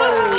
Oh.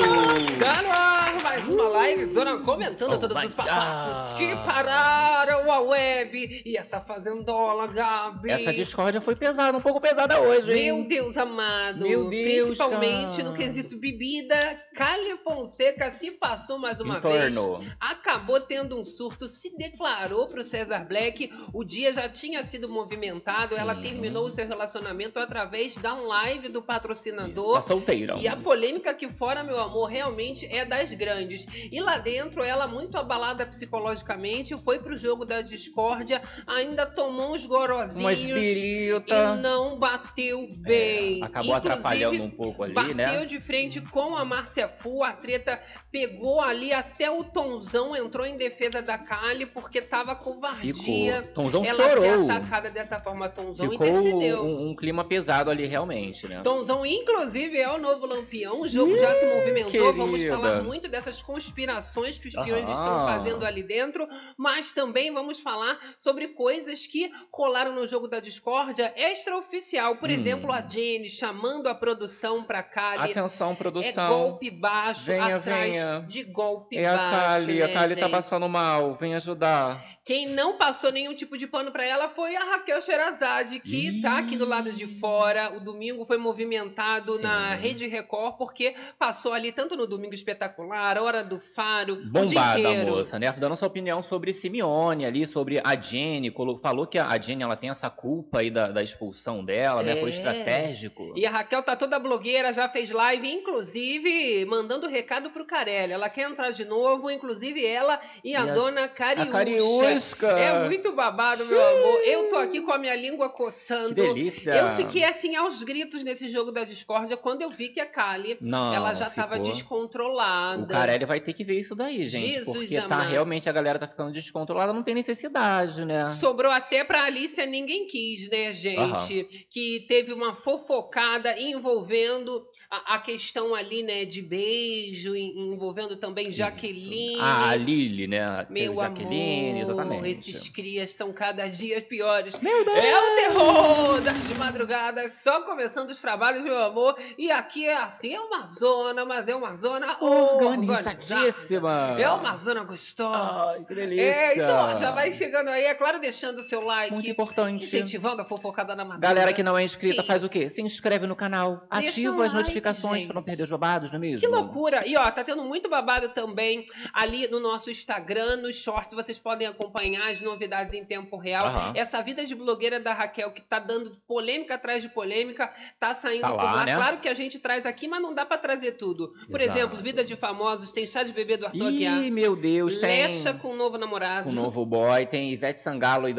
Comentando Oh todos os fatos God. que pararam a web e essa fazendola, Gabi. Essa discórdia foi pesada, um pouco pesada hoje, hein? Meu Deus amado, Meu Deus, principalmente cara. no quesito bebida, Cali Fonseca se passou mais uma Entornou. vez, acabou tendo um surto, se declarou pro César Black, o dia já tinha sido movimentado, ela Sim. terminou o seu relacionamento através da live do Isso, patrocinador. Tá solteira. E a polêmica aqui fora, meu amor, realmente é das grandes. E lá dentro, ela, muito abalada psicologicamente, foi pro jogo da discórdia, ainda tomou uns Uma gorozinhos espirita. e não bateu bem. É, acabou Inclusive, atrapalhando um pouco ali, Bateu né? de frente com a Márcia Fu, a treta pegou ali até o Tonzão, entrou em defesa da Kali porque tava covardia. Ficou. Tomzão Ela ser chorou. atacada dessa forma, Tonzão Ficou intercedeu. um, um clima pesado ali, realmente, né? Tonzão, inclusive, é o novo lampião. O jogo já se movimentou. querida. Vamos falar muito dessas conspirações que os peões Aham. estão fazendo ali dentro. Mas também vamos falar sobre coisas que rolaram no jogo da discórdia extraoficial. Por Hum. exemplo, a Jenny chamando a produção pra Kali. Atenção, É produção. golpe baixo, Venha, atrás venha. De golpe É a baixo. Kali, a né, Kali tá gente? passando mal, vem ajudar. Quem não passou nenhum tipo de pano pra ela foi a Raquel Sherazade, que Ih. tá aqui do lado de fora. O domingo foi movimentado Sim. na Rede Record, porque passou ali tanto no Domingo Espetacular, Hora do Faro, Bombada, inteiro. moça, né? Dando sua opinião sobre Simeone ali, sobre a Jenny. Falou que a Jenny ela tem essa culpa aí da, da expulsão dela, né? Foi É. estratégico. E a Raquel tá toda blogueira, já fez live, inclusive mandando recado pro Carelli. Ela quer entrar de novo, inclusive ela e a E a- dona A Cariúcha. É muito babado, meu amor. Eu tô aqui com a minha língua Que coçando. delícia! Eu fiquei assim aos gritos nesse jogo da discórdia quando eu vi que a Kali Não, ela já tava ficou- descontrolada. O Carelli vai ter que ver isso daí, gente. Jesus porque tá amado. realmente a galera tá ficando descontrolada, não tem necessidade, né? Sobrou até pra Alicia Ninguém Quis, né, gente? Que teve uma fofocada envolvendo a, a questão ali, né, de beijo, en- envolvendo também Jaqueline. Isso. Ah, a Lili, né? Meu Jaqueline, amor, exatamente. esses crias estão cada dia piores. Meu Deus! É o terror das madrugadas, só começando os trabalhos, meu amor. E aqui é assim, é uma zona, mas é uma zona. Organizadíssima! É uma zona gostosa. Ai, que delícia! É, então, já vai chegando aí, é claro, deixando o seu like, Muito importante. incentivando a fofocada na madrugada. Galera que não é inscrita, faz o quê? Se inscreve no canal, Deixa ativa as like, notificações pra não perder os babados, não é mesmo? Que loucura! E ó, tá tendo muito babado também ali no nosso Instagram, nos shorts. Vocês podem acompanhar as novidades em tempo real. Aham. Essa vida de blogueira da Raquel, que tá dando polêmica atrás de polêmica, tá saindo Tá por lá, lá. né? Claro que a gente traz aqui, mas não dá pra trazer tudo. Por Exato. exemplo, vida de famosos, tem chá de bebê do Arthur Aguiar. Ih, meu Deus, tem Lecha com um novo namorado. com o novo boy, tem Ivete Sangalo e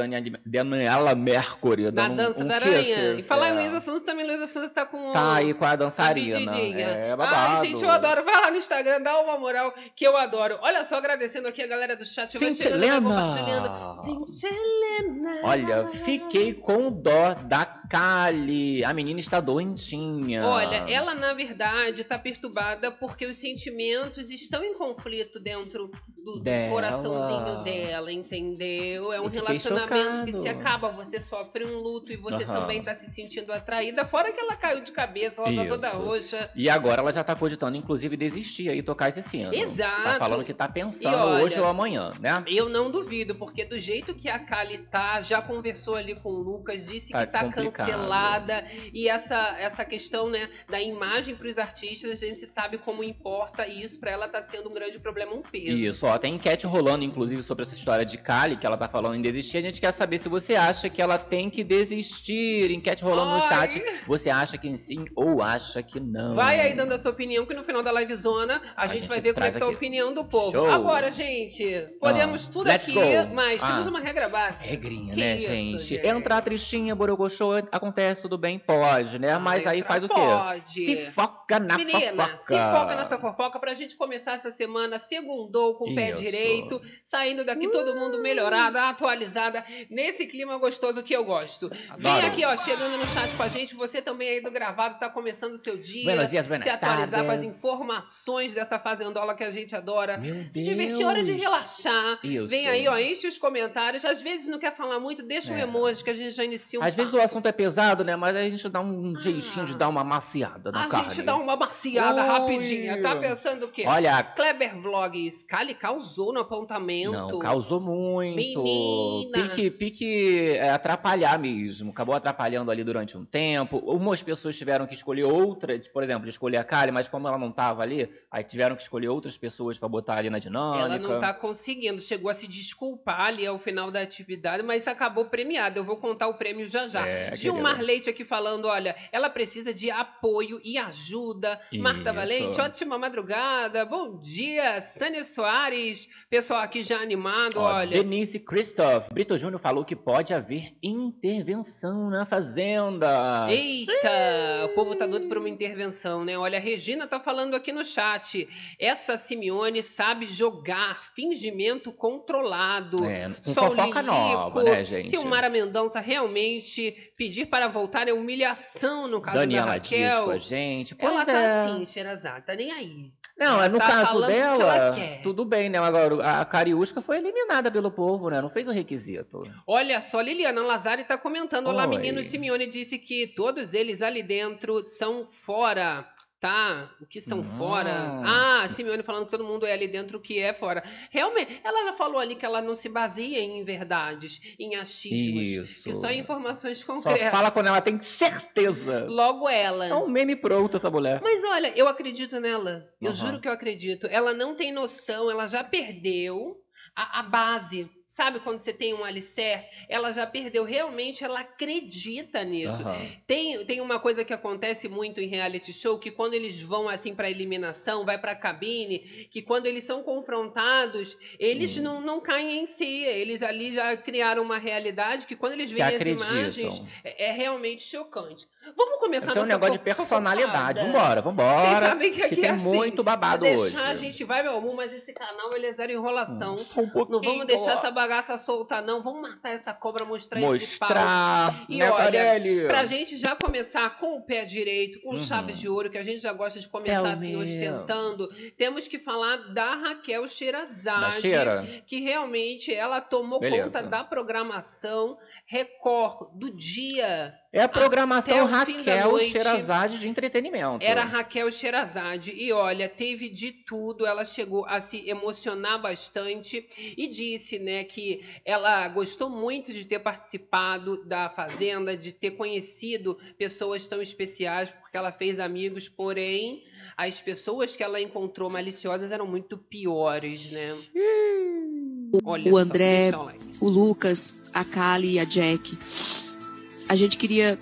Daniela, Mercury Na um- dança um da aranha. kisses, E falar em é. Luísa Santos, também Luísa Santos tá com Tá aí com a dançarina. Rapidinha. É babado. Ai, gente, eu adoro. Vai lá no Instagram, dá uma moral que eu adoro. Olha só, agradecendo aqui a galera do chat. vai Helena. Cintia Helena. Olha, fiquei com dó da Kali. A menina está doentinha. Olha, ela na verdade tá perturbada porque os sentimentos estão em conflito dentro do, do Dela. coraçãozinho dela, entendeu? É um relacionamento que se chocado. acaba, você sofre um luto e você Aham. também tá se sentindo atraída. Fora que ela caiu de cabeça, ela tá toda Isso. E agora ela já tá cogitando, inclusive, desistir aí e tocar esse sino. Exato. Tá falando que tá pensando olha, hoje ou amanhã, né? Eu não duvido, porque do jeito que a Kali tá, já conversou ali com o Lucas, disse Tá que tá complicado. cancelada. E essa, essa questão, né, da imagem pros artistas, a gente sabe como importa. E isso pra ela tá sendo um grande problema, um peso. Isso, ó, tem enquete rolando, inclusive, sobre essa história de Kali, que ela tá falando em desistir. A gente quer saber se você acha que ela tem que desistir. Enquete rolando no Ai. chat. Você acha que sim ou acha que não? Vai aí dando a sua opinião, que no final da livezona a, A gente, gente vai ver como é que tá a opinião do povo. Show. Agora, gente, podemos Ah, tudo aqui, go. mas temos Ah. uma regra básica. Regrinha, Que né, isso, gente? gente? Entrar tristinha, borogochô, acontece tudo bem, pode, né? Mas aí faz o quê? Pode. Se foca na Menina, fofoca. se foca nessa fofoca pra gente começar essa semana segundou com o pé direito, saindo daqui todo mundo melhorado, atualizada, nesse clima gostoso que eu gosto. Vem Adoro. aqui, ó, chegando no chat com a gente, você também aí do gravado tá começando o seu dia. Dia, Buenos dias, buenas se atualizar com as tardes. informações dessa fazendola que a gente adora. Meu Se Deus. divertir, hora de relaxar. Isso. Vem aí, ó, enche os comentários. Às vezes não quer falar muito, deixa um É. emoji que a gente já inicia um Às vezes o assunto é pesado, né? Mas a gente dá um jeitinho de dar uma maciada na A carne. gente dá uma maciada Ui. rapidinha. Tá pensando o quê? Olha, Kleber Vlogs, Kali causou no apontamento. Não, causou muito. Menina. Pique, pique é, atrapalhar mesmo. Acabou atrapalhando ali durante um tempo. Umas pessoas tiveram que escolher outra, de- por exemplo, de escolher a Kali, mas como ela não tava ali, aí tiveram que escolher outras pessoas pra botar ali na dinâmica. Ela não tá conseguindo, chegou a se desculpar ali ao final da atividade, mas acabou premiada. Eu vou contar o prêmio já já. É, Gilmar querida. Leite aqui falando: olha, ela precisa de apoio e ajuda. Marta Isso. Valente, ótima madrugada. Bom dia, Sânia Soares. Pessoal aqui já animado, Ó, olha. Denise Christoph. Brito Júnior falou que pode haver intervenção na Fazenda. Eita, o povo tá doido por uma intervenção, né? Olha, a Regina tá falando aqui no chat. Essa Simeone sabe jogar fingimento controlado. É, Só o Lilico, nova, né, gente? Silmara Mendonça realmente pedir para voltar é humilhação no caso Daniela da Raquel. com a gente. Pois Ela é. tá assim, Xerazade, tá nem aí. Não, Ela é no tá caso que dela, ela quer. tudo bem, né? Agora, a Cariúsca foi eliminada pelo povo, né? Não fez o requisito. Olha só, Liliana Lazari tá comentando. Olá, Oi. menino. Simeone disse que todos eles ali dentro são fora. Tá? O que são Hum. fora? Ah, Simeone falando que todo mundo é ali dentro o que é fora. Realmente, ela já falou ali que ela não se baseia em verdades, em achismos. Isso. Que só em informações Só concretas. fala quando ela tem certeza. Logo ela. É um meme pronto essa mulher. Mas olha, eu acredito nela. Eu Aham. juro que eu acredito. Ela não tem noção, ela já perdeu a, a base. Sabe quando você tem um alicerce? Ela já perdeu. Realmente, ela acredita nisso. Aham. Tem, tem uma coisa que acontece muito em reality show, que quando eles vão assim pra eliminação, vai pra cabine, que quando eles são confrontados, eles Hum. não, não caem em si. Eles ali já criaram uma realidade que quando eles veem as imagens, é, é realmente chocante. Vamos começar Isso é um negócio de personalidade. Vambora, vambora. Vocês sabem que aqui que tem é assim. muito babado Se hoje. deixar, a gente vai, meu amor, mas esse canal ele é zero enrolação. Só um pouquinho. Não vamos deixar essa bagaça solta, não. Vamos matar essa cobra, mostrar, esse pau. Mostrar. E né, olha, Carelli? Pra gente já começar com o pé direito, com Uhum. chaves de ouro, que a gente já gosta de começar Céu assim meu. ostentando, temos que falar da Raquel cheira. que realmente ela tomou Beleza. conta da programação Record do dia. É a programação Raquel noite. Sherazade de entretenimento. Era Raquel Sherazade. E olha, teve de tudo. Ela chegou a se emocionar bastante e disse, né, que ela gostou muito de ter participado da Fazenda, de ter conhecido pessoas tão especiais, porque ela fez amigos, porém, as pessoas que ela encontrou maliciosas eram muito piores, né? Olha o só, André, like. o Lucas, a Kali e a Jack. A gente queria.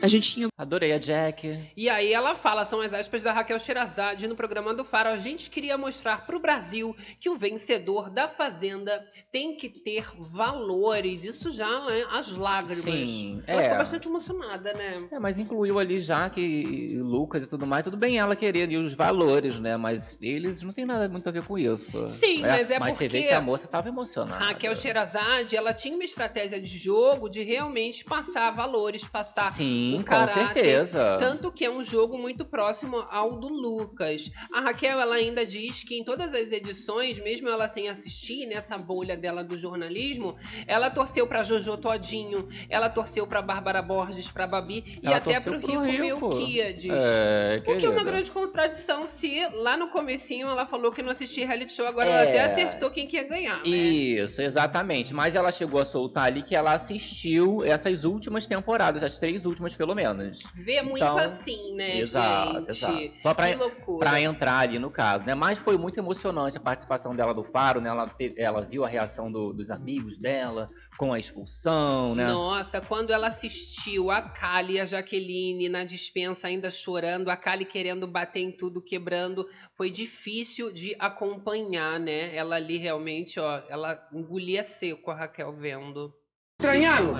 A gente tinha Adorei a Jack. E aí ela fala, são as aspas da Raquel Sherazade no programa do Faro. A gente queria mostrar pro Brasil que o vencedor da Fazenda tem que ter valores. Isso já, né? As lágrimas. Sim, Ela é. ficou bastante emocionada, né? É, mas incluiu ali Jaque e Lucas e tudo mais. Tudo bem ela querer e os valores, né? Mas eles não tem nada muito a ver com isso. Sim, mas é Mas você vê porque que a moça tava emocionada. Raquel Sherazade, ela tinha uma estratégia de jogo de realmente passar valores, passar Sim, com caráter, certeza. Tanto que é um jogo muito próximo ao do Lucas. A Raquel, ela ainda diz que em todas as edições, mesmo ela sem assistir, nessa bolha dela do jornalismo, ela torceu pra Jojo Todinho, ela torceu pra Bárbara Borges, pra Babi e Ela até pro torceu Rico, pro Rico. Melquiades. É, O que é uma grande contradição se lá no comecinho ela falou que não assistia reality show, agora É. ela até acertou quem que ia ganhar, né? Isso, exatamente. Mas ela chegou a soltar ali que ela assistiu essas últimas temporadas, as três últimas pelo menos. Vê muito Então, assim, né, exato, gente? exato. Só pra- que loucura. Pra entrar ali no caso, né? Mas foi muito emocionante a participação dela do Faro, né? Ela, te- ela viu a reação do- dos amigos dela com a expulsão, né? Nossa, quando ela assistiu a Kali e a Jaqueline na dispensa ainda chorando, a Kali querendo bater em tudo, quebrando, foi difícil de acompanhar, né? Ela ali realmente, ó, ela engolia seco a Raquel vendo. Estranhando?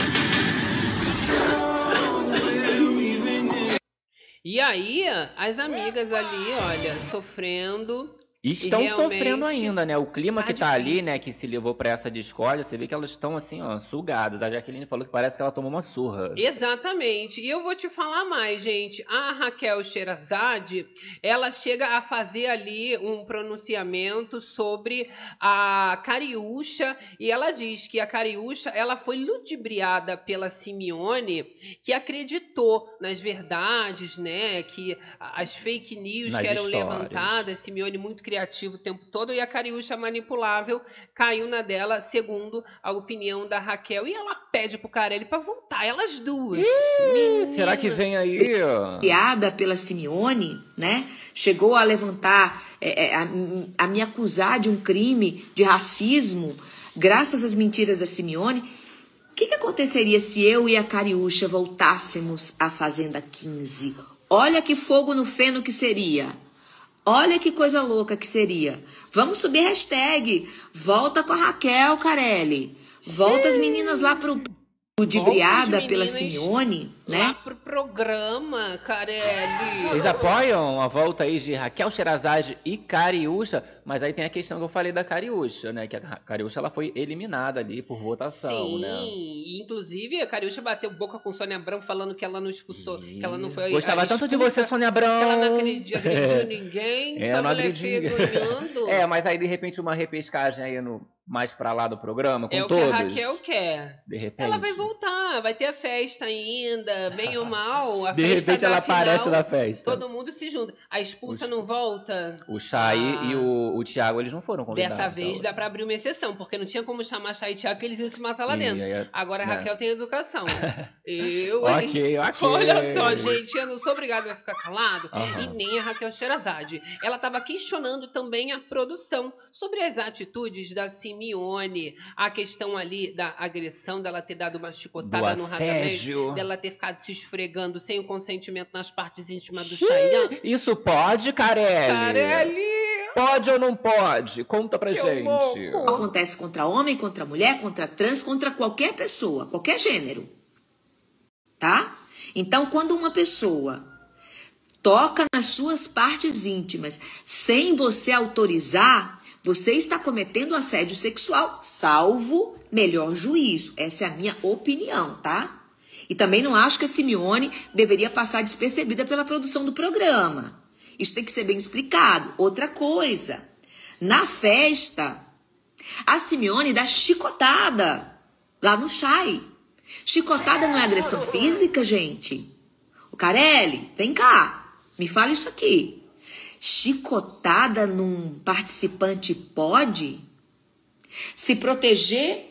E aí, as amigas ali, olha, sofrendo E estão sofrendo ainda, né? O clima tá que tá difícil. ali, né, que se levou para essa discórdia, você vê que elas estão assim, ó, sugadas. A Jaqueline falou que parece que ela tomou uma surra. Exatamente. E eu vou te falar mais, gente. A Raquel Sherazade, ela chega a fazer ali um pronunciamento sobre a Cariúcha e ela diz que a Cariúcha, ela foi ludibriada pela Simeone, que acreditou nas verdades, né, que as fake news nas que eram histórias. levantadas, Simeone muito criativo o tempo todo e a Cariúcha manipulável caiu na dela, segundo a opinião da Raquel. E ela pede pro Carelli para voltar, elas duas. Ih, será que vem aí? Criada pela Simeone, né? Chegou a levantar, é, é, a, a me acusar de um crime de racismo, graças às mentiras da Simeone. O que, que aconteceria se eu e a Cariúcha voltássemos à Fazenda 15? Olha que fogo no feno que seria. Olha que coisa louca que seria. Vamos subir hashtag. Volta com a Raquel, Carelli. Volta as meninas lá pro ludibriada pela Simeone, né? Lá pro programa, Carelli. Vocês apoiam a volta aí de Raquel Sherazade e Cariúcha, mas aí tem a questão que eu falei da Cariúcha, né? Que a Cariúcha ela foi eliminada ali por votação, Sim, né? Sim, inclusive a Cariúcha bateu boca com Sônia Abrão falando que ela não expulsou, que ela não foi Gostava tanto de você, Sônia Abrão. Que ela não agrediu, agrediu ninguém, é, só não mulher feia ganhando. É, mas aí de repente uma repescagem aí no mais pra lá do programa, com é todos. É o que a Raquel quer. De repente. Ela vai voltar, vai ter a festa ainda, bem ou mal. A de festa repente ela final, aparece na festa. Todo mundo se junta. A expulsa não volta. O Chay ah. e o, o Thiago, eles não foram convidados. Dessa vez então. dá pra abrir uma exceção, porque não tinha como chamar Chay e Thiago que eles iam se matar lá dentro. É... Agora a né. Raquel tem educação. eu, ok, ok. Olha só, gente, eu não sou obrigado a ficar calado. Uhum. E nem a Raquel Sherazade. Ela tava questionando também a produção sobre as atitudes da Simeone a questão ali da agressão, dela ter dado uma chicotada do no radamento, dela ter ficado se esfregando sem o consentimento nas partes íntimas do Chayanne. Isso pode, Carelli? Carelli! Pode ou não pode? Conta pra Seu gente. Louco. Acontece contra homem, contra mulher, contra trans, contra qualquer pessoa, qualquer gênero. Tá? Então, quando uma pessoa toca nas suas partes íntimas sem você autorizar, você está cometendo assédio sexual, salvo melhor juízo. Essa é a minha opinião, tá? E também não acho que a Simeone deveria passar despercebida pela produção do programa. Isso tem que ser bem explicado. Outra coisa, na festa, a Simeone dá chicotada lá no chai. Chicotada não é agressão física, gente? O Carelli, vem cá, me fala isso aqui chicotada num participante pode? Se proteger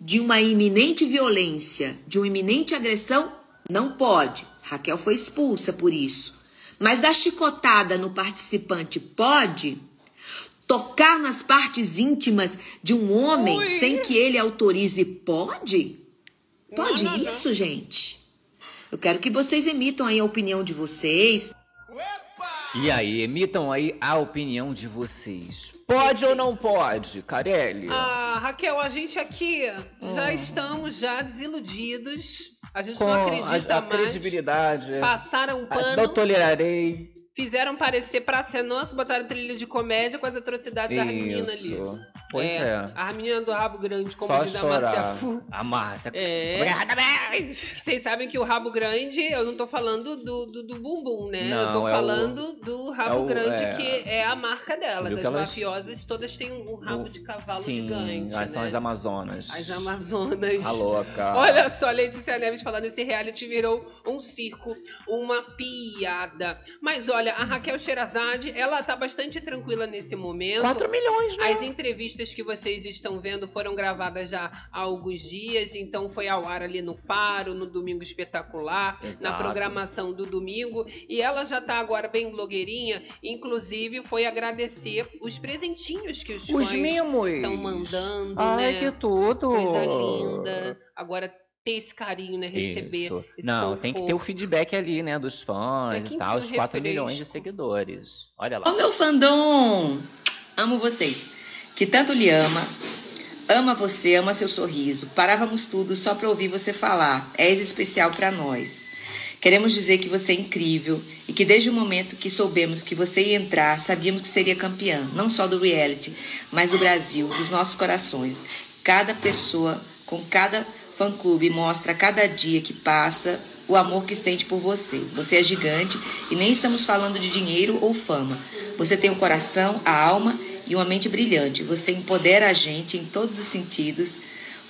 de uma iminente violência, de uma iminente agressão, não pode. Raquel foi expulsa por isso. Mas dar chicotada no participante pode? Tocar nas partes íntimas de um homem Oi. sem que ele autorize pode? Pode não, não, isso, não. gente? Eu quero que vocês emitam aí a opinião de vocês. E aí, emitam aí a opinião de vocês. Pode ou não pode, Carelli? Ah, Raquel, a gente aqui hum. já estamos já desiludidos. A gente Com não acredita a, a mais. credibilidade. Passaram um pano. Não tolerarei. Fizeram parecer pra ser nosso, botaram trilha de comédia com as atrocidades Isso. da menina ali. Pois é. é. A menina do rabo grande, como Só diz a Márcia Fu. A Márcia. É. Vocês sabem que o rabo grande, eu não tô falando do, do, do bumbum, né? Não, eu tô é falando o... do rabo é o... grande, é... que é a marca delas. As elas... mafiosas todas têm um rabo de cavalo Sim, gigante. Sim, são né? as Amazonas. As Amazonas. A louca. Olha só, Letícia Neves falando, esse reality virou um circo, uma piada. Mas olha, a Raquel Sherazade, ela tá bastante tranquila nesse momento. 4 milhões, né? As entrevistas que vocês estão vendo foram gravadas já há alguns dias, então foi ao ar ali no Faro, no Domingo Espetacular, Exato. na programação do domingo. E ela já tá agora bem blogueirinha, inclusive foi agradecer os presentinhos que os, os fãs estão mandando, Ai, né? que tudo! Coisa linda. Agora ter esse carinho, né? Receber Isso. esse Não, conforto. tem que ter o feedback ali, né? Dos fãs é e tal, os 4 milhões de seguidores. Olha lá. Ô, meu fandom! Amo vocês. Que tanto lhe ama. Ama você, ama seu sorriso. Parávamos tudo só para ouvir você falar. És especial para nós. Queremos dizer que você é incrível e que desde o momento que soubemos que você ia entrar, sabíamos que seria campeã, não só do reality, mas do Brasil, dos nossos corações. Cada pessoa com cada fã-clube mostra cada dia que passa o amor que sente por você. Você é gigante e nem estamos falando de dinheiro ou fama. Você tem um coração, a alma e uma mente brilhante. Você empodera a gente em todos os sentidos.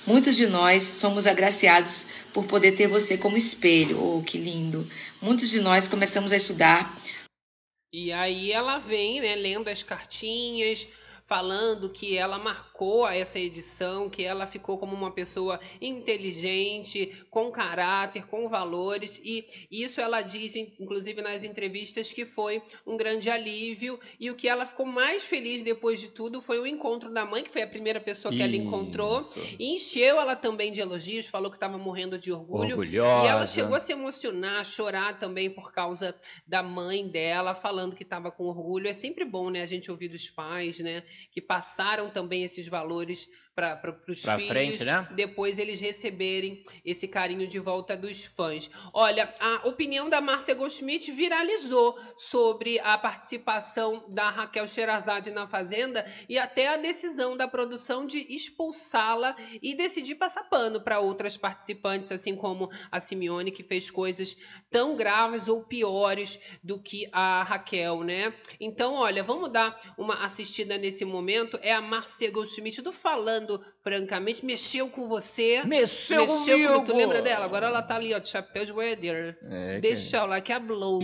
Muitos de nós somos agraciados por poder ter você como espelho. Oh, que lindo! Muitos de nós começamos a estudar. E aí ela vem, né, lendo as cartinhas, falando que ela marcou essa edição, que ela ficou como uma pessoa inteligente, com caráter, com valores, e isso ela diz, inclusive nas entrevistas, que foi um grande alívio. E o que ela ficou mais feliz depois de tudo foi o encontro da mãe, que foi a primeira pessoa que isso. ela encontrou, e encheu ela também de elogios, falou que estava morrendo de orgulho. Orgulhosa. E ela chegou a se emocionar, a chorar também por causa da mãe dela, falando que estava com orgulho. É sempre bom, né, a gente ouvir dos pais, né? Que passaram também esses valores para os filhos, frente, né? depois eles receberem esse carinho de volta dos fãs. Olha, a opinião da Márcia Goldschmidt viralizou sobre a participação da Raquel Sherazade na Fazenda e até a decisão da produção de expulsá-la e decidir passar pano para outras participantes, assim como a Simeone, que fez coisas tão graves ou piores do que a Raquel, né? Então, olha, vamos dar uma assistida nesse momento. É a Márcia Goldschmidt do Falando falando francamente, mexeu com você. Mexeu, mexeu comigo. comigo. Tu lembra dela? Agora ela tá ali, ó, de chapéu de boiadeira. É, Deixa que... lá que hablou.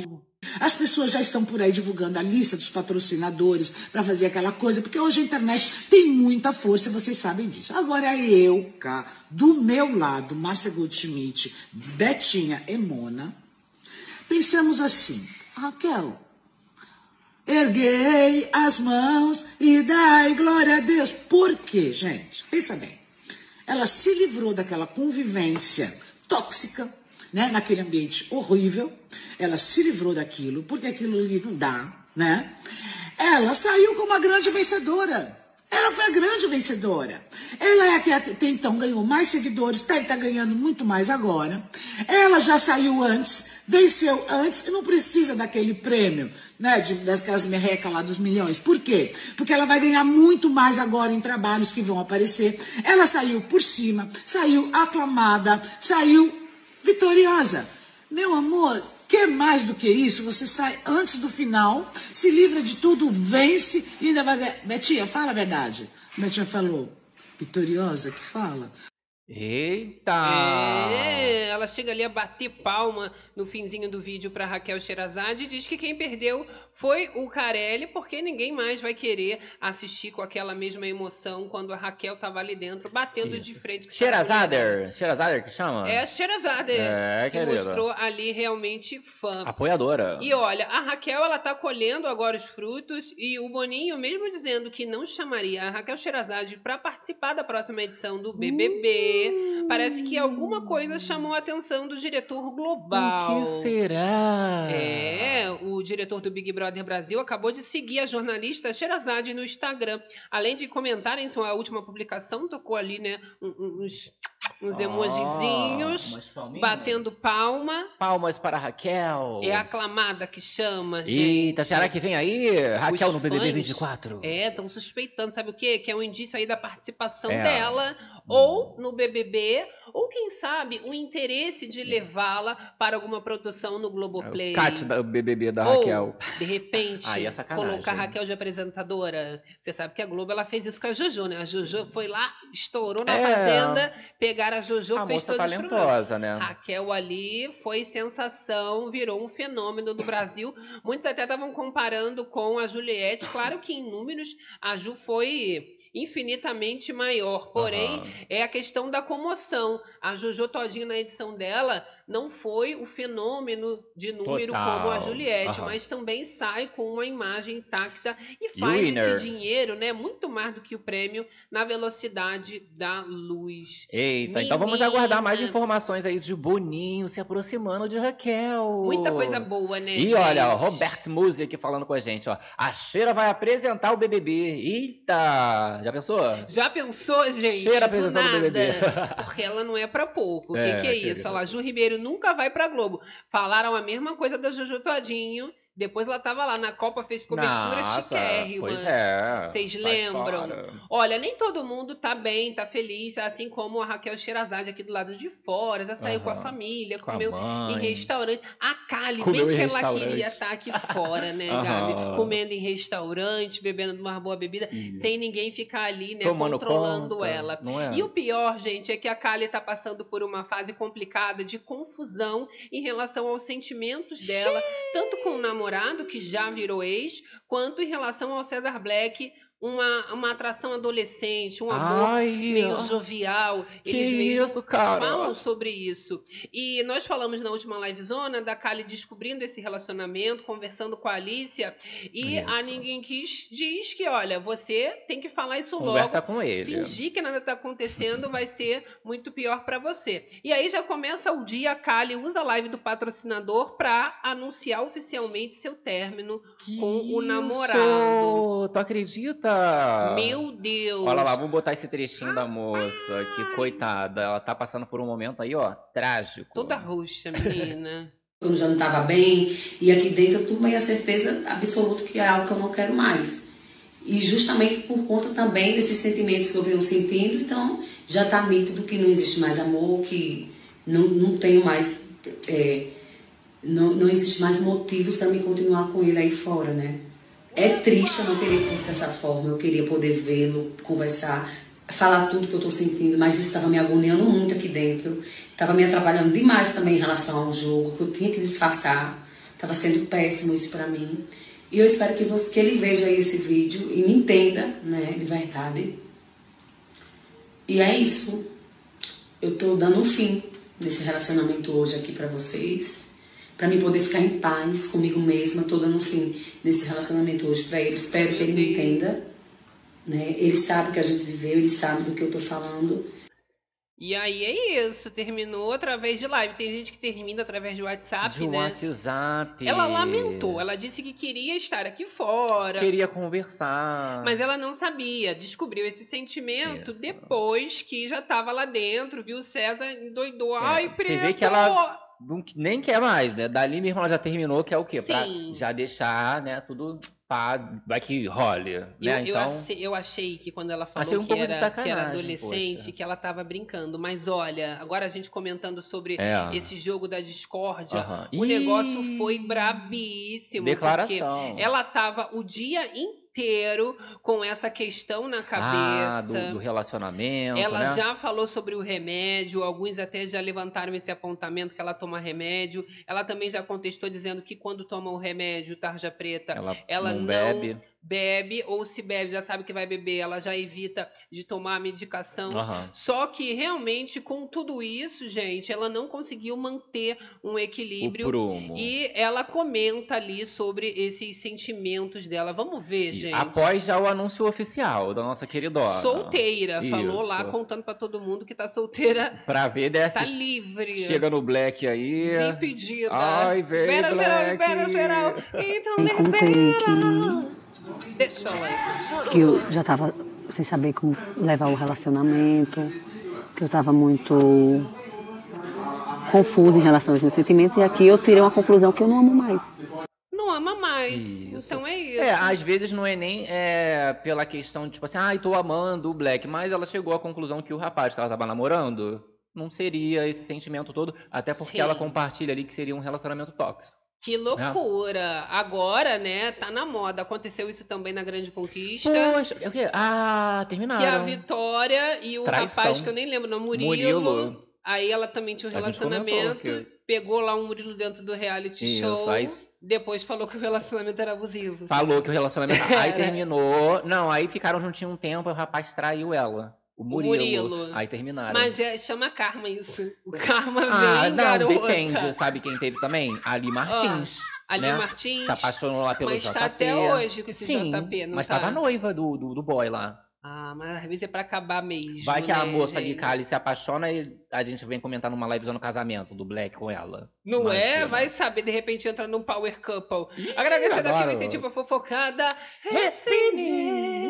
As pessoas já estão por aí divulgando a lista dos patrocinadores para fazer aquela coisa, porque hoje a internet tem muita força, vocês sabem disso. Agora eu, cá, do meu lado, Márcia Goldschmidt, Betinha e Mona, pensamos assim, Raquel, Erguei as mãos e dai glória a Deus. Por quê, gente? Pensa bem. Ela se livrou daquela convivência tóxica, né, naquele ambiente horrível. Ela se livrou daquilo, porque aquilo ali não dá, né? Ela saiu como a grande vencedora. Ela foi a grande vencedora. Ela é a que até então ganhou mais seguidores, deve estar ganhando muito mais agora. Ela já saiu antes, venceu antes e não precisa daquele prêmio, né, de, daquelas merrecas lá dos milhões. Por quê? Porque ela vai ganhar muito mais agora em trabalhos que vão aparecer. Ela saiu por cima, saiu aclamada, saiu vitoriosa. Meu amor, Quer mais do que isso? Você sai antes do final, se livra de tudo, vence e ainda vai ganhar. Betinha, fala a verdade. Betinha falou, vitoriosa que fala. Eita! É, ela chega ali a bater palma no finzinho do vídeo para Raquel Sherazade e diz que quem perdeu foi o Carelli, porque ninguém mais vai querer assistir com aquela mesma emoção quando a Raquel tava ali dentro, batendo Isso. de frente com Sherazader, Sherazader que chama? É, Sherazader. É, se querido. mostrou ali realmente fã. Apoiadora. E olha, a Raquel, ela tá colhendo agora os frutos e o Boninho, mesmo dizendo que não chamaria a Raquel Sherazade para participar da próxima edição do BBB, uh parece que alguma coisa chamou a atenção do diretor global. O que será? É, o diretor do Big Brother Brasil acabou de seguir a jornalista Sherazade no Instagram. Além de comentarem sua última publicação, tocou ali, né, uns uns oh, emojizinhos, batendo palma. Palmas para Raquel. É aclamada que chama, gente. Eita, será que vem aí Raquel Os no BBB 24? É, estão suspeitando, sabe o quê? Que é um indício aí da participação é. dela ou no BBB ou quem sabe o interesse de levá-la para alguma produção no Globoplay. É o Cat da BBB da ou, Raquel. De repente, é colocar a Raquel de apresentadora. Você sabe que a Globo ela fez isso com a Juju, né? A Juju foi lá, estourou na é. fazenda, pegaram a Juju, a fez todos talentosa, né? Raquel ali foi sensação, virou um fenômeno no Brasil. Muitos até estavam comparando com a Juliette. Claro que em números a Ju foi infinitamente maior. Porém, uhum. é a questão da comoção. A Jojo Todinho, na edição dela, não foi o fenômeno de número Total. como a Juliette, uhum. mas também sai com uma imagem intacta e faz esse dinheiro, né, muito mais do que o prêmio na velocidade da luz. Eita, Menina. então vamos aguardar mais informações aí de Boninho se aproximando de Raquel. Muita coisa boa, né, E gente? olha, Roberto Musi aqui falando com a gente, ó. A Cheira vai apresentar o BBB. Eita, já pensou? Já pensou, gente? Cheira apresentando o BBB. Porque ela não é para pouco. O é, que, que é isso? Olha lá, Ju Ribeiro nunca vai pra Globo. Falaram a mesma coisa da Jojo Todinho. Depois ela tava lá na Copa, fez cobertura Nossa, chiquérrima. Pois é. Vocês lembram? fora. Olha, nem todo mundo tá bem, tá feliz, assim como a Raquel Sherazade aqui do lado de fora, já saiu com a família, Com a comeu mãe. em restaurante. A Kali, Comeu bem em que ela queria estar aqui fora, né, Aham. Gabi? Comendo em restaurante, bebendo uma boa bebida, Isso. sem ninguém ficar ali, né, Tomando controlando conta, ela. É? E o pior, gente, é que a Kali tá passando por uma fase complicada de confusão em relação aos sentimentos dela, tanto com o namorado, que já virou ex, quanto em relação ao Cesar Black, uma, uma atração adolescente, um amor Ai, meio jovial. que Eles mesmo isso, cara? falam sobre isso. E nós falamos na última livezona da Kali descobrindo esse relacionamento, conversando com a Alicia, e Isso. a Ninguém Quis diz que, olha, você tem que falar isso Conversa logo. com ele. Fingir que nada tá acontecendo vai ser muito pior para você. E aí já começa o dia, a Kali usa a live do patrocinador para anunciar oficialmente seu término com o Isso! namorado. Tu acredita? Meu Deus! Olha lá, vamos botar esse trechinho da moça, que coitada. Ela tá passando por um momento aí, ó, trágico. Toda roxa, menina. eu já não estava bem, e aqui dentro eu tomei a certeza absoluta que é algo que eu não quero mais. E justamente por conta também desses sentimentos que eu venho sentindo, então já está nítido que não existe mais amor, que não, não tenho mais. é, não, não existe mais motivos para me continuar com ele aí fora, né? É triste, eu não queria que fosse dessa forma, eu queria poder vê-lo, conversar, falar tudo que eu tô sentindo, mas isso estava me agoniando muito aqui dentro, estava me atrapalhando demais também em relação ao jogo, que eu tinha que disfarçar, estava sendo péssimo isso para mim. E eu espero que, você, que ele veja esse vídeo e me entenda, né, de verdade. E é isso. Eu tô dando um fim nesse relacionamento hoje aqui para vocês para mim poder ficar em paz comigo mesma, tô dando fim nesse relacionamento hoje para ele. Espero que ele me entenda, né? Ele sabe o que a gente viveu, ele sabe do que eu tô falando. E aí é isso, terminou através de live. Tem gente que termina através de WhatsApp, De né? WhatsApp. Ela lamentou, ela disse que queria estar aqui fora. Queria conversar. Mas ela não sabia, descobriu esse sentimento Isso. depois que já tava lá dentro, viu? O César endoidou. É, Ai, você preto! vê que ela- Não- nem quer mais, né? Dali mesmo ela já terminou, que é o quê? Pra Sim. já deixar, né, tudo pá, vai que role, né? Eu, eu, então, ace- eu achei que quando ela Achei falou um que, era, que era adolescente, poxa. que ela tava brincando. Mas olha, agora a gente comentando sobre é. esse jogo da discórdia, Aham. o negócio Ih, foi brabíssimo. Porque Declaração. ela tava o dia inteiro com essa questão na Ah, cabeça. do, do relacionamento, Ela né? já falou sobre o remédio, alguns até já levantaram esse apontamento que ela toma remédio. Ela também já contestou dizendo que quando toma o remédio tarja preta, Ela, ela não, não bebe. Bebe ou se bebe, já sabe que vai beber, ela já evita de tomar a medicação. Aham. Só que realmente com tudo isso, gente, ela não conseguiu manter um O equilíbrio. prumo. E ela comenta ali sobre esses sentimentos dela. Vamos ver, gente. Após já o anúncio oficial da nossa queridona. Solteira, falou lá Isso. contando pra todo mundo que tá solteira, Pra ver tá dessas. livre. Chega no Black aí. Desimpedida. Ai, vem, libera geral, Black. libera geral. Então Eu contei libera. Deixa eu aí. que eu já estava sem saber como levar o relacionamento, que eu estava muito confusa em relação aos meus sentimentos e aqui eu tirei uma conclusão que eu não amo mais. Não ama mais. Isso. Então é isso. É, às vezes não é nem é, pela questão de, tipo assim, ai, tô amando o Black, mas ela chegou à conclusão que o rapaz que ela tava namorando não seria esse sentimento todo, até porque Sim. ela compartilha ali que seria um relacionamento tóxico. Que loucura. Agora, né, tá na moda. Aconteceu isso também na Grande Conquista. Poxa, é o quê? Ah, terminaram. Que a Vitória e o Traição. rapaz, que eu nem lembro, não, Murilo. Murilo. Aí ela também tinha um relacionamento. que- Pegou lá um Murilo dentro do reality Isso, show. aí- Depois falou que o relacionamento era abusivo. Falou que o relacionamento. Aí terminou. Não, aí ficaram juntinho um tempo e o rapaz traiu ela. O Murilo. Murilo. Aí terminaram. Mas é, chama karma isso. O karma ah, vem, não, garota. depende. Sabe quem teve também? Ali Martins. Ali né? Martins. Se apaixonou lá pelo Mas JP. tá até hoje com esse Sim, JP, não mas tá? tava noiva do, do, do boy lá. Ah, mas às vezes é pra acabar mesmo. Vai que a né, moça de gente? Cali se apaixona e a gente vem comentar numa live no casamento do Black com ela. Não é? Vai saber, de repente entra num power couple. Agradecendo aqui o incentivo fofocada. Refine.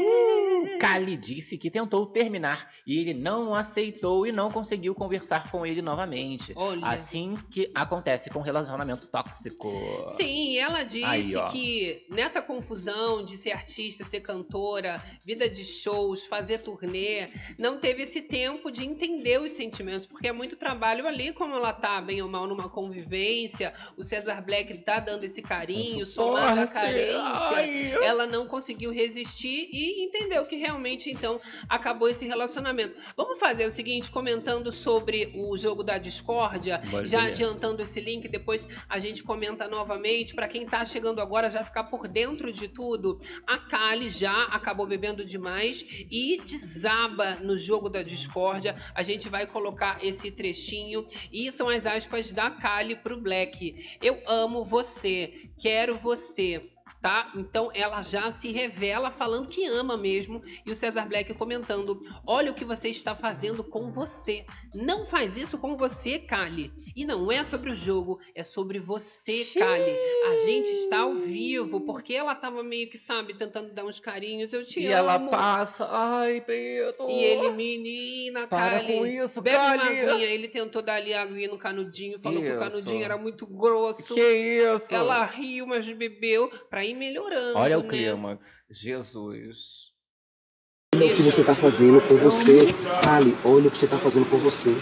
Kali disse que tentou terminar e ele não aceitou e não conseguiu conversar com ele novamente. Olha. Assim que acontece com relacionamento tóxico. Sim, ela disse Aí, que nessa confusão de ser artista, ser cantora, vida de shows, fazer turnê, não teve esse tempo de entender os sentimentos, porque é muito trabalho ali, como ela tá bem ou mal numa convivência, o Cesar Black tá dando esse carinho, somado à Suporte. carência, Ai. ela não conseguiu resistir e entendeu que realmente então acabou esse relacionamento. Vamos fazer o seguinte, comentando sobre o jogo da discórdia, já ver. adiantando esse link, depois a gente comenta novamente. Para quem tá chegando agora, já ficar por dentro de tudo, a Kali já acabou bebendo demais e desaba no jogo da discórdia. A gente vai colocar esse trechinho e são as aspas da Kali pro Black. Eu amo você, quero você. Tá? Então ela já se revela falando que ama mesmo. E o Cesar Black comentando: Olha o que você está fazendo com você. Não faz isso com você, Kali. E não é sobre o jogo, é sobre você, Kali. A gente está ao vivo, porque ela tava meio que, sabe, tentando dar uns carinhos. Eu te E amo. ela passa. Ai, Pedro. E ele, menina, Para Kali. com isso, bebe uma Kali. aguinha. Ele tentou dar ali a aguinha no canudinho, falou que o Isso. canudinho era muito grosso. Que isso? Ela riu, mas bebeu pra ir melhorando. Olha o né? clímax. Jesus. Olha o que você tá fazendo por você, Kali. Olha o que você tá fazendo por você.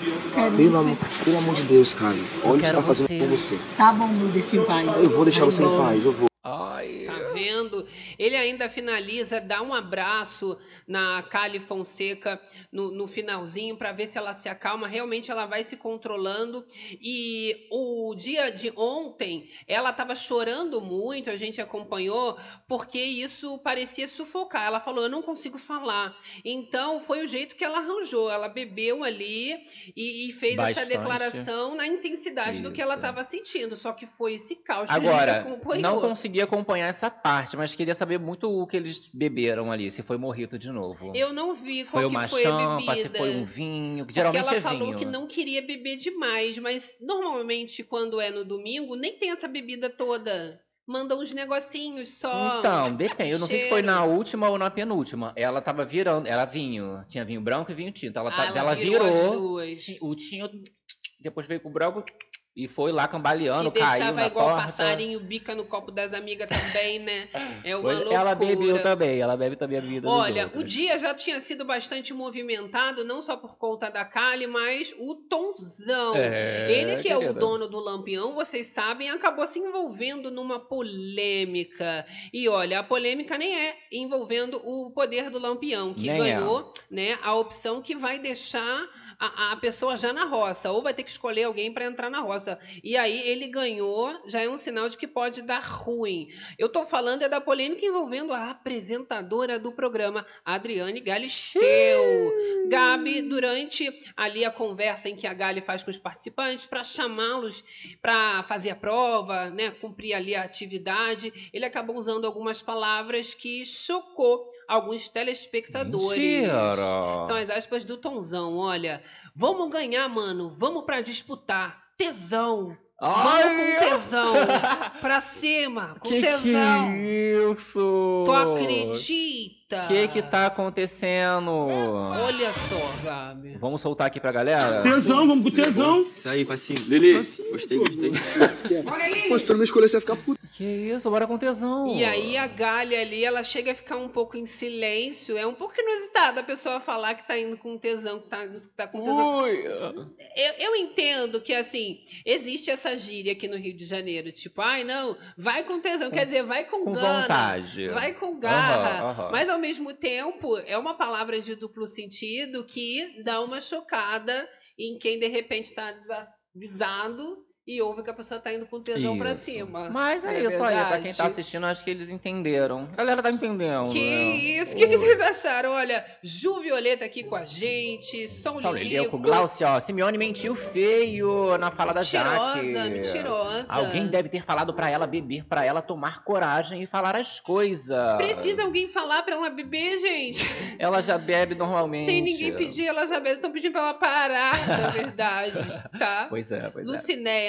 Pelo, am- pelo amor de Deus, Kali. Olha o que você quero tá fazendo por você. Tá bom, me deixa em paz. Eu vou deixar Vai você em embora. paz, eu vou. Ai. Vendo? Ele ainda finaliza, dá um abraço na Kali Fonseca no, no finalzinho para ver se ela se acalma. Realmente ela vai se controlando. E o dia de ontem, ela tava chorando muito, a gente acompanhou, porque isso parecia sufocar. Ela falou: Eu não consigo falar. Então foi o jeito que ela arranjou. Ela bebeu ali e, e fez essa Bastante. declaração na intensidade do que ela Isso. estava sentindo. Só que foi esse caos que a gente Agora, acompanhou. não consegui acompanhar essa parte, mas queria saber muito o que eles beberam ali, se foi morrito de novo. Eu não vi foi qual uma que foi a champa, se bebida. foi um vinho, que Porque geralmente ela é falou vinho. que não queria beber demais, mas normalmente quando é no domingo nem tem essa bebida toda. Manda uns negocinhos só. Então, depende. Eu não sei se foi na última ou na penúltima. Ela tava virando. Era vinho. Tinha vinho branco e vinho tinto. Ela, Ah, tá- ela ela virou virou. O tinto. Depois veio com o branco e foi lá cambaleando, Se caiu na igual porta. passarinho bica no copo das amigas também, né? É uma Pois- loucura. Ela bebeu também. Ela bebe também a vida dos Olha, o dia já tinha sido bastante movimentado, não só por conta da Kali, mas o Tonzão. É, Ele que é o querida. dono do Lampião, vocês sabem, acabou se envolvendo numa polêmica. E olha, a polêmica nem é envolvendo o poder do Lampião, que Nem ganhou né, a opção que vai deixar a, a pessoa já na roça, ou vai ter que escolher alguém para entrar na roça. E aí ele ganhou, já é um sinal de que pode dar ruim. Eu tô falando é da polêmica envolvendo a apresentadora do programa, Adriane Galisteu. Gabi, durante ali a conversa em que a Gali faz com os participantes, para chamá-los para fazer a prova, né, cumprir ali a atividade, ele acabou usando algumas palavras que chocou alguns telespectadores. Mentira! São as aspas do Tonzão, olha. Vamos ganhar, mano. Vamos para disputar. Tesão. Ai! Vamos com tesão. Pra cima, com que tesão. Que é isso? Tu acredita? O que que tá acontecendo? Olha só, Gabi. Vamos soltar aqui pra galera? Tesão, vamos com tesão. Isso aí, facinho. Lili, gostei, gostei. Pô, se tu não me escolher, você vai ficar puto. Que isso, bora com tesão. E aí a Galha ali, ela chega a ficar um pouco em silêncio. É um pouco inusitado a pessoa falar que tá indo com tesão, que tá, que tá com tesão. Ui. Eu, eu entendo que, assim, existe essa gíria aqui no Rio de Janeiro. Tipo, ai, não, vai com tesão. Quer dizer, vai com, Com gana. vontade. Vai com garra. Aham, aham. Mas, ao mesmo tempo, é uma palavra de duplo sentido que dá uma chocada em quem, de repente, tá desavisado e ouve que a pessoa tá indo com tesão pra Isso. cima. Mas é, é isso aí, pra quem verdade? tá assistindo, acho que eles entenderam. A galera tá entendendo. Que né? isso? O que, que vocês acharam? Olha, Ju Violeta aqui com a gente, Som Só Lilico. Lilico, Glaucio, ó. Simeone mentiu feio na fala da Jaque. Mentirosa, mentirosa. Alguém deve ter falado pra ela beber, pra ela tomar coragem e falar as coisas. Precisa alguém falar pra ela beber, gente? Ela já bebe normalmente. Sem ninguém pedir, ela já bebe. Estão pedindo pra ela parar, na verdade, tá? Pois é, pois é.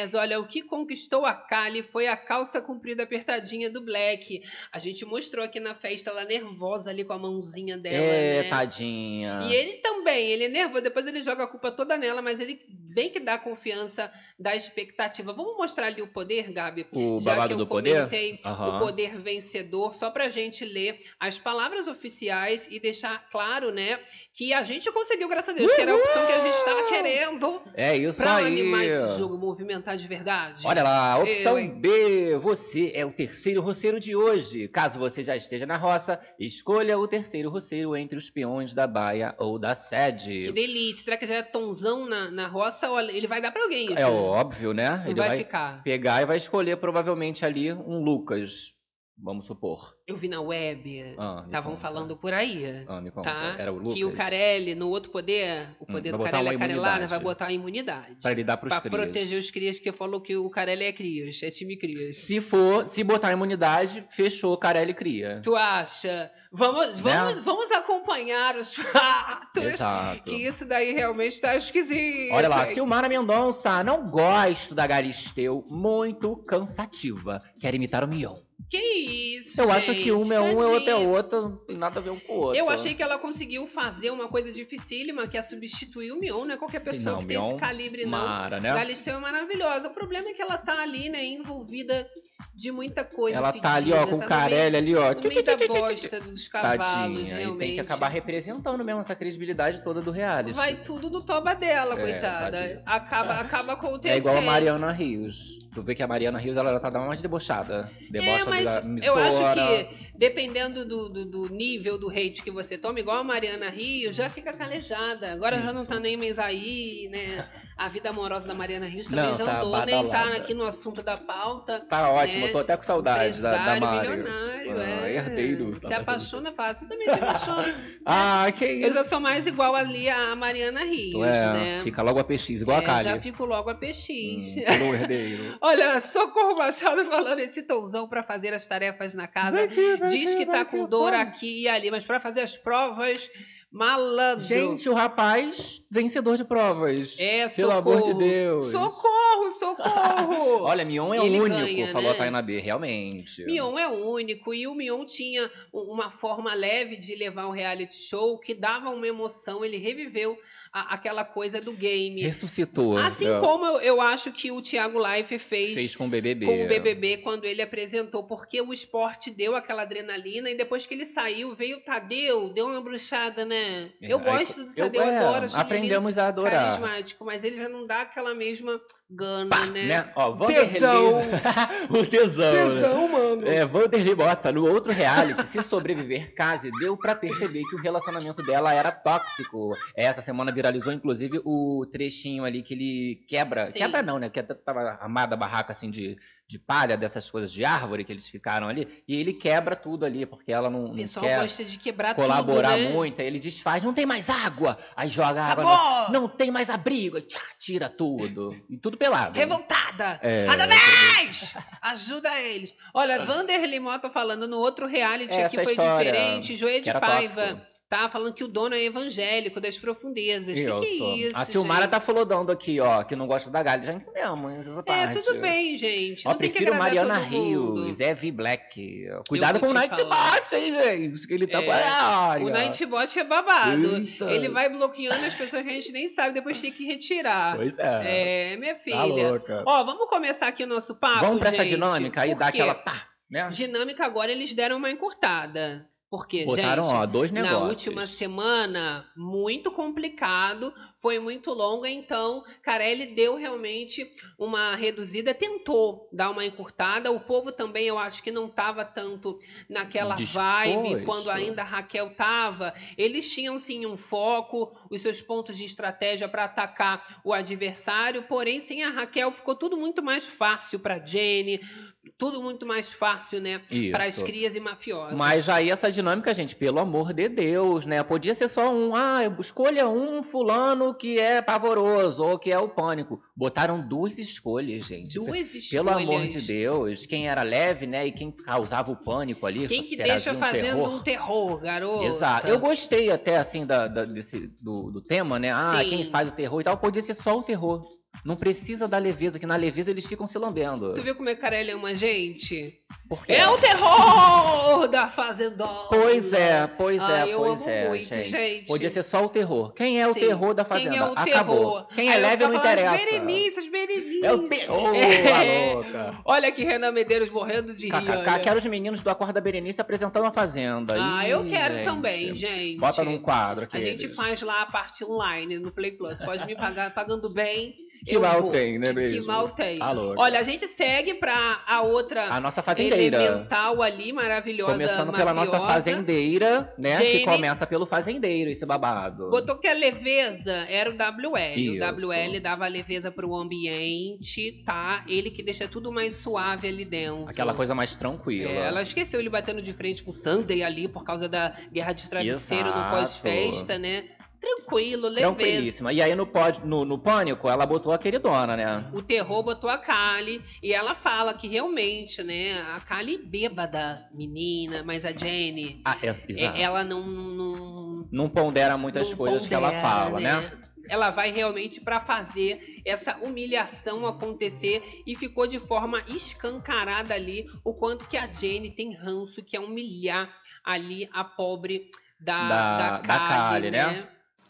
Mas olha, o que conquistou a Kali foi a calça comprida apertadinha do Black. A gente mostrou aqui na festa ela nervosa ali com a mãozinha dela, É, né? tadinha. E ele também, ele é nervoso, depois ele joga a culpa toda nela, mas ele bem que dá confiança da expectativa. Vamos mostrar ali o poder, Gabi? O Já babado que eu do poder? comentei Aham. o poder vencedor, só pra gente ler as palavras oficiais e deixar claro, né, que a gente conseguiu, graças a Deus, que era a opção que a gente estava querendo É isso pra aí. animar esse jogo, movimentar de verdade. Olha lá, opção Eu? B. Você é o terceiro roceiro de hoje. Caso você já esteja na roça, escolha o terceiro roceiro entre os peões da baia ou da Que sede. delícia. Será que já é tonzão na, na roça? Olha, ele vai dar pra alguém isso. É óbvio, né? Ele vai, vai ficar. pegar e vai escolher provavelmente ali um Lucas, vamos supor. Eu vi na web, Ah, estavam conta. falando por aí. Ah, me conta. Tá? Era o Lucas? Que o Carelli, no outro poder, o Hum, poder vai do Carelli é imunidade. vai botar a imunidade. Pra ele dar pros Pra crias. proteger os crias, porque falou que o Carelli é crias, é time crias. Se for, se botar imunidade, fechou, Carelli cria. Tu acha? Vamos, vamos, vamos acompanhar os fatos. Né? Exato. Que isso daí realmente tá esquisito. Olha lá? Silmara Mendonça, não gosto da Galisteu, muito cansativa. Quer imitar o Mion. Que isso, Eu acho que uma é um e outra é outra, não tem nada a ver um com o outro. Eu achei que ela conseguiu fazer uma coisa dificílima, que é substituir o Mion, não é qualquer pessoa não, que tem esse Mion, calibre, não. Mara, né? Galisteu é maravilhosa. O problema é que ela tá ali, né, envolvida de muita coisa Ela tá ali, fedida, ó, com no Carelli ali, ó. no meio da bosta dos cavalos, Tadinha. Realmente. tem que acabar representando mesmo essa credibilidade toda do reality. Vai tudo no toba dela, É, coitada. tadinha. Acaba, acaba acontecendo. É igual a Mariana Rios. Tu vê que a Mariana Rios, ela já tá dando uma debochada. Debocha É, mas da eu acho que dependendo do, do, do nível do hate que você toma, igual a Mariana Rios, já fica calejada. Agora já não tá nem mais aí, né? A vida amorosa da Mariana Rios também Não, já tá andou, nem tá aqui no assunto da pauta. Tá ótimo, né? eu tô até com saudade da, da Mari. milionário, Ah, é. herdeiro. Se apaixona fácil, eu também se apaixona. Ah, que Eu isso. já sou mais igual ali a Mariana Rios, é, né? fica logo a PX, igual É, a Kali. já fico logo a PX. Hum, herdeiro. Olha, Socorro Machado falando esse tonzão pra fazer as tarefas na casa. Diz que tá com dor aqui e ali, mas pra fazer as provas, malandro. Gente, o rapaz, vencedor de provas. é, Pelo socorro. amor de Deus. Socorro, socorro. Olha, Mion é Ele o único, ganha, falou né? a Taina B, realmente. Mion é único e o Mion tinha uma forma leve de levar um reality show que dava uma emoção, ele reviveu a- aquela coisa do game. Ressuscitou. Assim É, como eu, eu acho que o Thiago Leifert fez, fez com o BBB. com o BBB quando ele apresentou, porque o esporte deu aquela adrenalina e depois que ele saiu, veio o Tadeu, deu uma bruxada, né? É, eu aí, gosto do eu- Tadeu, é, adoro, acho Aprendemos a adorar. carismático, mas ele já não dá aquela mesma gana, Pá, né? né? Ó. Tesão. o tesão. né? Tesão, mano. É, Vanderlei Bota, no outro reality, se sobreviver case, deu pra perceber que o relacionamento dela era tóxico. Essa semana viralizou, inclusive, o trechinho ali que ele quebra. Sim. Quebra não, né? Porque tava armada a barraca assim de, de palha, dessas coisas de árvore que eles ficaram ali. E ele quebra tudo ali, porque ela não, O não pessoal quer gosta de quebrar colaborar tudo, né? muito. Aí ele desfaz, não tem mais água. Aí joga água. Acabou! Não, não tem mais abrigo. Tchá, tira tudo. E tudo pelado. Revoltada! É, Parabéns! Ajuda eles. Olha, Vanderlei Mota falando no outro reality Essa aqui foi história, diferente. Que de Paiva tóxico. Tá falando que o dono é evangélico das profundezas. Que que é isso? A Silmara gente? tá flodando aqui, ó, que não gosta da Galha. Já entendemos essa É, parte. tudo bem, gente. Ó, Não tem que prefiro agradar Mariana. Rios, Evie Black. Cuidado com o. Nightbot, hein, gente? Que ele tá É, área. O Nightbot é babado. Eita. Ele vai bloqueando as pessoas que a gente nem sabe, depois tem que retirar. Pois é. É, minha Tá filha. louca. Ó, vamos começar aqui o nosso papo, Vamos pra essa gente? dinâmica aí, Por dar aquela pá, né? Dinâmica agora eles deram uma encurtada. Porque, Botaram, gente, ó, dois na negócios. última semana, muito complicado, foi muito longa, então Carelli deu realmente uma reduzida, tentou dar uma encurtada. O povo também, eu acho que não estava tanto naquela vibe Disposto. quando ainda a Raquel tava. Eles tinham sim um foco, os seus pontos de estratégia para atacar o adversário, porém, sem a Raquel ficou tudo muito mais fácil para Jenny, tudo muito mais fácil, né? Para as crias e mafiosas. Mas aí essa dinâmica, gente, pelo amor de Deus, né? Podia ser só um, ah, escolha um fulano que é pavoroso ou que é o pânico. Botaram duas escolhas, gente. Duas escolhas. Pelo amor de Deus, quem era leve, né, e quem causava o pânico ali. Quem que deixa um fazendo terror. um terror, garoto? Exato. Eu gostei até, assim, da, da- desse, do, do tema, né? Ah, Sim. quem faz o terror e tal. Podia ser só o terror. Não precisa da leveza, que na leveza eles ficam se lambendo. Tu viu como é Carelli ama a gente? Por quê? É o terror da Fazendona. Pois é, pois é, Ai, eu pois amo é, muito, gente. Podia ser só o terror. Quem é o Sim. terror da Fazenda? Quem é o Acabou. terror? Quem é Aí leve não interessa. As Berenice, as Berenice. É o terror, É. louca. Olha aqui, Renan Medeiros morrendo de rir. Olha. quero os meninos do Acorda Berenice apresentando a Fazenda. Ah, Ih, eu quero gente. também, gente. Bota num quadro aqui. A gente faz lá a parte online no Play Plus. Pode me pagar pagando bem. Que mal vou. tem, né, Que mesmo? mal tem. Tá louca. Olha, a gente segue pra a outra A nossa fazendeira. elemental ali, maravilhosa, Começando pela nossa mafiosa. fazendeira, né? Jane. Que começa pelo fazendeiro, esse babado. Botou que a leveza era o WL. Isso. O WL dava leveza pro ambiente, tá? Ele que deixa tudo mais suave ali dentro. Aquela coisa mais tranquila. É, ela esqueceu ele batendo de frente com o Sunday ali por causa da guerra de travesseiro no Exato. pós-festa, né? Tranquilo, leveza. Tranquilíssima. E aí no, pod- no, no Pânico, ela botou a queridona, né? O terror botou a Kali e ela fala que realmente, né, a Kali bêbada, menina, mas a Jenny, Ah, é- exato. ela não, não, Não pondera muitas não coisas que ela pondera, fala, né? Ela vai realmente pra fazer essa humilhação acontecer e ficou de forma escancarada ali o quanto que a Jenny tem ranço, que é humilhar ali a pobre da, Da- da, da Kali, Kali, né?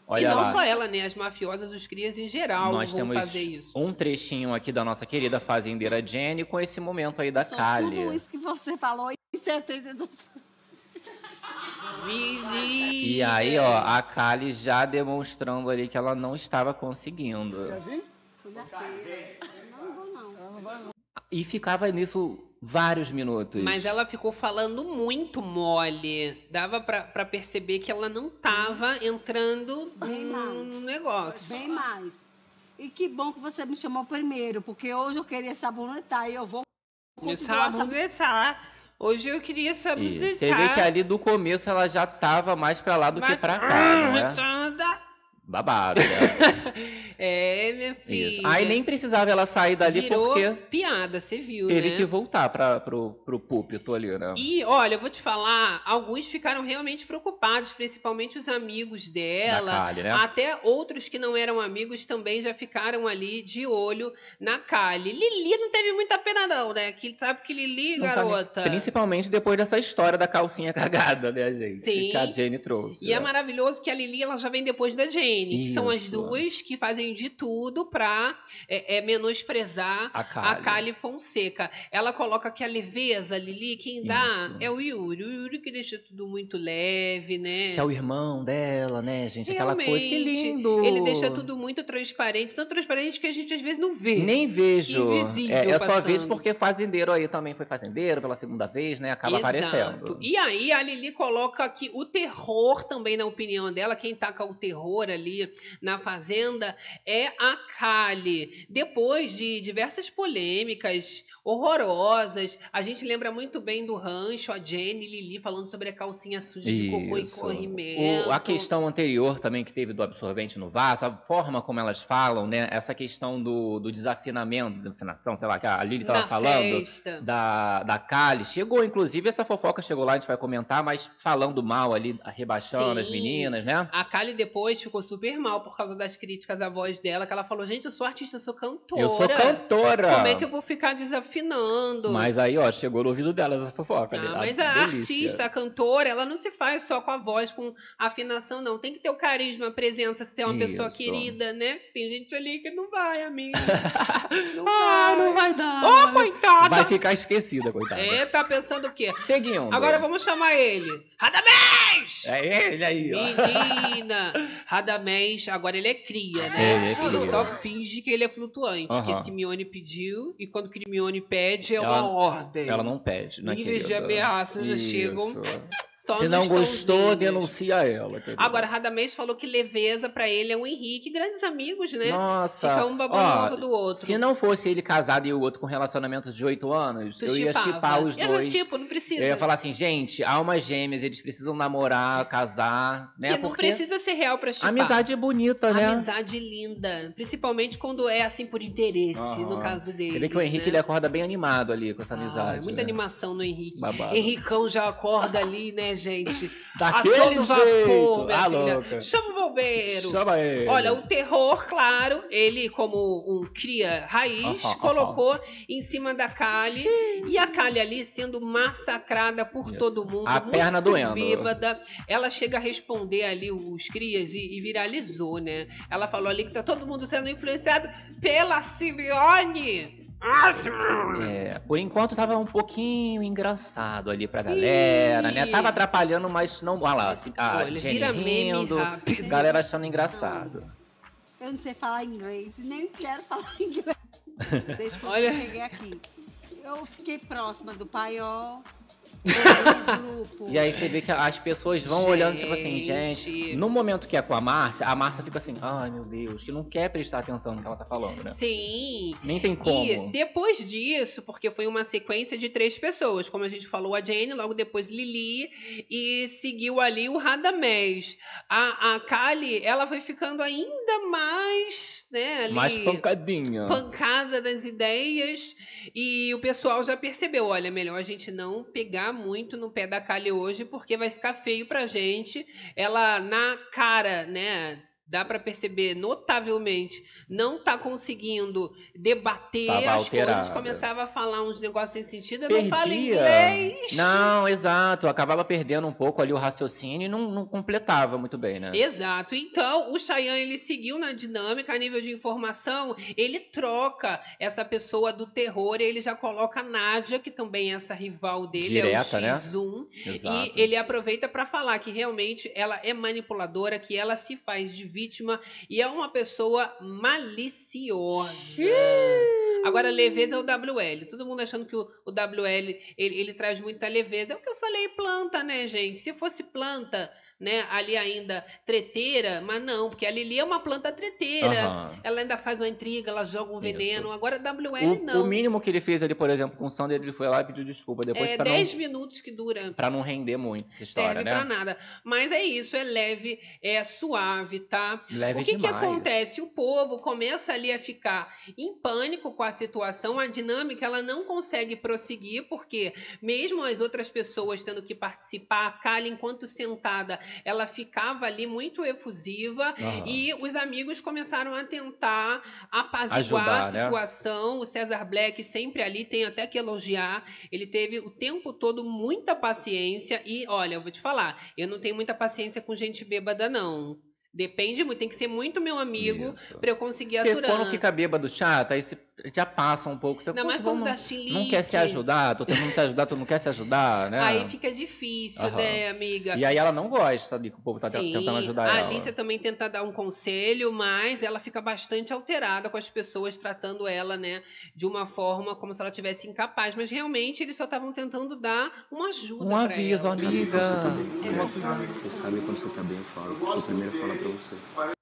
Né? e Olha não lá. só ela, né? As mafiosas, os crias em geral Nós vão temos fazer isso. um trechinho aqui da nossa querida fazendeira Jenny com esse momento aí da Só Kali. tudo isso que você falou em 72. Menina. E aí, ó, a Kali já demonstrando ali que ela não estava conseguindo. Coisa feia. Não vou, não. E ficava nisso vários minutos. Mas ela ficou falando muito mole. Dava pra, pra perceber que ela não tava entrando Bem no, mais. no negócio. Bem mais. E que bom que você me chamou primeiro, porque hoje eu queria sabonetar e eu vou conversar. Hoje eu queria saber. E você vê que ali do começo ela já tava mais pra lá do que pra cá, não é? Babado, né? É, minha filha. Isso. Aí nem precisava ela sair dali Virou porque piada, você viu, teve né? que voltar pra, pro, pro púlpito ali, né? E olha, eu vou te falar, alguns ficaram realmente preocupados, principalmente os amigos dela. Kali, né? Até outros que não eram amigos também já ficaram ali de olho na Kali. Lili não teve muita pena, não, né? Que sabe que Lili, Não tá garota. Principalmente depois dessa história da calcinha cagada, né, gente? Sim. Que a Jane trouxe. E é né? maravilhoso que a Lili ela já vem depois da Jane, que são as duas que fazem de tudo pra é, é, menosprezar A a Kali. Kali Fonseca. Ela coloca que a leveza, Lili, quem dá Isso. é o Yuri. O Yuri que deixa tudo muito leve, né? Que é o irmão dela, né, gente? Aquela coisa. Que Realmente, lindo! Ele deixa tudo muito transparente, tão transparente que a gente às vezes não vê. Nem vejo. Invisível É, eu só passando. vejo porque fazendeiro aí também foi fazendeiro pela segunda vez, né? Acaba aparecendo. Exato. E aí a Lili coloca aqui o terror também na opinião dela. Quem taca o terror ali na fazenda é a Kali. Depois de diversas polêmicas horrorosas, a gente lembra muito bem do rancho, a Jenny Lili falando sobre a calcinha suja de cocô e Isso. corrimento. O- a questão anterior também que teve do absorvente no vaso, a forma como elas falam, né? Essa questão do, do desafinamento, desafinação, sei lá, que a Lili tava Na falando. festa. Da, da Kali. Chegou, inclusive, essa fofoca chegou lá, a gente vai comentar, mas falando mal ali, rebaixando as Sim. meninas, né? A Kali depois ficou super mal por causa das críticas à voz dela, que ela falou, gente, eu sou artista, eu sou cantora. Eu sou cantora. Como é que eu vou ficar desafinando? Mas aí, ó, chegou no ouvido dela essa fofoca. Ah, mas a artista, a cantora, ela não se faz só com a voz, com afinação, não. Tem que ter o carisma, a presença, ser uma pessoa Isso. querida, né? Tem gente ali que não vai, amiga. Não Ah, vai. não vai dar. Ô, coitada! Vai ficar esquecida, coitada. É, tá pensando o quê? Seguindo. Agora vamos chamar ele. Radamés! É ele aí, ó. Menina! Radamés, agora ele é cria, né? Ele é cria. só finge que ele é flutuante. Aham. Porque Simeone pediu e quando Simeone pede, é Ela- uma ordem. Ela não pede, né, Níveis de ameaça já Isso. chegam Só Se não gostou, denuncia ela. Agora, Radamés falou que leveza pra ele é o Henrique, grandes amigos, né? Nossa. Fica um babando do outro. Se não fosse ele casado e o outro com relacionamento de oito anos, Tu eu ia chipava. chipar os Eu dois. já chipo, não precisa. Eu ia falar assim, gente, almas gêmeas, eles precisam namorar, casar, né? que não Porque precisa ser real pra chipar. amizade é bonita, né? Amizade linda. Principalmente quando é assim por interesse, Aham. no caso dele. Você vê que o Henrique ele acorda bem animado ali com essa amizade. muita né? animação no Henrique. Babado. Henricão já acorda ali, né? Gente? Daquele a todo vapor, minha Ah, filha. louca. Chama o bombeiro. Chama ele. Olha, o terror, claro, ele, como um cria raiz, Ah, ah, ah, colocou em cima da Kali. E a Kali ali sendo massacrada por Isso. todo mundo. A perna doendo. bêbada. Ela chega a responder ali os crias e, e viralizou, né? Ela falou ali que tá todo mundo sendo influenciado pela Simeone. É, por enquanto tava um pouquinho engraçado ali pra galera, né? Tava atrapalhando, mas não. Olha lá, assim, a Olha, Jenny vira rindo, rápido. galera achando engraçado. Eu não sei falar inglês, nem quero falar inglês. Desde quando Olha. eu cheguei aqui. Eu fiquei próxima do paiol. E aí você vê que as pessoas vão olhando, tipo assim, Gente. gente. No momento que é com a Márcia, a Márcia fica assim, ai meu Deus, que não quer prestar atenção no que ela tá falando, né? Sim. Nem tem como. E depois disso, porque foi uma sequência de três pessoas, como a gente falou, a Jane, logo depois Lili, e seguiu ali o Radamés. A, a Kali, ela foi ficando ainda mais, né, ali... Mais pancadinha. pancada das ideias e o pessoal já percebeu, olha, melhor a gente não pegar muito no pé da Kali hoje porque vai ficar feio pra gente. Ela na cara, né, dá pra perceber notavelmente, não tá conseguindo debater Tava as coisas, alterada. começava a falar uns negócios sem sentido, eu não falo inglês. Não, exato. Acabava perdendo um pouco ali o raciocínio e não, não completava muito bem, né? Exato. Então, o Cheyenne, ele seguiu na dinâmica, a nível de informação, ele troca essa pessoa do terror, e ele já coloca a Nádia, que também é essa rival dele, Direta, é né? o X1, Exato. e ele aproveita para falar que realmente ela é manipuladora, que ela se faz de vítima e é uma pessoa maliciosa. Agora, leveza é o WL. Todo mundo achando que o, o WL ele, ele traz muita leveza. É o que eu falei, planta, né, gente? Se fosse planta, né, ali ainda treteira, mas não, porque a Lili é uma planta treteira. Aham. Ela ainda faz uma intriga, ela joga um Isso. veneno. Agora, WL O, não. o mínimo que ele fez ali, por exemplo, com o Sander, ele foi lá e pediu desculpa depois é pra, 10 não, minutos que dura. pra não render muito essa história, serve né? pra nada. Mas é isso, é leve, é suave, tá? Leve o que, que acontece? O povo começa ali a ficar em pânico com a situação, a dinâmica ela não consegue prosseguir, porque mesmo as outras pessoas tendo que participar, a Kali, enquanto sentada, ela ficava ali muito efusiva Aham. e os amigos começaram a tentar apaziguar Ajudar, a né? situação. O César Black sempre ali tem até que elogiar. Ele teve o tempo todo muita paciência e, olha, eu vou te falar, eu não tenho muita paciência com gente bêbada não. Depende muito, tem que ser muito meu amigo pra eu conseguir Porque aturar. quando fica bêbado chato, aí você já passa um pouco. Você, "Pô, mais tu quando não, não chilique. quer se ajudar, tô tentando te ajudar, tu não quer se ajudar, né? Aí fica difícil, Aham. né, amiga? E aí ela não gosta de que o povo tá Sim, tentando ajudar a ela. Alicia também tenta dar um conselho, mas ela fica bastante alterada com as pessoas tratando ela, né, de uma forma como se ela tivesse incapaz. Mas realmente eles só estavam tentando dar uma ajuda. Um aviso, ela. amiga. Você sabe quando você tá bem, eu falo. Eu sou o primeiro a falar pra você.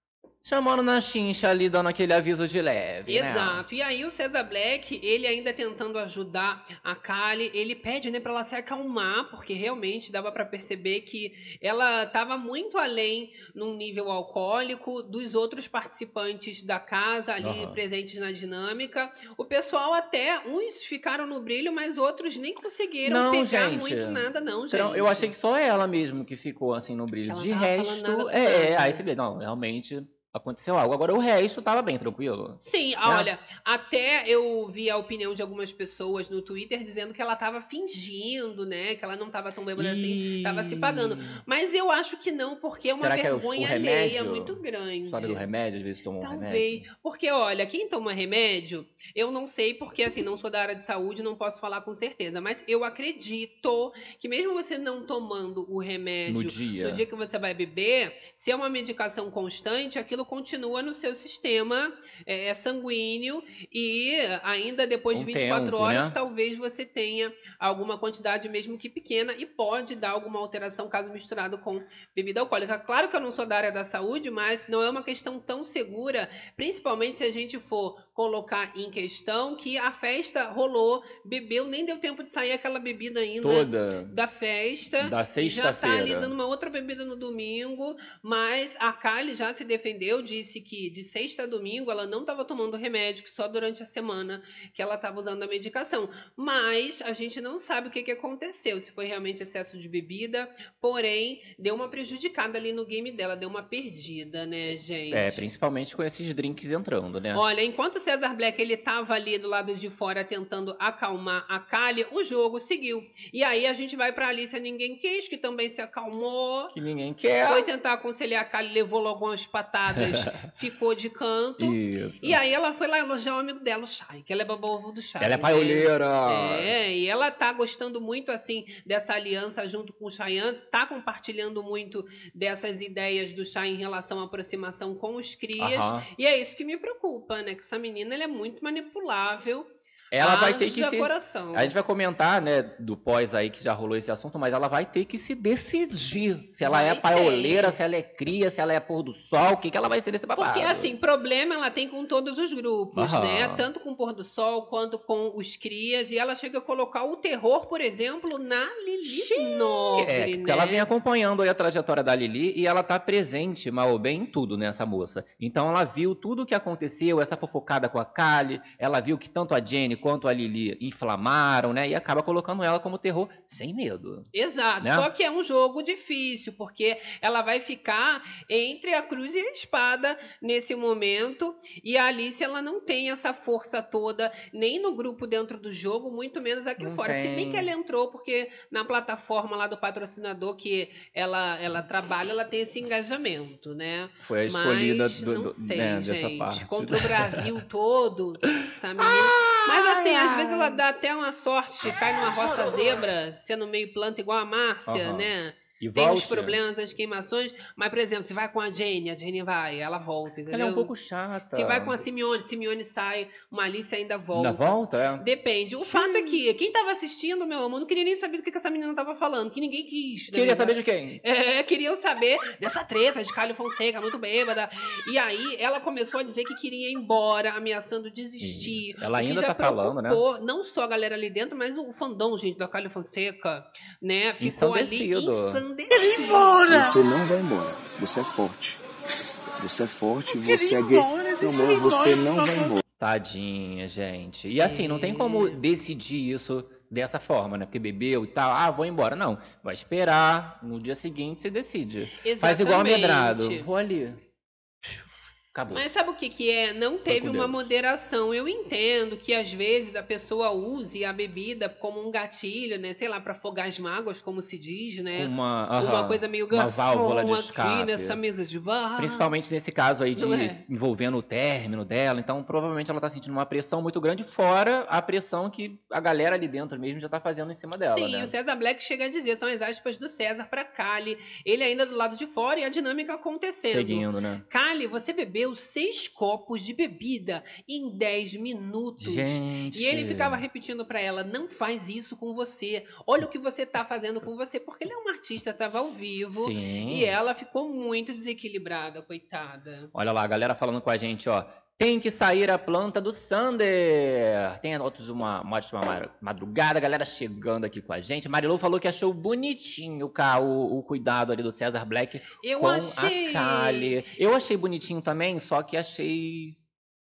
Chamando na chincha ali, dando aquele aviso de leve, né? Exato. E aí o César Black, ele ainda tentando ajudar a Kali, ele pede, né, para ela se acalmar, porque realmente dava para perceber que ela estava muito além num nível alcoólico dos outros participantes da casa ali Aham. presentes na dinâmica. O pessoal até uns ficaram no brilho, mas outros nem conseguiram Não, pegar gente. muito nada não, gente. Então, eu achei que só ela mesmo que ficou assim no brilho. Ela de tava resto, é, nada. aí você vê, não, realmente aconteceu algo. Agora o resto tava bem tranquilo. Sim, olha, até eu vi a opinião de algumas pessoas no Twitter dizendo que ela tava fingindo, né? Que ela não tava tão bêbada assim, tava se pagando. Mas eu acho que não, porque é uma Será que é o- vergonha o alheia muito grande. História do remédio, às vezes tomou um Talvez. remédio. Porque, olha, quem toma remédio, eu não sei, porque assim, não sou da área de saúde, não posso falar com certeza. Mas eu acredito que mesmo você não tomando o remédio No dia. no dia que você vai beber, se é uma medicação constante, aquilo continua no seu sistema é, sanguíneo e ainda depois de Um 24 tempo, horas, né? talvez você tenha alguma quantidade, mesmo que pequena, e pode dar alguma alteração caso misturado com bebida alcoólica. Claro que eu não sou da área da saúde, mas não é uma questão tão segura, principalmente se a gente for colocar em questão que a festa rolou, bebeu, nem deu tempo de sair aquela bebida ainda Toda. da festa. Da e já tá ali sexta-feira. dando uma outra bebida no domingo, mas a Kali já se defendeu atendeu disse que de sexta a domingo ela não estava tomando remédio, que só durante a semana que ela estava usando a medicação. Mas a gente não sabe o que, que aconteceu, se foi realmente excesso de bebida, porém deu uma prejudicada ali no game dela, deu uma perdida, né, gente? É, principalmente com esses drinks entrando, né? Olha, enquanto o César Black ele tava ali do lado de fora tentando acalmar a Kali, o jogo seguiu. E aí a gente vai pra Alicia Ninguém Quis, que também se acalmou. Que ninguém quer. Foi tentar aconselhar a Kali, levou logo umas patadas, ficou de canto. Isso. E aí ela foi lá elogiar o amigo dela, o Chay, que ela é babovo do Chay. Ela é né? paioleira. É, e ela tá gostando muito, assim, dessa aliança junto com o Chayanne, tá compartilhando muito dessas ideias do Chay em relação à aproximação com os crias. Aham. E é isso que me preocupa, né? Que essa menina ela é muito manipulável. Ela vai ter que Haja se. coração. A gente vai comentar, né, do pós aí que já rolou esse assunto, mas ela vai ter que se decidir. Se ela é Vai paioleira, ter. se ela é cria, se ela é pôr do sol, o que, que ela vai ser nesse babado. Porque, assim, problema ela tem com todos os grupos, Aham. né? Tanto com o pôr do sol quanto com os crias. E ela chega a colocar o terror, por exemplo, na Lili Nobre, É, né? ela vem acompanhando aí a trajetória da Lili e ela tá presente, mal ou bem, em tudo, né, essa moça. Então ela viu tudo o que aconteceu, essa fofocada com a Kali, ela viu que tanto a Jenny quanto a Lili inflamaram, né, e acaba colocando ela como terror sem medo. Exato, né? só que é um jogo difícil, porque ela vai ficar entre a cruz e a espada nesse momento, e a Alice ela não tem essa força toda, nem no grupo dentro do jogo, muito menos aqui Não fora. Se bem tem. que ela entrou, porque na plataforma lá do patrocinador que ela, ela trabalha, ela tem esse engajamento, né? Foi a escolhida Mas do, não do- sei, né, gente. dessa parte. Contra o Brasil todo, essa menina. Mas assim, às vezes ela dá até uma sorte, cai numa roça zebra, sendo meio planta igual a Márcia, Aham. né? E Tem os problemas, as queimações, mas, por exemplo, se vai com a Jane, a Jane vai, ela volta, entendeu? Ela é um pouco chata. Se vai com a Simeone, Simeone sai, uma Alice ainda volta. Ainda volta, é? Depende. O fato é que quem tava assistindo, meu amor, não queria nem saber do que, que essa menina tava falando, que ninguém quis. Queria saber de quem? É, queriam saber dessa treta de Caio Fonseca, muito bêbada. E aí ela começou a dizer que queria ir embora, ameaçando desistir. Isso. Ela ainda já tá falando, né? Não só a galera ali dentro, mas o fandom, gente, da Caio Fonseca, né? Ficou ali Ensandecido. ensandecido. Você não vai embora. Você é forte. Você é forte, você é gay. Meu amor, você não vai embora. Tadinha, gente. E assim, não tem como decidir isso dessa forma, né? Porque bebeu e tal, ah, vou embora. Não, vai esperar, no dia seguinte você decide. Faz igual a Exatamente. medrado. Vou ali. Acabou. Mas sabe o que, que é? Não teve uma Deus. moderação. Eu entendo que às vezes a pessoa use a bebida como um gatilho, né? Sei lá, para afogar as mágoas, como se diz, né? Uma, Uma aham, coisa meio uma garçom aqui nessa mesa de bar. Principalmente nesse caso aí de é? envolvendo o término dela. Então, provavelmente ela tá sentindo uma pressão muito grande, fora a pressão que a galera ali dentro mesmo já tá fazendo em cima dela, Sim, né? o César Black chega a dizer, são as aspas do César para Kali. Ele ainda do lado de fora e a dinâmica acontecendo. Seguindo, né? Kali, você bebeu seis copos de bebida em 10 minutos. Gente. E ele ficava repetindo pra ela: não faz isso com você. Olha o que você tá fazendo com você. Porque ele é um artista, tava ao vivo. Sim. E ela ficou muito desequilibrada, coitada. Olha lá, a galera falando com a gente, ó. Tem que sair a planta do Sander. Tem outros uma, uma ótima ma- madrugada, galera chegando aqui com a gente. Marilou falou que achou bonitinho o, o cuidado ali do César Black Eu com achei. a Kali. Eu achei bonitinho também, só que achei.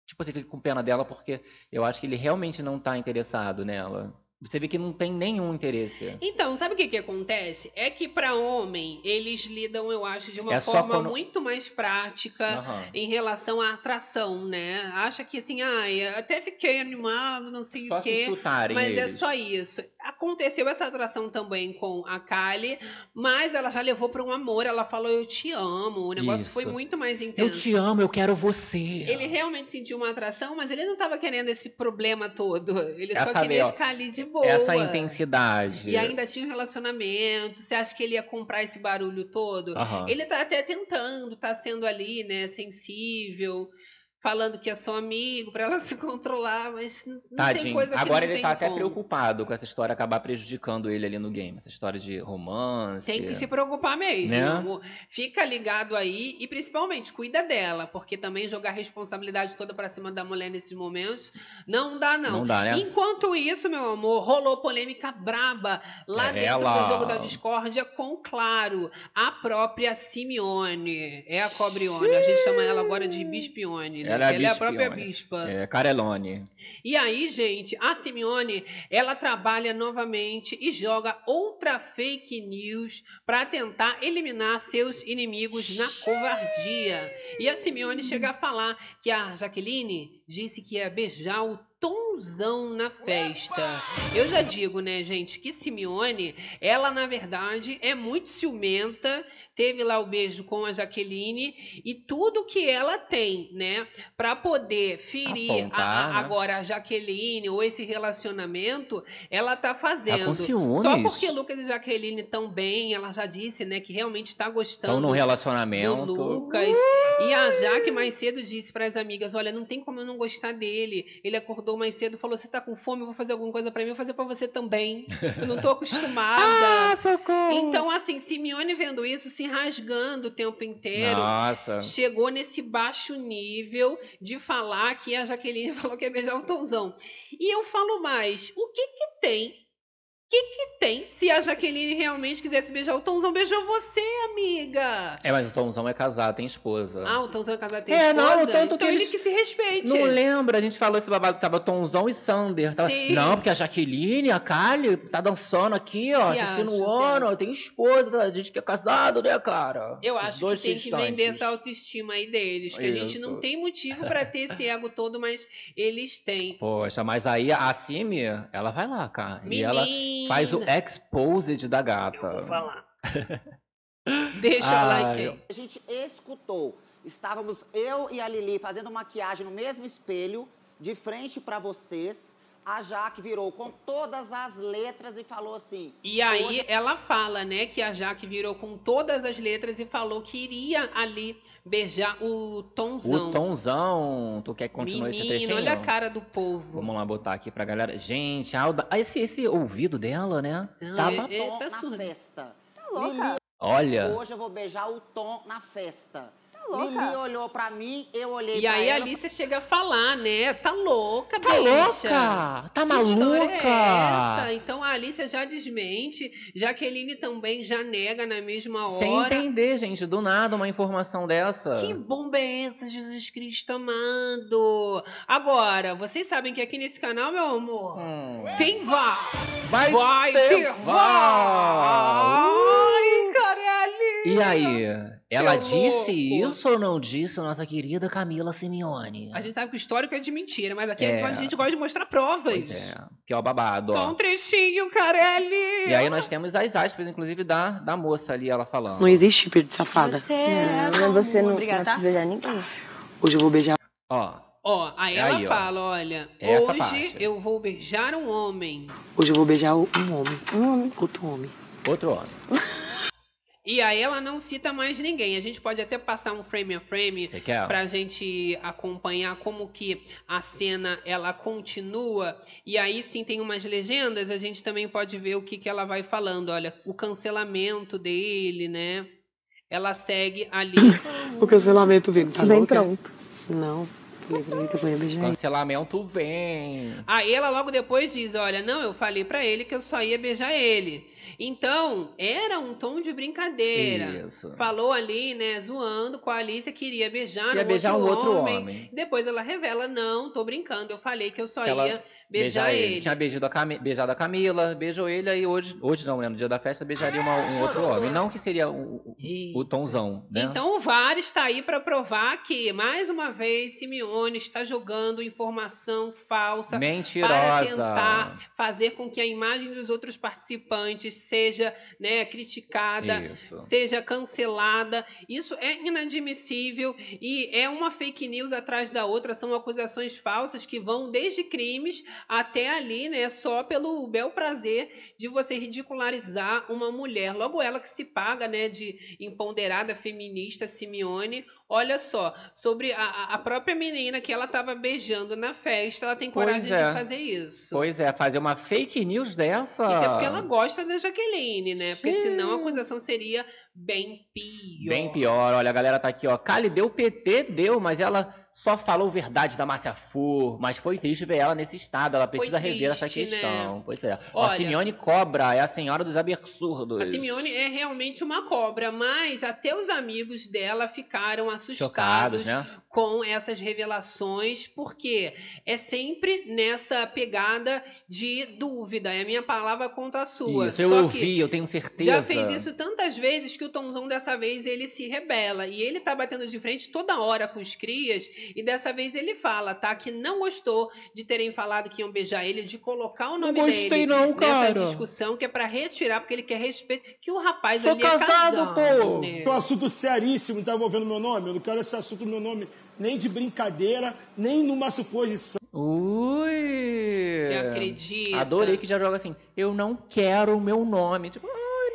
Tipo, você fica com pena dela porque eu acho que ele realmente não tá interessado nela. Você vê que não tem nenhum interesse. Então, sabe o que que acontece? É que pra homem, eles lidam, eu acho, de uma É forma quando- muito mais prática Aham. em relação à atração, né? Acha que assim, ai, até fiquei animado, não sei Só o se quê. chutarem Mas é eles. só isso. Aconteceu essa atração também com a Kylie, mas ela já levou para um amor. Ela falou: Eu te amo. O negócio Isso. foi muito mais Eu intenso. te amo, eu quero você. Ele realmente sentiu uma atração, mas ele não estava querendo esse problema todo. Ele só queria ó, ficar ali de boa. Essa intensidade. E ainda tinha um relacionamento. Você acha que ele ia comprar esse barulho todo? Aham. Ele tá até tentando, tá sendo ali, né, sensível. Falando que é só amigo, para ela se controlar, mas não Tadinho. tem coisa que Agora ele tá até como. preocupado com essa história acabar prejudicando ele ali no game. Essa história de romance. Tem que se preocupar mesmo, Né? meu amor. Fica ligado aí e principalmente cuida dela, porque também jogar a responsabilidade toda pra cima da mulher nesses momentos não dá não. Não dá, né? Enquanto isso, meu amor, rolou polêmica braba lá É dentro ela. do jogo da discórdia com, claro, a própria Simeone. É a Cobrione, a gente chama ela agora de Bispione, né? Ela é a ela é a própria bispa. É, Carelone. E aí, gente, a Simeone, ela trabalha novamente e joga outra fake news para tentar eliminar seus inimigos na covardia. E a Simeone chega a falar que a Jaqueline disse que ia beijar o Tonzão na festa. Eu já digo, né, gente, que Simeone, ela na verdade é muito ciumenta. Teve lá o beijo com a Jaqueline e tudo que ela tem, né, para poder ferir a- Apontar, a- né? agora a Jaqueline ou esse relacionamento, ela tá fazendo. Tá. Só porque Lucas e Jaqueline estão bem, ela já disse, né, que realmente está gostando Estão do relacionamento. Lucas. E a Jaque mais cedo disse para as amigas: Olha, não tem como eu não gostar dele. Ele acordou mais cedo, falou: Você tá com fome? Eu vou fazer alguma coisa para mim, eu vou fazer para você também. Eu não tô acostumada. Ah, socorro! Então, assim, Simeone vendo isso, se rasgando o tempo inteiro. Nossa. Chegou nesse baixo nível de falar que a Jaqueline falou que ia beijar o Tonzão. E eu falo mais: o que que tem? O que que tem se a Jaqueline realmente quisesse beijar o Tonzão? Beijou você, amiga! É, mas o Tomzão é casado, tem esposa. Ah, o Tonzão é casado tem É, esposa? não, tanto que então ele eles- que se respeite. Não lembra? A gente falou esse babado que tava Tomzão e Sander. Tava- Sim. Não, porque a Jaqueline, a Kali, tá dançando aqui, ó, Se o ano, tem esposa, a gente que é casado, né, cara? Eu acho que tem que vender essa autoestima aí deles, que a gente não Isso. tem motivo pra ter esse ego todo, mas eles têm. Poxa, mas aí a Simi, ela vai lá, cara. E ela Menina. faz o exposed da gata. Vou falar. Deixa o Ai, like aí. A gente escutou. Estávamos eu e a Lili fazendo maquiagem no mesmo espelho, de frente para vocês. A Jaque virou com todas as letras e falou assim: E aí ela fala, né, que a Jaque virou com todas as letras e falou que iria ali beijar o Tonzão. O Tomzão, tu quer que continue esse Menino, trechinho? olha a cara do povo. Vamos lá botar aqui pra galera. Gente, a Alda... ah, esse, esse ouvido dela, né? Não, Tava... é- é- tá na festa. louca? Lili, Olha, hoje eu vou beijar o Tom na festa. Louca? Lili olhou pra mim, eu olhei E pra aí a ela. Alice chega a falar, né? Tá louca, tá bicha. louca? Tá Que história é essa? maluca? Então a Alice já desmente, Jaqueline também já nega na mesma hora. Sem entender, gente, do nada uma informação dessa. Que bomba é essa, Jesus Cristo amado? Agora, vocês sabem que aqui nesse canal, meu amor, Hum. tem vá. Vai, Vai ter ter vá. Ai, Carelli. E aí, ela Seu disse louco. isso ou não disse, nossa querida Camila Simeone? A gente sabe que o histórico é de mentira, mas aqui É. a gente gosta de mostrar provas. Pois é, que é o babado, Só ó. um trechinho, Carelli. E aí nós temos as aspas, inclusive, da, da moça ali, ela falando. Não existe tipo de safada. Você é não, você não, Obrigada, não tá? beijar ninguém. Hoje eu vou beijar. Ó, Ó, aí É ela aí, ó. fala, olha, Essa hoje parte. eu vou beijar um homem. Hoje eu vou beijar um homem. Um homem. Outro homem. outro homem. E aí ela não cita mais ninguém. A gente pode até passar um frame a frame quer? pra gente acompanhar como que a cena ela continua. E aí sim tem umas legendas, a gente também pode ver o que, que ela vai falando. Olha, o cancelamento dele, né? Ela segue ali. O cancelamento vindo. Tá Bem louca? pronto. Não. Ia. Cancelamento vem. Aí ela logo depois diz: Olha, não, eu falei pra ele que eu só ia beijar ele. Então, era um tom de brincadeira. Isso. Falou ali, né, zoando com a Alice, queria beijar, Queria um beijar outro, um outro homem. homem. Depois ela revela: Não, tô brincando, eu falei que eu só Que ela beijar, ele. Tinha beijado a, Cami- beijado a Camila, beijou ele, aí hoje, hoje não, né? No dia da festa, beijaria uma- um outro homem. Não que seria o, o, o Tomzão, né? Então o VAR está aí para provar que, mais uma vez, Simeone está jogando informação falsa Mentirosa. para tentar fazer com que a imagem dos outros participantes seja né, criticada, Isso. seja cancelada. Isso é inadmissível e é uma fake news atrás da outra. São acusações falsas que vão desde crimes até ali, né, só pelo bel prazer de você ridicularizar uma mulher. Logo ela que se paga, né, de empoderada feminista Simeone, Olha só, sobre a, a própria menina que ela estava beijando na festa, ela tem coragem Pois é. de fazer isso. Pois é, fazer uma fake news dessa. Isso é porque ela gosta da Jaqueline, né? Porque senão a Sim. acusação seria bem pior. Bem pior, olha, a galera tá aqui, ó. Kali deu PT, deu, mas ela só falou verdade da Márcia Fu. Mas foi triste ver ela nesse estado. Ela precisa rever essa triste, né? questão. Pois é. Olha- Simeone Cobra é a senhora dos absurdos. A Simeone é realmente uma cobra, mas até os amigos dela ficaram assustados Chocados, né? com essas revelações, porque é sempre nessa pegada de dúvida. É a minha palavra contra a sua. Isso, eu Só ouvi, que eu tenho certeza. Já fez isso tantas vezes que o Tomzão dessa vez ele se rebela. E ele tá batendo de frente toda hora com os crias. E dessa vez ele fala, tá? Que não gostou de terem falado que iam beijar ele, de colocar o nome gostei dele não, nessa cara. discussão, que é pra retirar, porque ele quer respeito. Que o rapaz Sou ali é casado, casado, pô! né? É um assunto seríssimo, tá envolvendo meu nome. Eu não quero esse assunto no meu nome nem de brincadeira, nem numa suposição. Ui! Você acredita? Adorei que já joga assim. Eu não quero o meu nome. Tipo,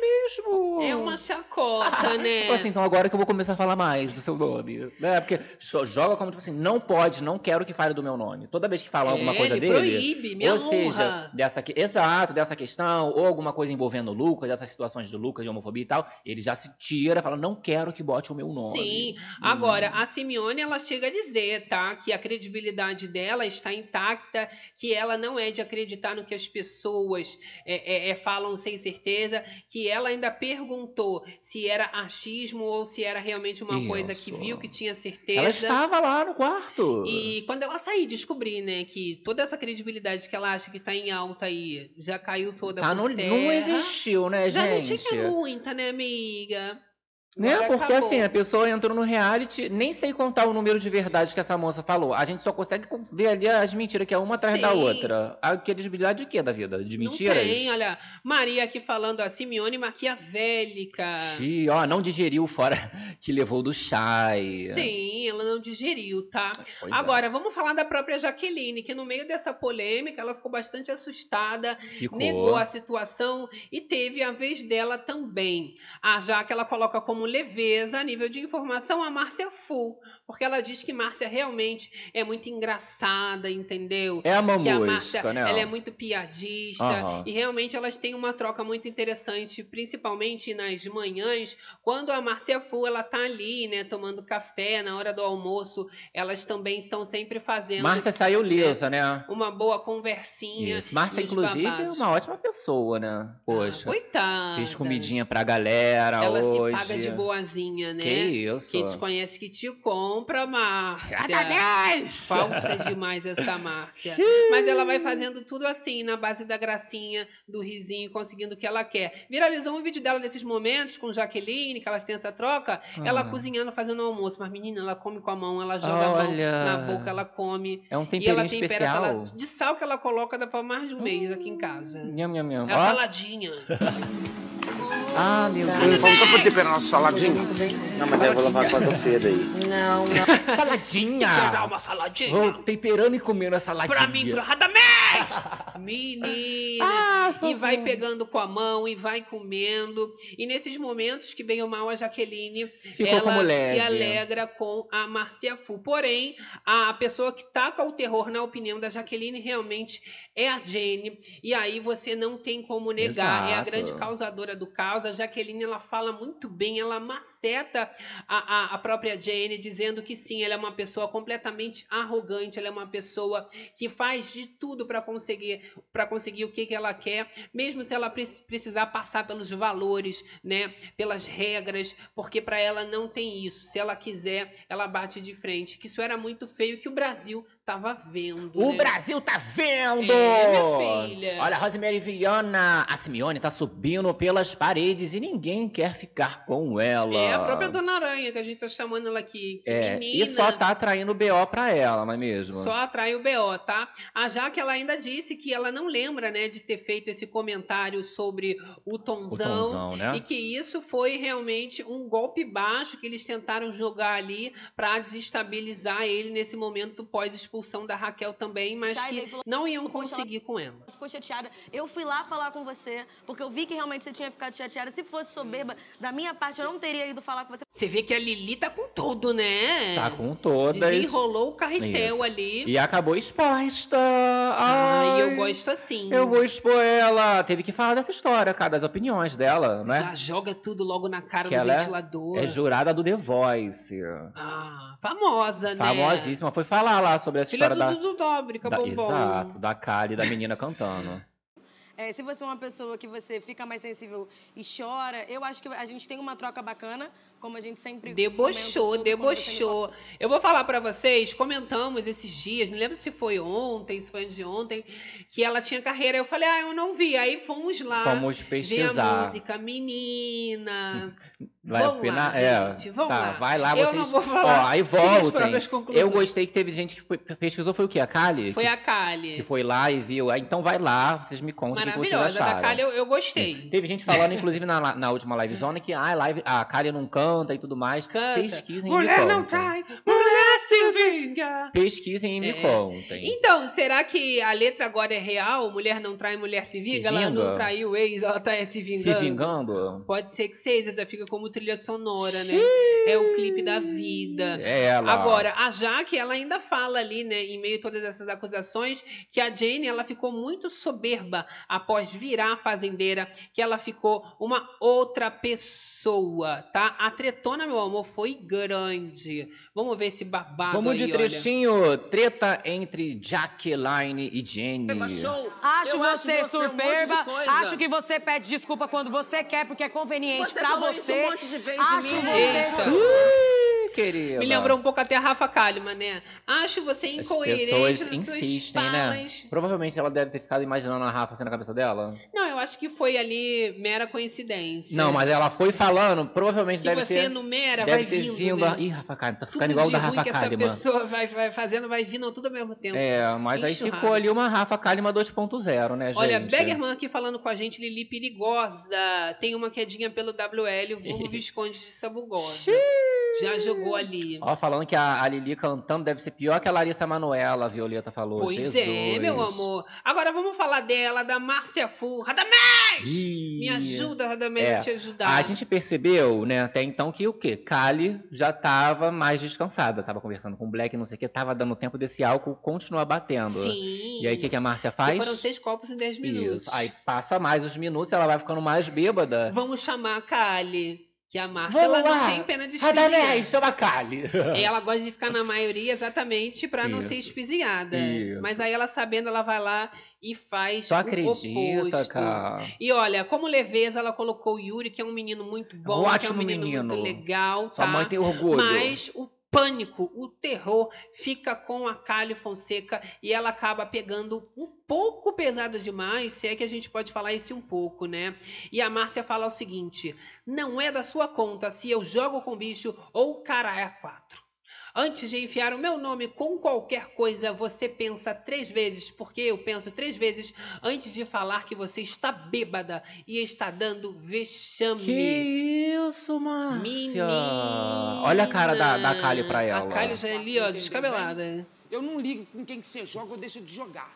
mesmo. É uma chacota, né? Tipo assim, então agora que eu vou começar a falar mais do seu nome. Né? Porque só joga como, tipo assim, não pode, não quero que fale do meu nome. Toda vez que fala É, alguma coisa ele dele. proíbe, me ou honra. seja, dessa que- exato, dessa questão, ou alguma coisa envolvendo o Lucas, dessas situações do Lucas, de homofobia e tal, ele já se tira, fala, não quero que bote o meu nome. Sim. Agora, a Simeone, ela chega a dizer, tá? Que a credibilidade dela está intacta, que ela não é de acreditar no que as pessoas é, é, é, falam sem certeza, que ela ainda perguntou se era achismo ou se era realmente uma coisa que Isso. viu que tinha certeza. Ela estava lá no quarto. E quando ela sair, descobrir, né, que toda essa credibilidade que ela acha que tá em alta aí já caiu toda Tá, por não, terra. não existiu, né, Já gente? não tinha muita, né, amiga? Né? Porque acabou. assim, a pessoa entrou no reality, nem sei contar o número de verdade que essa moça falou. A gente só consegue ver ali as mentiras, que é uma atrás da Sim. outra. A credibilidade de quê da vida? De mentiras? Não tem, olha, Maria aqui falando a Simeone maquiavélica. Ih, ó, não digeriu fora que levou do chai. Sim, ela não digeriu, tá? Pois é. Agora, vamos falar da própria Jaqueline, que no meio dessa polêmica, ela ficou bastante assustada, Ficou. negou a situação e teve a vez dela também. A Jaque, ela coloca como leveza, a nível de informação, a Márcia Fu, porque ela diz que Márcia realmente é muito engraçada, entendeu? É a que a mamusca, Márcia, né? ela é muito piadista Aham. e realmente elas têm uma troca muito interessante, principalmente nas manhãs, quando a Márcia Fu ela tá ali, né, tomando café na hora do almoço, elas também estão sempre fazendo Márcia saiu lisa, né? uma boa conversinha. Isso. Márcia, inclusive, é babados. uma ótima pessoa, né? Poxa. Coitada. Fez comidinha pra galera Ela hoje. se paga de boazinha, né? Que isso. Quem te conhece que te compra, Márcia. Parabéns! Falsa demais essa Márcia. Mas ela vai fazendo tudo assim, na base da gracinha, do risinho, conseguindo o que ela quer. Viralizou um vídeo dela nesses momentos com Jaqueline, que elas têm essa troca. Ela Ah. cozinhando, fazendo almoço. Mas, menina, ela come com a mão, ela joga a mão Olha. na boca, ela come. É um e ela temperinho tempera a especial. salada de sal que ela coloca dá pra mais de um mês aqui em casa. Nham, nham, nham. É a Ó. saladinha. Ah, meu Vamos só pra temperar nosso saladinho? Não, mas aí eu vou lavar com a feira aí. Não, Saladinha! Temperar uma saladinha. Vou temperando e comendo a saladinha. Pra mim, radamente! Menina! Ah, e vai pegando com a mão e vai comendo. E nesses momentos que bem ou mal a Jaqueline, Ficou ela se alegra com a Marcia Fu. Porém, a pessoa que taca o terror na opinião da Jaqueline realmente é a Jenny. E aí você não tem como negar. É a Exato. grande causadora do caos. A Jaqueline, ela fala muito bem, ela maceta a, a, a própria Jenny, dizendo que sim, ela é uma pessoa completamente arrogante, ela é uma pessoa que faz de tudo para conseguir para conseguir o que, que ela quer, mesmo se ela pre- precisar passar pelos valores, né, pelas regras, porque para ela não tem isso. Se ela quiser, ela bate de frente. Que isso era muito feio que o Brasil tava vendo. O né? Brasil tá vendo! É, minha filha. Olha, Rosemary Viana, a Simeone tá subindo pelas paredes e ninguém quer ficar com ela. É a própria Dona Aranha que a gente tá chamando ela aqui. Que É, menina. e só tá atraindo BO pra ela, não é mesmo? Só atrai o BO, tá? A Jaque, ela ainda disse que ela não lembra, né, de ter feito esse comentário sobre o Tonzão. O Tonzão, né? E que isso foi realmente um golpe baixo que eles tentaram jogar ali pra desestabilizar ele nesse momento pós-exposição. Expulsão da Raquel também, mas que não iam Poxa, ela- conseguir com ela. ficou chateada. Eu fui lá falar com você, porque eu vi que realmente você tinha ficado chateada. Se fosse soberba, da minha parte, eu não teria ido falar com você. Você vê que a Lili tá com tudo, né? Tá com todas. Desenrolou o carretel Isso. ali. E acabou exposta. Ai, Ai, eu gosto assim. Eu vou expor ela. Teve que falar dessa história, cara, das opiniões dela, né? Já joga tudo logo na cara que do ela ventilador. é jurada do The Voice. Ah, famosa, né? Famosíssima. Foi falar lá sobre essa Filha história do da... Dudu Nóbrega, da- bombom. Exato, da Kali, da menina cantando. É, se você é uma pessoa que você fica mais sensível e chora, eu acho que a gente tem uma troca bacana, como a gente sempre Debochou, debochou. Eu vou falar pra vocês, comentamos esses dias, não lembro se foi ontem, se foi antes de ontem, que ela tinha carreira. Eu falei, ah, eu não vi. Aí fomos lá Fomos ver a pesquisar. música Menina. Vai Vamos opinar? lá, é, gente, vamos tá, lá. Vai lá, Eu vocês. não vou falar. Ó, aí voltem. próprias conclusões. Eu gostei que teve gente que pesquisou, foi o quê? A Kali? Foi que, a Kali. que foi lá e viu. Ah, Então vai lá, vocês me contam o que vocês Maravilhosa. acharam. Da Kali eu, eu gostei. Teve gente falando, inclusive, na, na última live zona, que ah, live, a Kali não canta e tudo mais. Canta. Pesquisem e me Mulher não contem. trai, mulher se vinga. Pesquisem e me É. contem. Então, será que a letra agora é real? Mulher não trai, mulher se vinga? ela vinga? não traiu o ex, ela tá se Se vingando. vingando? Pode ser que seja, já fica como trilha sonora, né? É o clipe da vida. É ela. Agora, a Jaque, ela ainda fala ali, né, em meio a todas essas acusações, que a Jane, ela ficou muito soberba após virar fazendeira, que ela ficou uma outra pessoa, tá? A tretona, meu amor, foi grande. Vamos ver esse babado Vamos aí, de olha. trechinho. Treta entre Jaqueline e Jenny. Acho você você um superba. coisa. acho que você pede desculpa quando você quer, porque é conveniente Você pra falou isso você. um monte de vezes de acho mim. você. Ih, querida. Me lembrou um pouco até a Rafa Kalimann, né? Acho você incoerente nas suas insistem, falas. né? Provavelmente ela deve ter ficado imaginando a Rafa assim na cabeça dela. Não, eu acho que foi ali mera coincidência. Não, mas ela foi falando, provavelmente que deve você ter. enumera, deve vai ter vindo, vindo. né? a- Ih, Rafa Kalimann, tá Tudo ficando igual o da Rafa que essa pessoa vai, vai fazendo, vai vindo tudo ao mesmo tempo. É, mas aí ficou ali uma Rafa Kalimann 2.0, né, gente? Olha, Beggerman aqui falando com a gente, Lili perigosa. Tem uma quedinha pelo WL, o vulgo Visconde de Sabugosa. Já jogou ali. Ó, falando que a, a Lili cantando deve ser pior que a Larissa Manoela, a Violeta falou. Pois Jesus. é, meu amor. Agora vamos falar dela, da Márcia Fu. Radamés! Ih, Me ajuda, Radamés, é. a te ajudar. A gente percebeu, né, até então que o quê? Kali já tava mais descansada, tava conversando com o Black, não sei o que, tava dando tempo desse álcool continuar batendo. Sim. E aí o que, que a Márcia faz? Foram seis copos em dez minutos. Isso. Aí passa mais os minutos, ela vai ficando mais bêbada. Vamos chamar a Kali. Que a Márcia, Vamos ela lá. não tem pena de espizinhar. chama a Kali. Ela gosta de ficar na maioria exatamente pra não ser espizinhada. Isso. Mas aí ela sabendo, ela vai lá e faz Tu o acredita, oposto. cara? E olha, como leveza, ela colocou o Yuri, que é um menino muito bom, que é um Ótimo menino, muito menino. legal, Sua tá? mãe tem orgulho. Mas o pânico, o terror fica com a Kali Fonseca e ela acaba pegando um pouco pesado demais, se é que a gente pode falar esse um pouco, né? E a Márcia fala o seguinte: não é da sua conta se eu jogo com bicho ou cara é quatro. Antes de enfiar o meu nome com qualquer coisa, você pensa três vezes, porque eu penso três vezes antes de falar que você está bêbada e está dando vexame. Que isso, Márcia? Menina. Olha a cara da, da Kali pra A ela. Kali já é ali, ó, descabelada. Eu não ligo com quem que você joga ou deixa de jogar.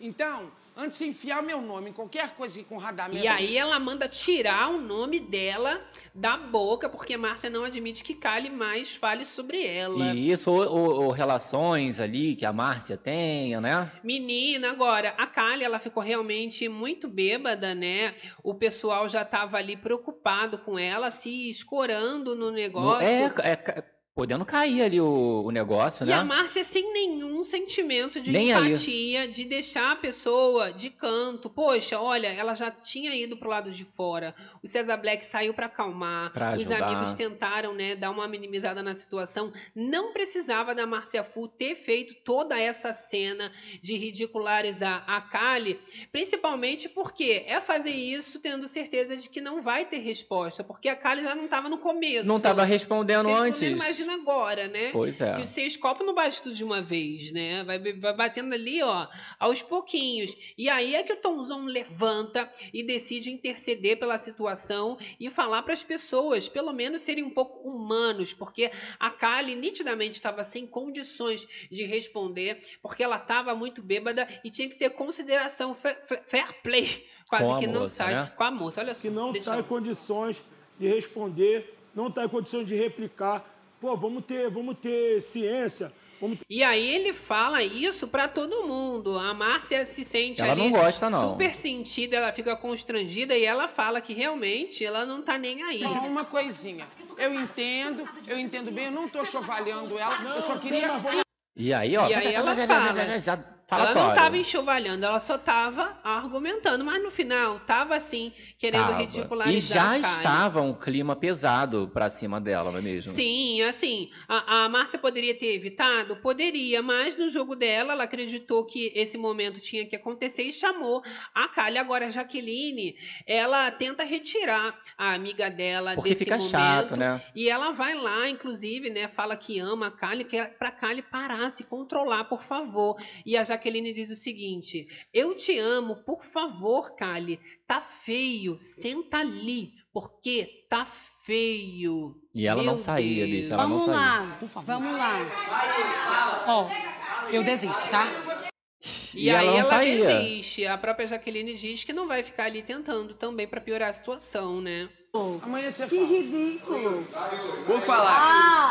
Então, antes de enfiar meu nome em qualquer coisa com radamento... E aí ela manda tirar o nome dela da boca, porque a Márcia não admite que Kali mais fale sobre ela. E isso, ou, ou- ou relações ali que a Márcia tenha, né? Menina, agora, a Kali, ela ficou realmente muito bêbada, né? O pessoal já tava ali preocupado com ela, se escorando no negócio. É, é, ca- podendo cair ali o, o negócio, E né? a Márcia sem nenhum sentimento de Nem aí. empatia, de deixar a pessoa de canto. Poxa, olha, ela já tinha ido pro lado de fora. O César Black saiu para acalmar. Pra Os amigos tentaram, né, dar uma minimizada na situação. Não precisava da Márcia Fu ter feito toda essa cena de ridicularizar a Kali, principalmente porque é fazer isso tendo certeza de que não vai ter resposta, porque a Kali já não estava no começo. Não tava respondendo Respondendo, antes. Imagina imagina agora, né? Pois é. Que os seis copos não bate tudo de uma vez, né? Vai, vai batendo ali, ó, aos pouquinhos. E aí é que o Tomzão levanta e decide interceder pela situação e falar para as pessoas, pelo menos serem um pouco humanos, porque a Kali nitidamente estava sem condições de responder, porque ela estava muito bêbada e tinha que ter consideração, fair, play, quase Com que não moça, sai né? com a moça. Olha só, que não está em eu- condições de responder, não está em condições de replicar. Pô, vamos ter, vamos ter ciência. Vamos E aí ele fala isso pra todo mundo. A Márcia se sente Ela ali não gosta, não. super sentida, ela fica constrangida e ela fala que realmente ela não tá nem aí. Só uma coisinha. Eu entendo, eu entendo bem, eu não tô chovalhando ela, eu só queria. E aí, ó. E aí ela fala. Já Ela não falatório. estava enxovalhando, ela só estava argumentando, mas no final tava assim, querendo Tava. ridicularizar E já estava um clima pesado pra cima dela, não é mesmo? Sim, assim, a, a Márcia poderia ter evitado? Poderia, mas no jogo dela, ela acreditou que esse momento tinha que acontecer e chamou a Kali. Agora, a Jaqueline, ela tenta retirar a amiga dela Porque desse fica momento. chato, né? E ela vai lá, inclusive, né, fala que ama a Kali, que é pra Kali parar, se controlar, por favor. E a Jaqueline diz o seguinte: Eu te amo, por favor, Kali. Tá feio, senta ali, porque tá feio. E ela não Meu saía, Deus. bicho. Ela não Vamos saía. lá, vamos lá. Ó, eu desisto, tá? E, E aí ela não ela desiste. A própria Jaqueline diz que não vai ficar ali tentando também pra piorar a situação, né? Amanhã você Que ridículo. Vou falar. Ah,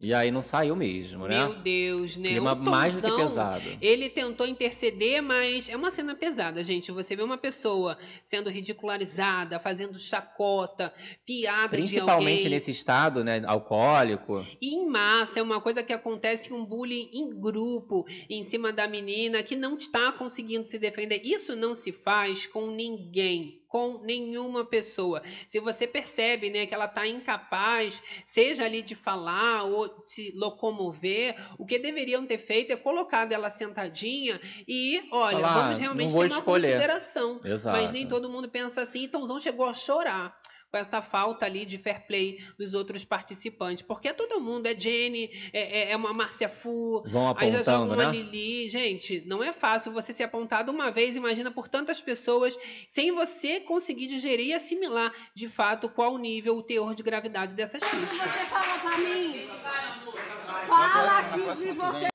E aí não saiu mesmo, né? Meu Deus, né? Clima o mais do que pesado. Ele tentou interceder, mas é uma cena pesada, gente. Você vê uma pessoa sendo ridicularizada, fazendo chacota, piada de Principalmente nesse estado, né? Alcoólico. E em massa, é uma coisa que acontece um bullying em grupo em cima da menina que não está conseguindo se defender. Isso não se faz com ninguém, com nenhuma pessoa. Se você percebe, né, que ela está incapaz, seja ali de falar ou se locomover, o que deveriam ter feito é colocado ela sentadinha e, olha, vamos "Ah, realmente ter uma escolher." consideração. Exato. Mas nem todo mundo pensa assim. Então, Zão chegou a chorar com essa falta ali de fair play dos outros participantes. Porque é todo mundo, é Jenny, é, é- é uma Márcia Fu, Vão aí já joga uma né? Lili. Gente, não é fácil você ser apontado uma vez, imagina por tantas pessoas, sem você conseguir digerir e assimilar, de fato, qual o nível, o teor de gravidade dessas críticas. você fala pra mim. Fala aqui de você.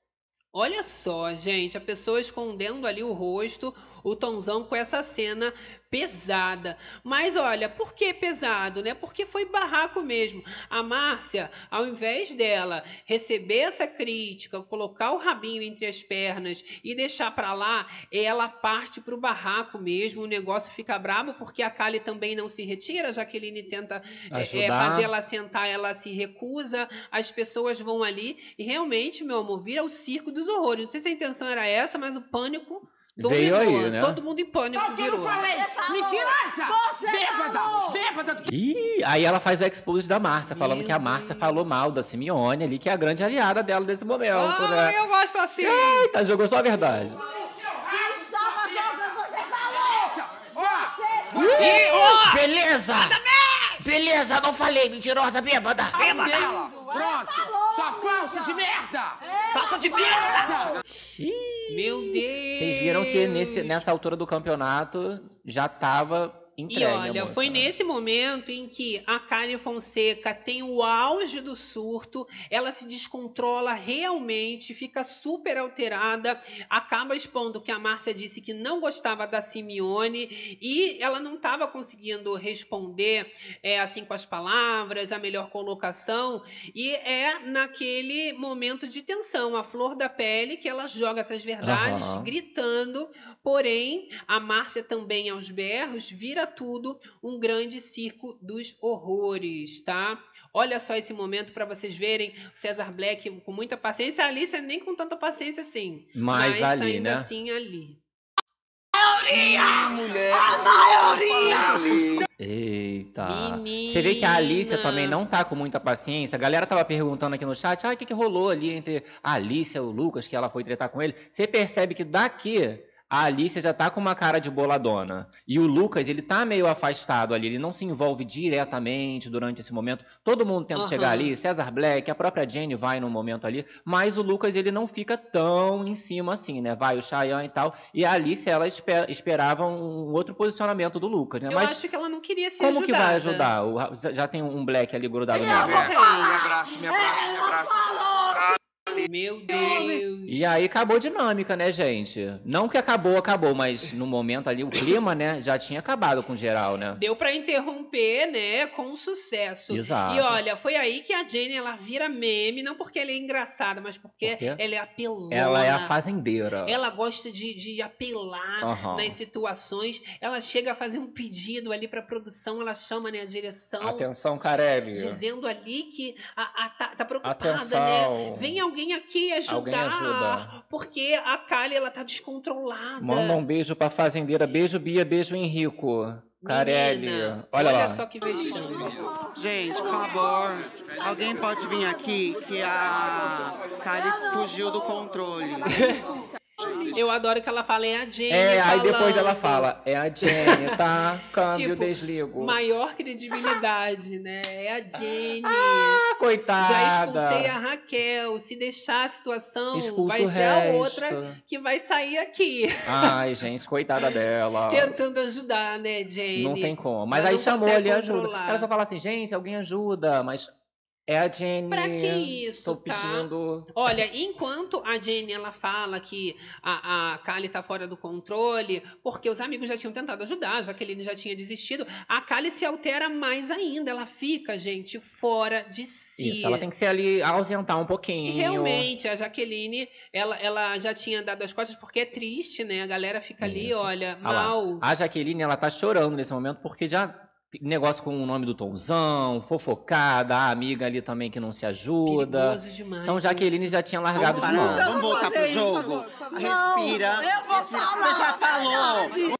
Olha só, gente, a pessoa escondendo ali o rosto, o Tonzão com essa cena pesada. Mas olha, por que pesado, né? Porque foi barraco mesmo. A Márcia, ao invés dela receber essa crítica, colocar o rabinho entre as pernas e deixar pra lá, ela parte pro barraco mesmo. O negócio fica brabo porque a Kali também não se retira. A Jaqueline tenta é, é, fazer ela sentar, ela se recusa. As pessoas vão ali e realmente, meu amor, vira o circo dos horrores. Não sei se a intenção era essa, mas o pânico Veio dominou. aí, né? Todo mundo em pânico Não, eu virou. não falei! Mentirosa! Você Bêbada! falou! Bêbada! Ih, aí ela faz o expose da Márcia, falando Meu que a Márcia falou mal da Simeone ali, que é a grande aliada dela nesse momento, Ah, né? eu gosto assim. Eita, jogou só a verdade. Quem estava jogando, você falou. Você... Ih, ó! Beleza! Beleza, não falei, mentirosa, bêbada! Dela! Pronto! Sua falsa de merda! Faça de merda! Meu Deus! Vocês viram que nesse, nessa altura do campeonato já tava entregue. E olha, foi né? nesse momento em que a Karen Fonseca tem o auge do surto, ela se descontrola realmente, fica super alterada, acaba expondo que a Márcia disse que não gostava da Simeone e ela não estava conseguindo responder é, assim com as palavras, a melhor colocação, e é naquele momento de tensão, a flor da pele, que ela joga essas verdades, Aham. gritando, porém, a Márcia também aos berros vira tudo um grande circo dos horrores, tá? Olha só esse momento para vocês verem o César Black com muita paciência, a Alicia nem com tanta paciência assim, Mas ali, ainda né? assim ali. Eita. Você vê que a Alicia também não tá com muita paciência. A galera tava perguntando aqui no chat, ah, o que, que rolou ali entre a Alicia e o Lucas, que ela foi tretar com ele. Você percebe que daqui a Alicia já tá com uma cara de boladona. E o Lucas, ele tá meio afastado ali, ele não se envolve diretamente durante esse momento. Todo mundo tenta Aham. chegar ali, César Black, a própria Jenny vai no momento ali, mas o Lucas, ele não fica tão em cima assim, né? Vai o Cheyenne e tal. E a Alicia, ela espe- esperava um outro posicionamento do Lucas, né? Eu mas acho que ela não queria ser como que vai ajudar? O já- tem um Black ali grudado nele. Me abraça, me abraça, me abraça. Meu Deus. E aí acabou a dinâmica, né, gente? Não que acabou, acabou, mas no momento ali, o clima, né, já tinha acabado com geral, né? Deu pra interromper, né, com sucesso. Exato. E olha, foi aí que a Jenny ela vira meme, não porque ela é engraçada, mas porque Por ela é apelona. Ela é a fazendeira. Ela gosta de, de apelar Aham. nas situações. Ela chega a fazer um pedido ali pra produção, ela chama né, a direção. Atenção, Carelli. Dizendo ali que a, a- tá, tá preocupada, Atenção. né? Vem alguém aqui ajudar. Alguém ajuda. Porque a Kali, ela tá descontrolada. Manda um beijo pra fazendeira. Beijo, Bia. Beijo, Henrico. Carelli. Menina, Olha, lá. só que vexame. Gente, por favor, alguém pode vir aqui que a Kali fugiu do controle. Eu adoro que ela fala, é a Jenny É, aí falando. depois ela fala, é a Jenny, tá? Câmbio, Tipo, desligo. Maior credibilidade, né? É a Jenny. Ah, coitada. Já expulsei a Raquel. Se deixar a situação, vai ser a outra que vai sair aqui. Ai, gente, coitada dela. Tentando ajudar, né, Jenny? Não tem como. Mas Ela aí chamou ali ajuda. Ela só fala assim, gente, alguém ajuda, mas é a Jenny. Pra que isso, Tô tá? pedindo. Olha, enquanto a Jenny ela fala que a, a Kali tá fora do controle, porque os amigos já tinham tentado ajudar, a Jaqueline já tinha desistido, a Kali se altera mais ainda. Ela fica, gente, fora de si. Isso, ela tem que ser ali, ausentar um pouquinho. E realmente, a Jaqueline, ela, ela já tinha dado as costas porque é triste, né? A galera fica ali, olha, Ah lá, mal. A Jaqueline, ela tá chorando nesse momento porque já negócio com o nome do Tomzão, fofocada, a amiga ali também que não se ajuda. Demais então Jaqueline já tinha largado de mão. vamos voltar pro jogo. Respira. eu vou respira. falar. Você já falou.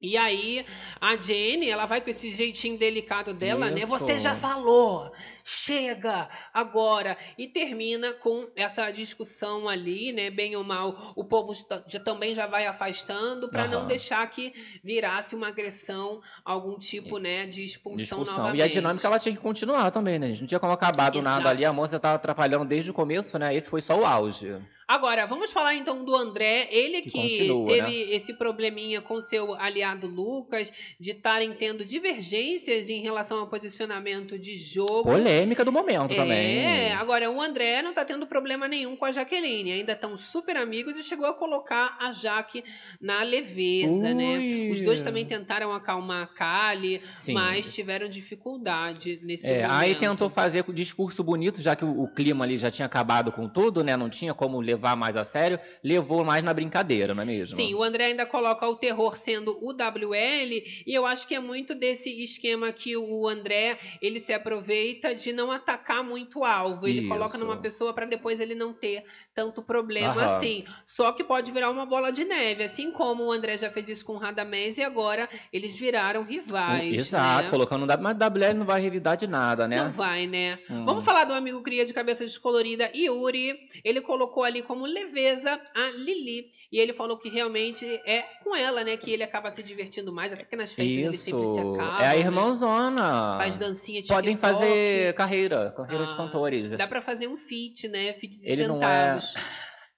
E aí, a Jenny, ela vai com esse jeitinho delicado dela, né? Isso. Você já falou, chega agora. E termina com essa discussão ali, né? Bem ou mal, o povo já- também já vai afastando para não Aham. deixar que virasse uma agressão, algum tipo, né, de expulsão, Discussão. novamente. E a dinâmica ela tinha que continuar também, né? gente? Não tinha como acabar do nada Exato. ali. A moça tava atrapalhando desde o começo, né? Esse foi só o auge. Agora, vamos falar então do André, ele que, Que continua, teve né? esse probleminha com seu aliado Lucas, de estarem tendo divergências em relação ao posicionamento de jogo. Polêmica do momento também. É, agora o André não tá tendo problema nenhum com a Jaqueline, ainda estão super amigos e chegou a colocar a Jaque na leveza, né? Ui. Os dois também tentaram acalmar a Kali, Sim. mas tiveram dificuldade nesse É, momento. aí tentou fazer com o discurso bonito, já que o, o clima ali já tinha acabado com tudo, né? Não tinha como levar mais a sério, levou mais na brincadeira, não é mesmo? Sim, o André ainda coloca o terror sendo o WL, e eu acho que é muito desse esquema que o André, ele se aproveita de não atacar muito o alvo. Ele Isso. coloca numa pessoa para depois ele não ter tanto problema Aham. assim. Só que pode virar uma bola de neve, assim como o André já fez isso com o Radamés e agora eles viraram rivais, Exato, né? colocando W, mas WL não vai revidar de nada, né? Não vai, né? Hum. Vamos falar do amigo cria de cabeça descolorida, Yuri. Ele colocou ali como leveza a Lili. E ele falou que realmente é com ela, né? Que ele acaba se divertindo mais. Até que nas festas ele sempre se Isso. acaba. É a né? irmãzona. Faz dancinha de Podem TikTok. fazer carreira, carreira de Ah, cantores. Dá pra fazer um feat, né? Feat de Ele não centavos.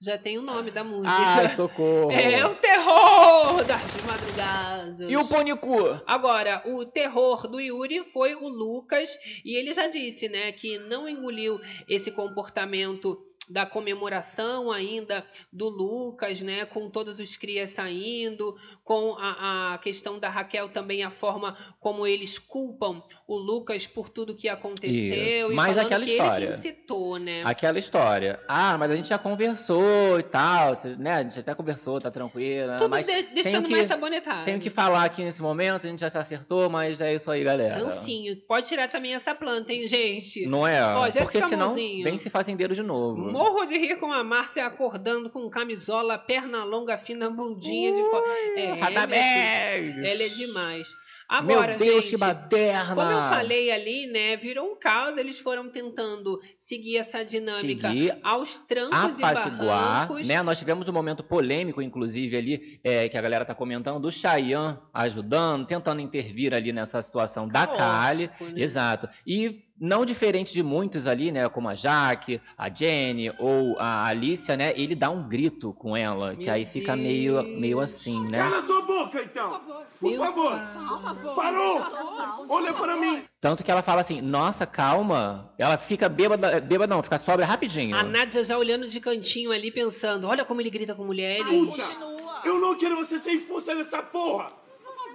Já tem o nome da música. Ai, socorro. É o terror das madrugadas. E o Pânico? Agora, o terror do Yuri foi o Lucas, e ele já disse, né, que não engoliu esse comportamento da comemoração ainda do Lucas, né, com todos os crias saindo, com a, a questão da Raquel também, a forma como eles culpam o Lucas por tudo que aconteceu, Isso. e Mas falando aquela que história. ele incitou, né. Aquela história. Ah, mas a gente já conversou e tal, né? A gente até conversou, tá tranquila. Tudo mas de- deixando que, mais sabonetado. Tenho que falar aqui nesse momento, a gente já se acertou, mas é isso aí, galera. Ancinho. Pode tirar também essa planta, hein, gente? Não é? Ó, Porque senão Mãozinho. vem se fazendeiro de novo. Morro de rir com a Márcia acordando com camisola, perna longa, fina, bundinha de fora. É, Radamés! filha, ela é demais. Agora, Meu Deus, gente, que baderna! Como eu falei ali, né? Virou um caos. Eles foram tentando seguir essa dinâmica Seguir, aos trancos e barrancos. né? Nós tivemos um momento polêmico, inclusive, ali, é, que a galera tá comentando, do Chayanne ajudando, tentando intervir ali nessa situação da Kali. Caótico, né? Exato. E não diferente de muitos ali, né? Como a Jaque, a Jenny ou a Alicia, né? Ele dá um grito com ela, que aí fica meio, meio assim, né? Cala sua boca, então! Por favor! Parou! Olha para mim! Tanto que ela fala assim, nossa, calma. Ela fica bêbada, bêbada não, fica sóbria rapidinho. A Nádia já olhando de cantinho ali, pensando: olha como ele grita com mulheres. Puta! Eu não quero você ser expulsa dessa porra!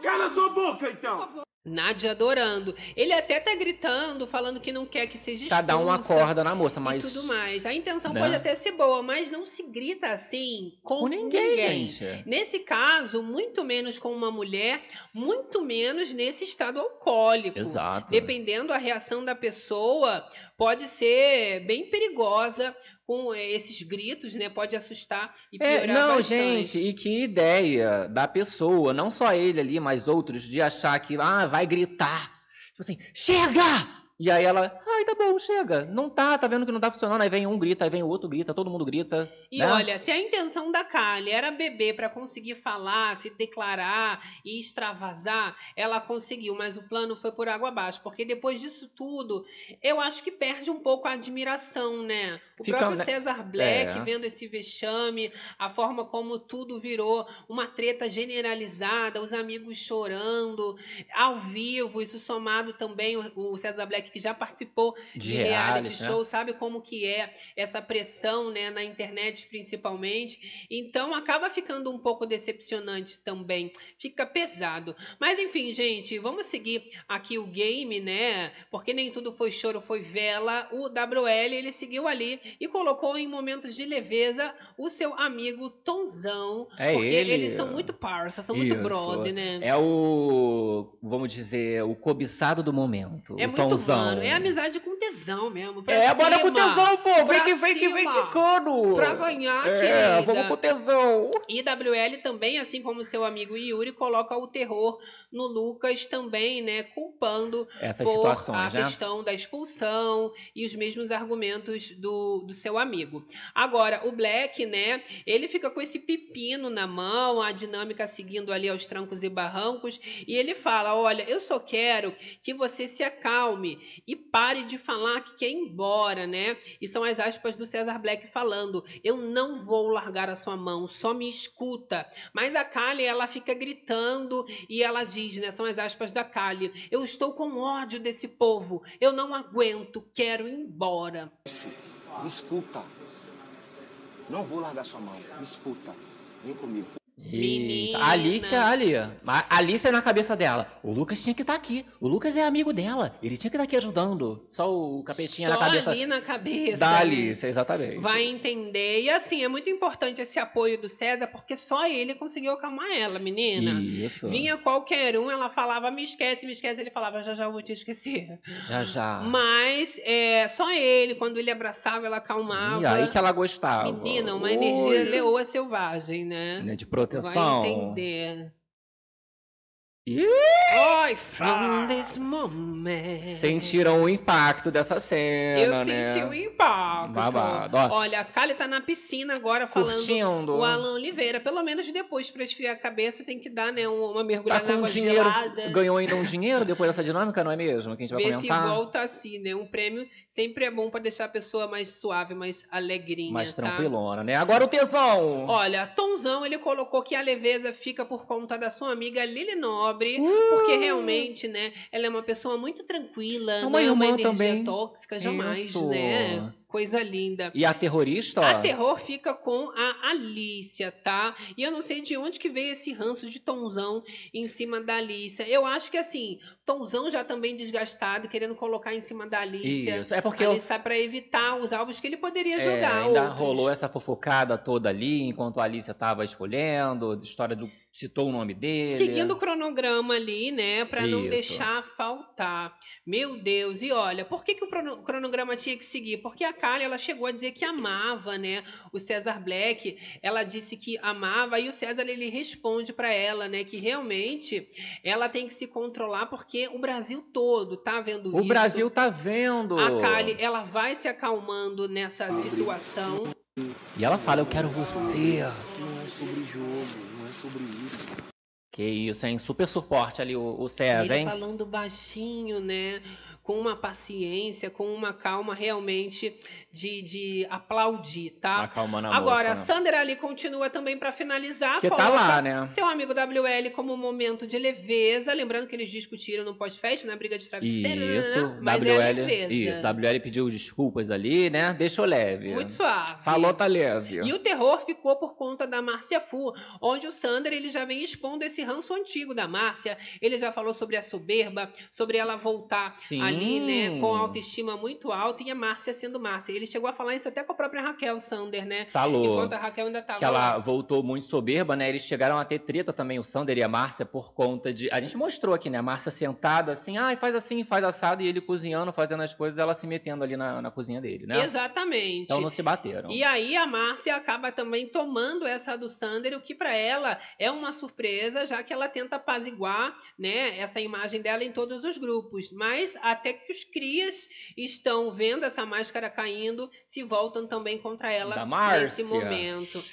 Cala sua boca, então! Nádia adorando. Ele até tá gritando, falando que não quer que seja expulsa. Cada um acorda na moça, mas. E tudo mais. A intenção Né? pode até ser boa, mas não se grita assim com, Com ninguém, gente. Nesse caso, muito menos com uma mulher, muito menos nesse estado alcoólico. Exato. Dependendo da reação da pessoa, pode ser bem perigosa com eh, esses gritos, né? Pode assustar e piorar É, não, bastante. gente, e que ideia da pessoa, não só ele ali, mas outros, de achar que, ah, vai gritar. Tipo assim, chega! E aí ela, ai, tá bom, chega. Não tá, tá vendo que não tá funcionando. Aí vem um grita, aí vem o outro grita, todo mundo grita. E né? olha, se a intenção da Kali era beber para conseguir falar, se declarar e extravasar, ela conseguiu, mas o plano foi por água abaixo, porque depois disso tudo, eu acho que perde um pouco a admiração, né? O Fica, próprio né? César Black É. vendo esse vexame, a forma como tudo virou uma treta generalizada, os amigos chorando, ao vivo, isso somado também o, César Black que já participou De de, reality, reality, né? show, sabe como que é essa pressão, né, na internet principalmente. Então acaba ficando um pouco decepcionante também, fica pesado. Mas enfim, gente, vamos seguir aqui o game, né? Porque nem tudo foi choro, foi vela. O WL, ele seguiu ali e colocou em momentos de leveza o seu amigo Tonzão, É porque ele. eles são muito parça, são muito Isso. brother, né? É o, vamos dizer, o cobiçado do momento. É o muito Tonzão. mano, é amizade com tesão mesmo. Pra É, bora com tesão, pô. Vem que vem que vem quicando. Pra ganhar, É, querida. vamos com tesão. E WL também, assim como seu amigo Yuri, coloca o terror no Lucas também, né? Culpando Essas por a né? questão da expulsão e os mesmos argumentos do, do seu amigo. Agora, o Black, né? Ele fica com esse pepino na mão, a dinâmica seguindo ali aos trancos e barrancos, e ele fala: Olha, eu só quero que você se acalme e pare de falar que quer ir embora, né? E são as aspas do César Black falando: Eu não vou largar a sua mão, só me escuta. Mas a Kali, ela fica gritando e ela diz, né? São as aspas da Kali: Eu estou com ódio desse povo, eu não aguento, quero ir embora. Me escuta. Não vou largar sua mão. Me escuta. Vem comigo. Eita, a Alicia ali. A Alicia na cabeça dela. O Lucas tinha que estar aqui. O Lucas é amigo dela. Ele tinha que estar aqui ajudando. Só o capetinha Só na cabeça. ali na cabeça. Da? Alicia, exatamente. Vai entender. E assim, é muito importante esse apoio do César, porque só ele conseguiu acalmar ela, menina. Isso. Vinha qualquer um, ela falava, me esquece, me esquece. Ele falava, já já eu vou te esquecer. Já, já. Mas é, só ele, quando ele abraçava, ela acalmava. E aí que ela gostava. Menina, uma Ui. energia leoa selvagem, né? Né, De proteção. entender. Oi, from this moment. Sentiram o impacto dessa cena, Eu né? senti o impacto. Babado. Olha, a Kali tá na piscina agora falando Curtindo. o Alan Oliveira. Pelo menos depois, pra esfriar a cabeça, tem que dar, né, um- uma Tá mergulhada na com água dinheiro, gelada. ganhou ainda um dinheiro depois dessa dinâmica, não é mesmo? Que a gente vai se comentar. volta assim, né? Um prêmio sempre é bom pra deixar a pessoa mais suave, mais alegrinha, Mais tá? tranquilona, né? Agora o tesão. Olha, Tonzão, ele colocou que a leveza fica por conta da sua amiga Lili Uh! porque realmente, né, ela é uma pessoa muito tranquila, É não uma é uma energia também. tóxica, jamais, Isso. né? Coisa linda. E a terrorista, ó. A terror fica com a Alicia, tá? E eu não sei de onde que veio esse ranço de Tonzão em cima da Alicia. Eu acho que assim, Tonzão já também desgastado, querendo colocar em cima da Alicia. Isso, é porque eu- Alicia para evitar os alvos que ele poderia É, jogar. ainda outros. rolou essa fofocada toda ali, enquanto a Alicia tava escolhendo, história do. citou o nome dele. Seguindo o cronograma ali, né? Pra não deixar faltar. Meu Deus, e olha, por que, que o cronograma tinha que seguir? Porque a Kali, ela chegou a dizer que amava, né, o César Black. Ela disse que amava e o César ele responde para ela, né, que realmente ela tem que se controlar porque o Brasil todo tá vendo O isso. Brasil tá vendo. A Kali, ela vai se acalmando nessa situação. E ela fala, eu quero você. Não é sobre jogo, não é sobre isso. Que isso, hein? Super suporte ali o, o E César, ele hein? falando baixinho, né? Com uma paciência, com uma calma realmente de, de aplaudir, tá? Acalmando a Agora, moça, né? Sander ali continua também para finalizar. Que tá lá, né? Seu amigo WL como um momento de leveza. Lembrando que eles discutiram no pós-festa, na briga de travesseiro. Isso, mas é WL. leveza. isso, WL pediu desculpas ali, né? Deixou leve. Muito suave. Falou, tá leve. E o terror ficou por conta da Márcia Fu, onde o Sander ele já vem expondo esse ranço antigo da Márcia. Ele já falou sobre a soberba, sobre ela voltar Sim. ali, né, com autoestima muito alta e a Márcia sendo Márcia. Ele chegou a falar isso até com a própria Raquel Sander, né? Falou. Enquanto a Raquel ainda tava que ela lá. voltou muito soberba, né? Eles chegaram a ter treta também, o Sander e a Márcia, por conta de. A gente mostrou aqui, né? A Márcia sentada assim, ai, faz assim, faz assado, e ele cozinhando, fazendo as coisas, ela se metendo ali na, na cozinha dele, né? Exatamente. Então não se bateram. E aí a Márcia acaba também tomando essa do Sander, o que para ela é uma surpresa, já que ela tenta apaziguar, né, essa imagem dela em todos os grupos. Mas até que os crias estão vendo essa máscara caindo, se voltam também contra ela nesse momento.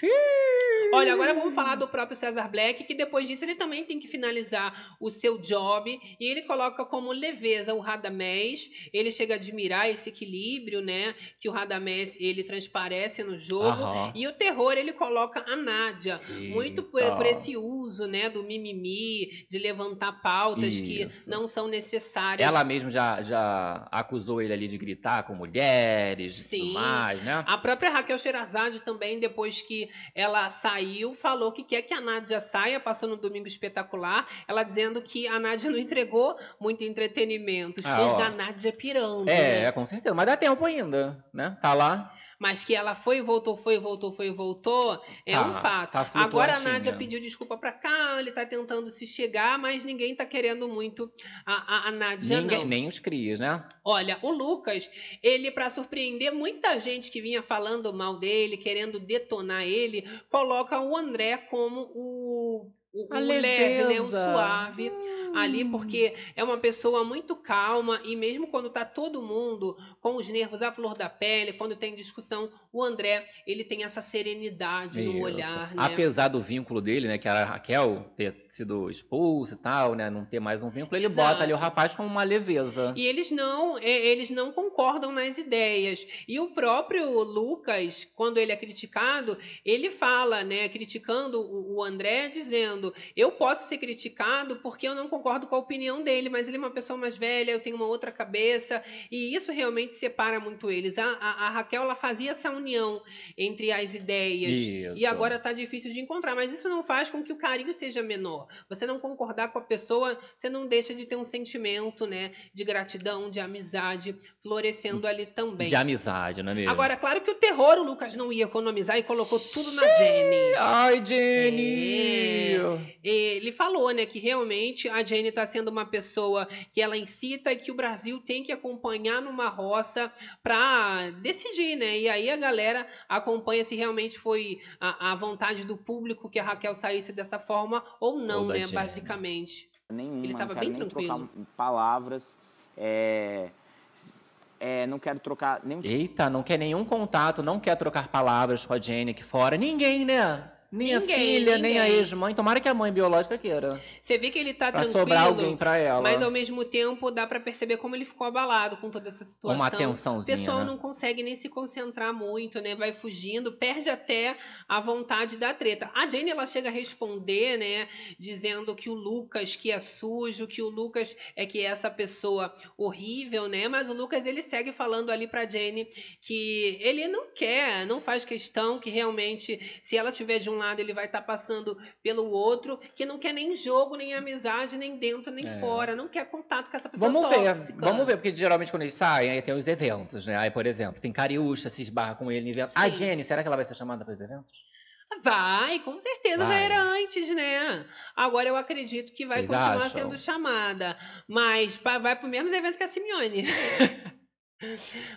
Olha, agora vamos falar do próprio César Black, que depois disso ele também tem que finalizar o seu job e ele coloca como leveza o Radamés. Ele chega a admirar esse equilíbrio, né, que o Radamés ele transparece no jogo. Aham. E o terror ele coloca a Nádia, muito por, Eita. por esse uso, né, do mimimi, de levantar pautas Isso. que não são necessárias. Ela mesma já, já acusou ele ali de gritar com mulheres Sim. mais, né? A própria Raquel Sherazade também, depois que ela saiu, falou que quer que a Nádia saia, passou no Domingo Espetacular, ela dizendo que a Nádia não entregou muito entretenimento. Os Ah, fãs ó. da Nádia pirando, É, né? com certeza. Mas dá tempo ainda, né? Tá lá. Mas que ela foi e voltou, foi e voltou, foi e voltou, é Tá, um fato. tá Agora a flutuantinha. Nádia pediu desculpa pra cá, ele tá tentando se chegar, mas ninguém tá querendo muito a, a, a Nádia, Ninguém, não. nem os crias, né? Olha, o Lucas, ele, pra surpreender muita gente que vinha falando mal dele, querendo detonar ele, coloca o André como o, o, A o leve, né? O suave ali, porque é uma pessoa muito calma e mesmo quando tá todo mundo com os nervos à flor da pele, quando tem discussão, o André, ele tem essa serenidade no Isso. olhar, né? Apesar do vínculo dele, né? Que era a Raquel ter sido expulsa e tal, né? Não ter mais um vínculo, ele Exato. bota ali o rapaz com uma leveza. E eles não, é, eles não concordam nas ideias. E o próprio Lucas, quando ele é criticado, ele fala, né, criticando o, o André, dizendo: eu posso ser criticado porque eu não concordo com a opinião dele, mas ele é uma pessoa mais velha, eu tenho uma outra cabeça. E isso realmente separa muito eles. A, a- a Raquel ela fazia essa união entre as ideias. E Isso. agora tá difícil de encontrar. Mas isso não faz com que o carinho seja menor. Você não concordar com a pessoa, você não deixa de ter um sentimento, né? De gratidão, de amizade, florescendo ali também. De amizade, não é mesmo? Agora, claro que o terror o Lucas não ia economizar e colocou tudo na Jenny. Ai, Jenny! É. Ele falou, né, que realmente a Jenny tá sendo uma pessoa que ela incita e que o Brasil tem que acompanhar numa roça pra decidir, né? E aí a galera acompanha se realmente foi a, a vontade do público que a Raquel saísse dessa forma ou não, Ou né? Jenny. Basicamente. Nenhuma, Ele tava não quero bem nem tranquilo. trocar palavras. É, é, não quero trocar nenhum Eita, não quer nenhum contato, não quer trocar palavras com a Jenny aqui fora. Ninguém, né? Nem a Ninguém, filha, nem a ninguém. ex-mãe. Tomara que a mãe biológica queira. Você vê que ele tá Pra tranquilo. sobrar alguém pra ela. Mas ao mesmo tempo dá pra perceber como ele ficou abalado com toda essa situação. Uma tensãozinha, O pessoal né? não consegue nem se concentrar muito, né? Vai fugindo, perde até a vontade da treta. A Jane ela chega a responder, né, dizendo que o Lucas que é sujo, que o Lucas é que é essa pessoa horrível, né? Mas o Lucas ele segue falando ali pra Jane que ele não quer, não faz questão que realmente se ela tiver de um lado ele vai estar passando pelo outro, que não quer nem jogo, nem amizade, nem dentro, nem É. fora, não quer contato com essa pessoa Vamos ver, tóxica. vamos ver, porque geralmente quando eles saem, aí tem os eventos, né? Aí, por exemplo, tem Cariúcha, se esbarra com ele em eventos. A Sim. Jenny, será que ela vai ser chamada para os eventos? Vai, com certeza já Vai. era antes, né? Agora eu acredito que vai Vocês continuar acham? sendo chamada. Mas vai pro mesmo evento que a Simeone.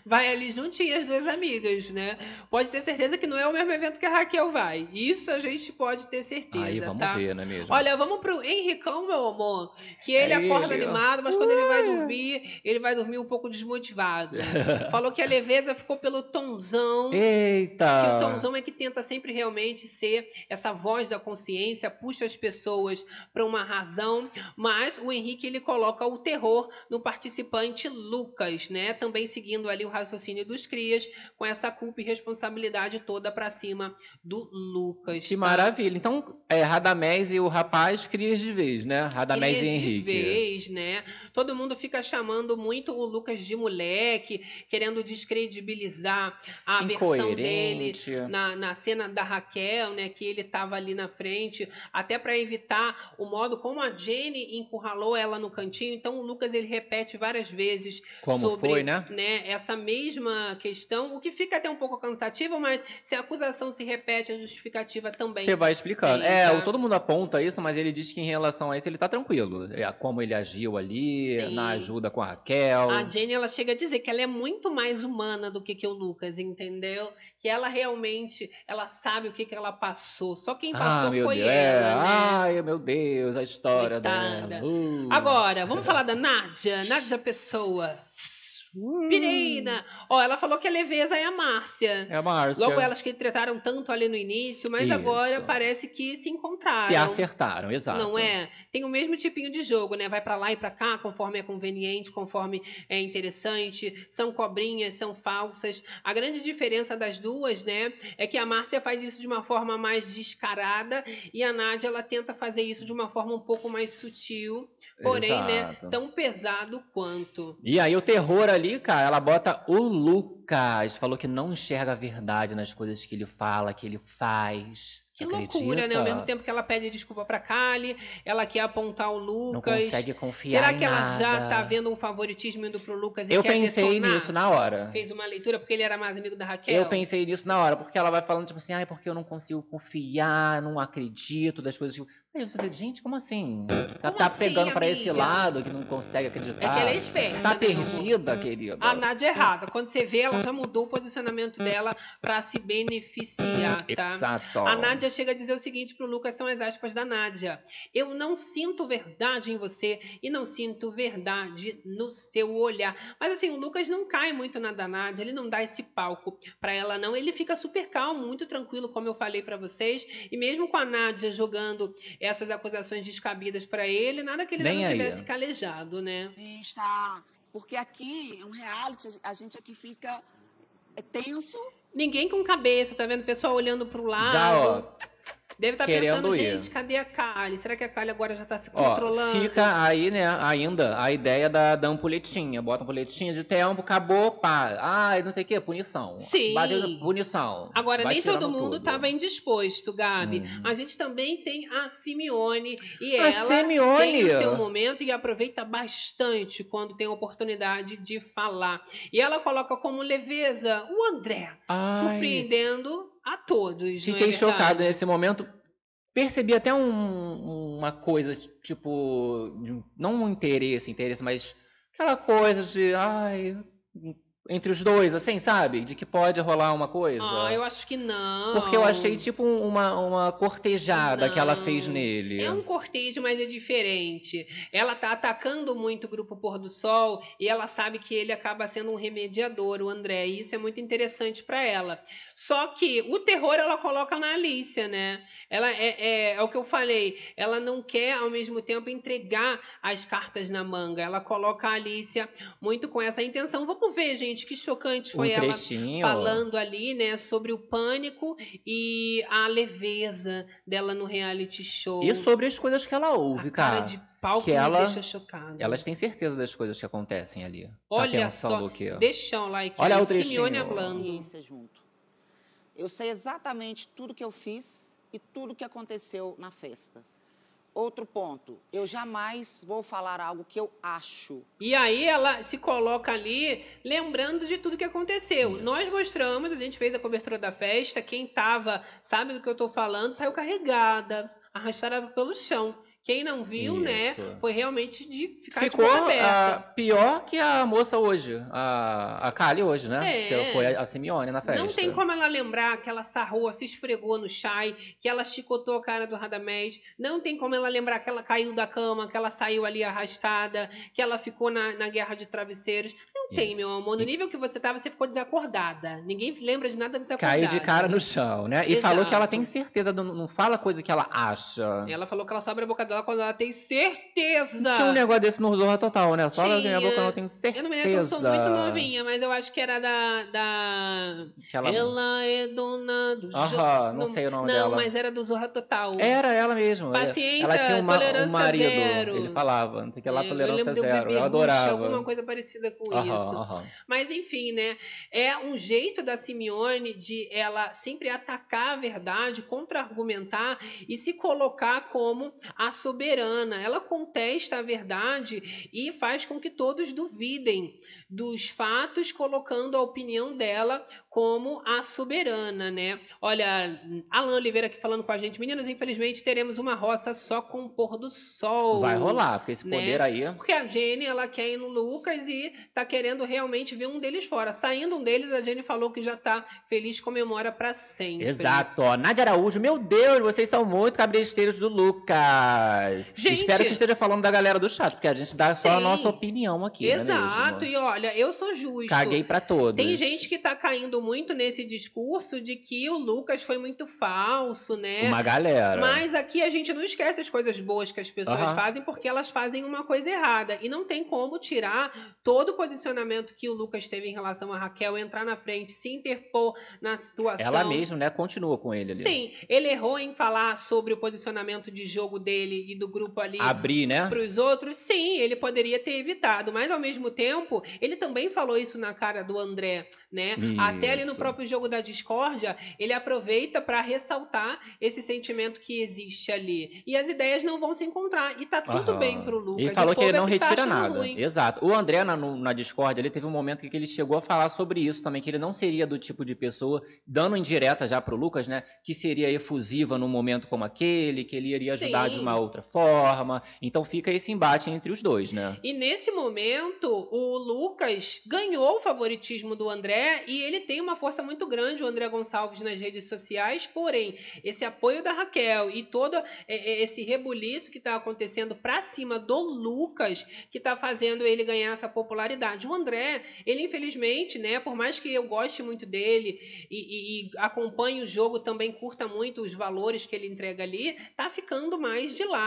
Vai ali juntinho as duas amigas, né? Pode ter certeza que não é o mesmo evento que a Raquel vai. Isso a gente pode ter certeza, Aí vamos tá? ver, não é mesmo? Olha, vamos pro Henricão, meu amor. Que ele É acorda ele, ó. animado, mas quando ele vai dormir, ele vai dormir um pouco desmotivado. Falou que a leveza ficou pelo tonzão. Eita! Que o Tomzão é que tenta sempre realmente ser essa voz da consciência, puxa as pessoas para uma razão, mas o Henrique ele coloca o terror no participante Lucas, né? Também seguindo ali o raciocínio dos crias, com essa culpa e responsabilidade toda para cima do Lucas. Que tá? maravilha. Então, é, Radamés e o rapaz crias de vez, né? Radamés e Crias de Henrique. vez, né? Todo mundo fica chamando muito o Lucas de moleque, querendo descredibilizar a versão dele na, na cena da Raquel, né? Que ele tava ali na frente, até para evitar o modo como a Jenny encurralou ela no cantinho. Então o Lucas ele repete várias vezes Como sobre foi, né? Essa mesma questão, o que fica até um pouco cansativo, mas se a acusação se repete, a justificativa também. Você vai explicando. é, o- todo mundo aponta isso, mas ele diz que em relação a isso ele tá tranquilo. É, como ele agiu ali, Sim. na ajuda com a Raquel. A Jenny ela chega a dizer que ela é muito mais humana do que, que o Lucas, entendeu? Que ela realmente ela sabe o que, que ela passou. Só quem passou ah, foi Deus. ela, é. né? Ai, meu Deus, a história Coitada. dela. Uh. Agora, vamos falar da Nádia, Nádia Pessoa. Pereira. Ó, ela falou que a leveza é a Márcia. É a Márcia. Logo elas que trataram tanto ali no início, mas Isso. agora parece que se encontraram. Se acertaram, exato. Não é? Tem o mesmo tipinho de jogo, né? Vai pra lá e pra cá, conforme é conveniente, conforme é interessante. São cobrinhas, são falsas. A grande diferença das duas, né, é que a Márcia faz isso de uma forma mais descarada e a Nádia ela tenta fazer isso de uma forma um pouco mais sutil, porém, né, Exato. tão pesado quanto. E aí o terror ali, cara, ela bota o Lucas. Falou que não enxerga a verdade nas coisas que ele fala, que ele faz. Que Acredita? loucura, né? Ao mesmo tempo que ela pede desculpa pra Kali, ela quer apontar o Lucas. Não consegue confiar Será que ela já nada. tá vendo um favoritismo indo pro Lucas e Eu pensei detonar? nisso na hora. Fez uma leitura porque ele era mais amigo da Raquel? Eu pensei nisso na hora, porque ela vai falando, tipo assim, ai, porque eu não consigo confiar, não acredito das coisas. Que-" Aí você diz, gente, como assim? Ela tá assim, pegando pra esse lado que não consegue acreditar. É que ela é esperta, Tá né, perdida, querida. A Nádia é errada. Quando você vê, ela já mudou o posicionamento dela pra se beneficiar, tá? Exato. A Nádia chega a dizer o seguinte pro Lucas, são as aspas da Nádia. Eu não sinto verdade em você e não sinto verdade no seu olhar. Mas assim, o Lucas não cai muito na da Nádia, ele não dá esse palco pra ela não. Ele fica super calmo, muito tranquilo, como eu falei pra vocês. E mesmo com a Nádia jogando essas acusações descabidas pra ele, nada que ele não aí. tivesse calejado, né? Está. Porque aqui é um reality, a gente aqui fica é tenso. Ninguém com cabeça, tá vendo? O pessoal olhando pro lado. Já, ó. Deve estar querendo pensando, ir. gente, cadê a Kali? Será que a Kali agora já tá se Ó, controlando? fica aí, né, ainda a ideia da, da ampulhetinha. Bota ampulhetinha de tempo, acabou, pá. Ai, não sei o que, punição. Sim. Bateu punição. Agora, Vai nem todo mundo estava indisposto, Gabi. Hum. A gente também tem a Simeone. E A ela Simeone? tem o seu momento e aproveita bastante quando tem a oportunidade de falar. E ela coloca como leveza o André, Ai. surpreendendo a todos. não é Fiquei verdade? chocado nesse momento. Percebi até um- uma coisa, tipo, não um interesse, interesse, mas aquela coisa de, ai, entre os dois, assim, sabe? De que pode rolar uma coisa. Ah, eu acho que não. Porque eu achei tipo um- uma, uma cortejada que ela fez Não. nele. É um cortejo, mas é diferente. Ela tá atacando muito o grupo Pôr do Sol e ela sabe que ele acaba sendo um remediador, o André. E isso é muito interessante pra ela. Só que o terror ela coloca na Alicia, né? Ela é, é, é o que eu falei. Ela não quer ao mesmo tempo entregar as cartas na manga. Ela coloca a Alicia muito com essa intenção. Vamos ver, gente, que chocante foi Um ela falando ali, né, sobre o pânico e a leveza dela no reality show. E sobre as coisas que ela ouve, cara cara. de pau que, que me ela, deixa chocada. Elas têm certeza das coisas que acontecem ali. Olha tá só, o quê? deixa um like Olha aí, o trechinho. Simeone hablando. Junto. Eu sei exatamente tudo que eu fiz e tudo que aconteceu na festa. Outro ponto, eu jamais vou falar algo que eu acho. E aí ela se coloca ali lembrando de tudo que aconteceu. Nós mostramos, a gente fez a cobertura da festa, quem tava, sabe do que eu tô falando, saiu carregada, arrastada pelo chão. Quem não viu, né, Isso. foi realmente de ficar Ficou de aberta. ah, pior que a moça hoje, a, a Kali hoje, né? É. Que foi a, a Simeone na festa. Não tem como ela lembrar que ela sarrou, se esfregou no chai, que ela chicotou a cara do Radamés. Não tem como ela lembrar que ela caiu da cama, que ela saiu ali arrastada, que ela ficou na, na guerra de travesseiros. Não tem, meu amor. No nível que você tá, você ficou desacordada. Ninguém lembra de nada desacordada. Caiu de cara no chão, né? E falou que ela tem certeza, não, não fala coisa que ela acha. Ela falou que ela só abre a boca dela quando ela tem certeza. Tinha um negócio desse no Zorra Total, né? Só ela abre a boca, Tinha. eu tenho certeza. Eu não me lembro que eu sou muito novinha, mas eu acho que era da. da... Aquela- Ela é dona do Aham, jo- não sei o nome não, dela. Não, mas era do Zorra Total. Era ela mesmo. Paciência, ela tinha uma, tolerância um marido. zero. Ele falava, não sei o que lá, É, eu tolerância do zero. Bebê Eu adorava. alguma coisa parecida com Aham, isso. aham. Mas enfim, né? É um jeito da Simeone de ela sempre atacar a verdade, contra-argumentar e se colocar como a soberana. Ela contesta a verdade e faz com que todos duvidem dos fatos, colocando a opinião dela como a soberana, né? Olha, Alan Oliveira aqui falando com a gente. Meninos, infelizmente teremos uma roça só com o pôr do sol. Vai rolar, porque esse né? poder aí. Porque a Jenny, ela quer ir no Lucas e tá querendo realmente ver um deles fora. Saindo um deles, a Jenny falou que já tá feliz, comemora pra sempre. Exato, ó. Nádia Araújo, meu Deus, vocês são muito cabresteiros do Lucas. Gente- Espero que esteja falando da galera do chat, porque a gente dá só a Sim. nossa opinião aqui. não é Exato, mesmo? e olha, eu sou justo. Caguei pra todos. Tem gente que tá caindo muito nesse discurso de que o Lucas foi muito falso, né? Uma galera. Mas aqui a gente não esquece as coisas boas que as pessoas Aham. fazem porque elas fazem uma coisa errada. E não tem como tirar todo o posicionamento que o Lucas teve em relação a Raquel, entrar na frente, se interpor na situação. Ela mesmo, né, continua com ele ali. Sim, ele errou em falar sobre o posicionamento de jogo dele e do grupo ali Abrir, né? para os outros. Sim, ele poderia ter evitado, mas ao mesmo tempo, ele também falou isso na cara do André, né? Até ali no Isso. próprio jogo da discórdia, ele aproveita para ressaltar esse sentimento que existe ali. E as ideias não vão se encontrar e tá tudo Aham. bem pro Lucas. Ele falou que ele é não tá retira achando nada. ruim. Exato. O André, na, na Discord, ele teve um momento que ele chegou a falar sobre isso também, que ele não seria do tipo de pessoa, dando indireta já pro Lucas, né? Que seria efusiva num momento como aquele, que ele iria ajudar de Sim. uma outra forma. Então fica esse embate entre os dois, né? E nesse momento, o Lucas ganhou o favoritismo do André e ele tem uma força muito grande, o André Gonçalves, nas redes sociais. Porém, esse apoio da Raquel e todo é, é, esse rebuliço que está acontecendo pra cima do Lucas, que tá fazendo ele ganhar essa popularidade. O André, ele infelizmente, né, por mais que eu goste muito dele e, e, e acompanhe o jogo, também curta muito os valores que ele entrega ali, tá ficando mais de lado.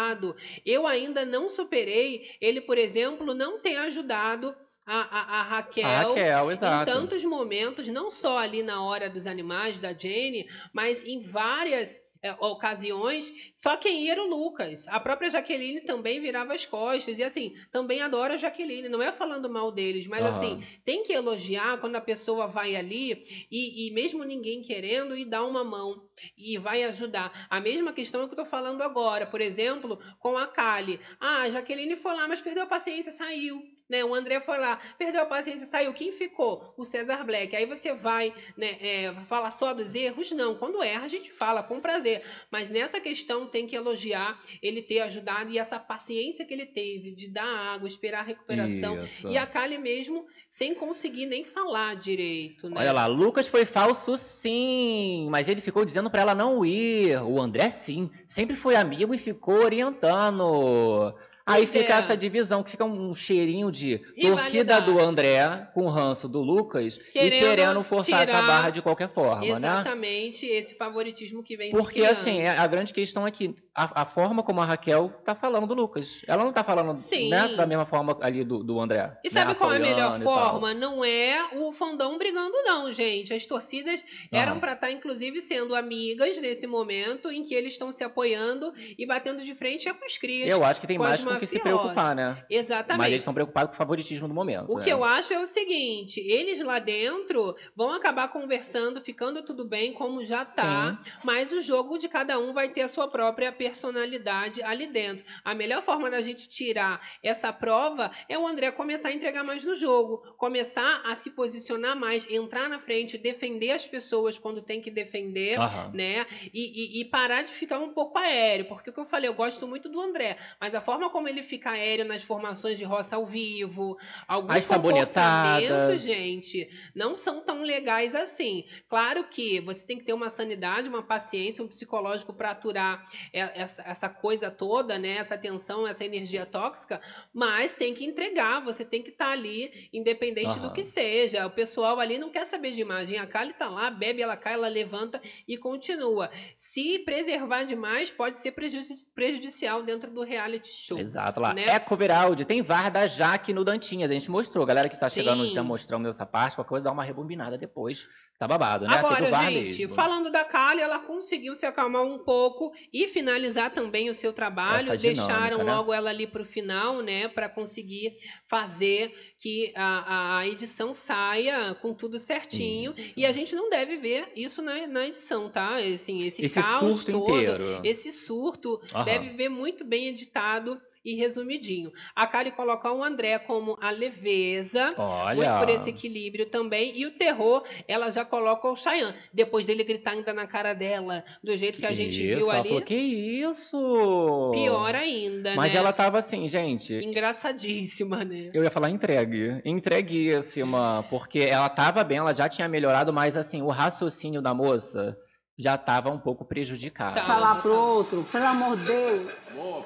Eu ainda não superei ele, por exemplo, não ter ajudado a, a, a Raquel, A Raquel, em tantos momentos, não só ali na hora dos animais da Jenny, mas em várias ocasiões, só quem ia era o Lucas. A própria Jaqueline também virava as costas. E assim, também adoro a Jaqueline. Não é falando mal deles, mas Aham. assim, tem que elogiar quando a pessoa vai ali e, e mesmo ninguém querendo e dá uma mão e vai ajudar. A mesma questão é que eu tô falando agora, por exemplo, com a Kali. Ah, a Jaqueline foi lá, mas perdeu a paciência, saiu. Né? O André foi lá, perdeu a paciência, saiu. Quem ficou? O César Black. Aí você vai né, é, falar só dos erros? Não. Quando erra, a gente fala com prazer. Mas nessa questão tem que elogiar ele ter ajudado e essa paciência que ele teve de dar água, esperar a recuperação. Isso. E a Kali mesmo sem conseguir nem falar direito. Né? Olha lá, Lucas foi falso sim, mas ele ficou dizendo pra ela não ir. O André sim, sempre foi amigo e ficou orientando. Aí Pois fica é. essa divisão, que fica um cheirinho de torcida do André com o ranço do Lucas Querendo e querendo forçar essa barra de qualquer forma, né? Exatamente esse favoritismo que vem Porque, assim, a a grande questão é que a, a forma como a Raquel tá falando do Lucas. Ela não tá falando né, da mesma forma ali do, do André. E sabe né, qual é a melhor forma? Não é o fandão brigando, não, gente. As torcidas eram pra estar, inclusive, sendo amigas nesse momento em que eles estão se apoiando e batendo de frente é com os crias. Eu acho que tem com mais as com que se preocupar, né? Exatamente. Mas eles estão preocupados com o favoritismo do momento. O né? que eu acho é o seguinte: eles lá dentro vão acabar conversando, ficando tudo bem como já tá, mas o jogo de cada um vai ter a sua própria personalidade ali dentro. A melhor forma da gente tirar essa prova é o André começar a entregar mais no jogo, começar a se posicionar mais, entrar na frente, defender as pessoas quando tem que defender, Aham. né? E, e- e parar de ficar um pouco aéreo, porque o que eu falei, eu gosto muito do André, mas a forma como ele fica aéreo nas formações de roça ao vivo, alguns As comportamentos, gente, não são tão legais assim. Claro que você tem que ter uma sanidade, uma paciência, um psicológico para aturar essa, essa coisa toda, né? Essa tensão, essa energia tóxica, mas tem que entregar, você tem que estar ali, independente do que seja. O pessoal ali não quer saber de imagem. A Kali tá lá, bebe, ela cai, ela levanta e continua. Se preservar demais, pode ser prejudici- prejudicial dentro do reality show. Exato, lá. né? Eco Veraldi, tem VAR da Jaque no Dantinhas. A gente mostrou. Galera que tá Sim. chegando, tá mostrando essa parte, qualquer coisa dá uma rebobinada depois. Tá babado, né? Agora, gente, mesmo. falando da Kali, ela conseguiu se acalmar um pouco e finalizar também o seu trabalho. Essa dinâmica, Deixaram né? logo ela ali pro final, né, Pra conseguir fazer que a, a edição saia com tudo certinho. E a gente não deve ver isso na, na edição, tá? Assim, esse, Esse caos todo, inteiro. esse surto, Aham. deve ver muito bem editado. E resumidinho. A Kali coloca o André como a leveza, Olha. muito por esse equilíbrio também. E o terror, ela já coloca o Cheyenne. Depois dele gritar ainda na cara dela, do jeito que a gente isso, viu ali. falou, que isso? Pior ainda, Mas né? ela tava assim, gente. Engraçadíssima, né? Eu ia falar entregue. Entreguíssima. Porque ela tava bem, ela já tinha melhorado, mas assim, o raciocínio da moça já tava um pouco prejudicado. Falar pro outro, pelo amor de Deus,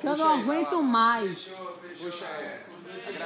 que eu não aguento mais.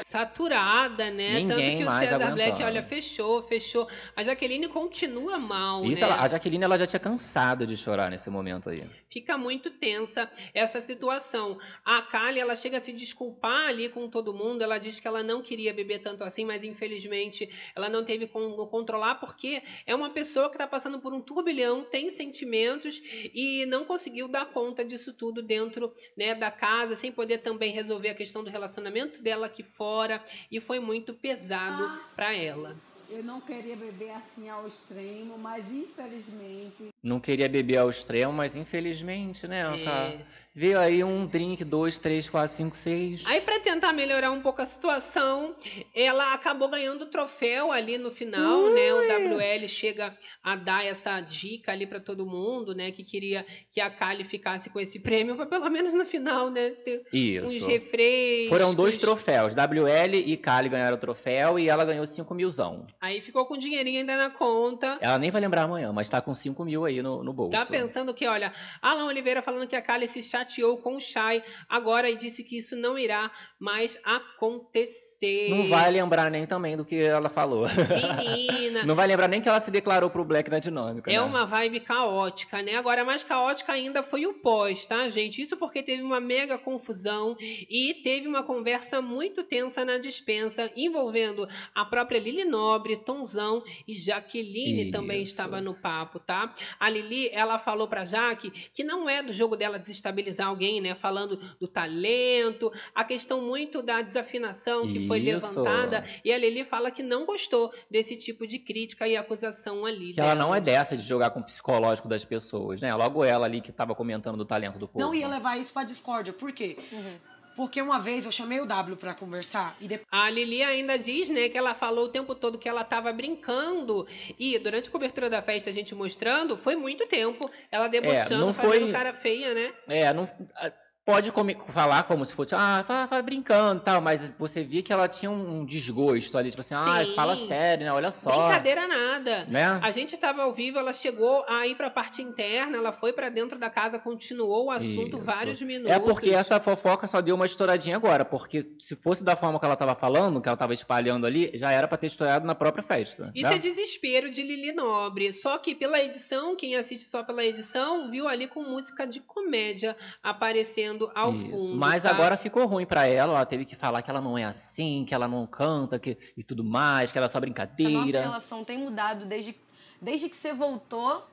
Saturada, né? Ninguém Tanto que o mais Cesar Black, olha, fechou, fechou. A Jaqueline continua mal, Isso, né? ela- a Jaqueline ela já tinha cansado de chorar nesse momento aí. Fica muito tensa essa situação. A Kali, ela chega a se desculpar ali com todo mundo. Ela diz que ela não queria beber tanto assim, mas infelizmente ela não teve como controlar porque é uma pessoa que está passando por um turbilhão, tem sentimentos e não conseguiu dar conta disso tudo dentro né, da casa, sem poder também resolver a questão do relacionamento dela aqui fora. E foi muito pesado para ela. Eu não queria beber assim ao extremo, mas infelizmente. Não queria beber ao extremo, mas infelizmente, né, É. Veio aí um drink, dois, três, quatro, cinco, seis. Aí, para tentar melhorar um pouco a situação, ela acabou ganhando o troféu ali no final, né? O WL chega a dar essa dica ali para todo mundo, né? Que queria que a Kali ficasse com esse prêmio, para pelo menos no final, né? Ter Isso. uns refrescos. Foram dois troféus. WL e Kali ganharam o troféu e ela ganhou cinco milzão. Aí ficou com dinheirinho ainda na conta. Ela nem vai lembrar amanhã, mas tá com cinco mil aí no, no bolso. Tá pensando que, olha, Alan Oliveira falando que a Kali se chateou com o Shai agora e disse que isso não irá mais acontecer. Não vai lembrar nem também do que ela falou. Menina. Não vai lembrar nem que ela se declarou pro Black na dinâmica. É né? uma vibe caótica, né? Agora, mais caótica ainda foi o pós, tá, gente? Isso porque teve uma mega confusão e teve uma conversa muito tensa na dispensa, envolvendo a própria Lili Nobre, Tonzão e Jaqueline também Isso. estava no papo, tá? A Lili, ela falou pra Jaque que não é do jogo dela desestabilizar alguém, né? Falando do talento, a questão muito da desafinação que foi Isso. levantada. E a Lili fala que não gostou desse tipo de crítica e acusação ali. Que ela não é dessa de jogar com o psicológico das pessoas, né? Logo ela ali que tava comentando do talento do povo. Não ia levar isso pra discórdia. Por quê? Porque uma vez eu chamei o W pra conversar e depois. A Lili ainda diz, né, que ela falou o tempo todo que ela tava brincando. E durante a cobertura da festa, a gente mostrando, foi muito tempo ela debochando, É, não fazendo foi- cara feia, né? É, não. Pode falar como se fosse, ah, fala, fala brincando e tal, mas você via que ela tinha um um desgosto ali, tipo assim, ah, fala sério, né? Olha só. Brincadeira nada. Né? A gente estava ao vivo, ela chegou a ir para a parte interna, ela foi para dentro da casa, continuou o assunto Isso. vários minutos. É porque essa fofoca só deu uma estouradinha agora, porque se fosse da forma que ela tava falando, que ela tava espalhando ali, já era pra ter estourado na própria festa. Isso né? é desespero de Lili Nobre. Só que pela edição, quem assiste só pela edição, viu ali com música de comédia aparecendo ao Isso. fundo. Mas tá? agora ficou ruim pra ela, ela teve que falar que ela não é assim, que ela não canta que, e tudo mais, que ela é só A nossa brincadeira. relação tem mudado desde, desde que você voltou.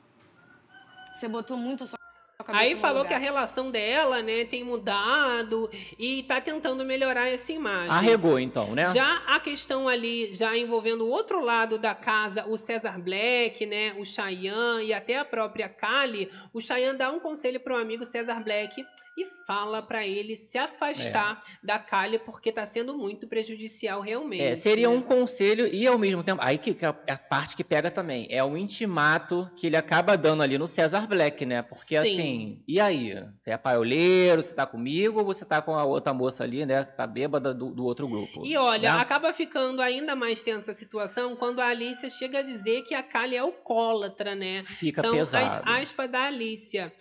Você botou muito a sua Aí falou que a relação dela, né, tem mudado e tá tentando melhorar essa imagem. Arregou, então, né? Já a questão ali, já envolvendo o outro lado da casa, o César Black, né, o Chayanne e até a própria Kali, o Chayanne dá um conselho pro amigo César Black e fala para ele se afastar da Kali porque tá sendo muito prejudicial realmente. É, seria né? um conselho e ao mesmo tempo, aí que, que é a parte que pega também, é o intimato que ele acaba dando ali no César Black, né? Porque Sim. assim, e aí? Você é paioleiro, você tá comigo ou você tá com a outra moça ali, né? Que tá bêbada do, do outro grupo? E olha, né? acaba ficando ainda mais tensa a situação quando a Alicia chega a dizer que a Kali é alcoólatra, né? Fica São pesado. as aspas da Alicia.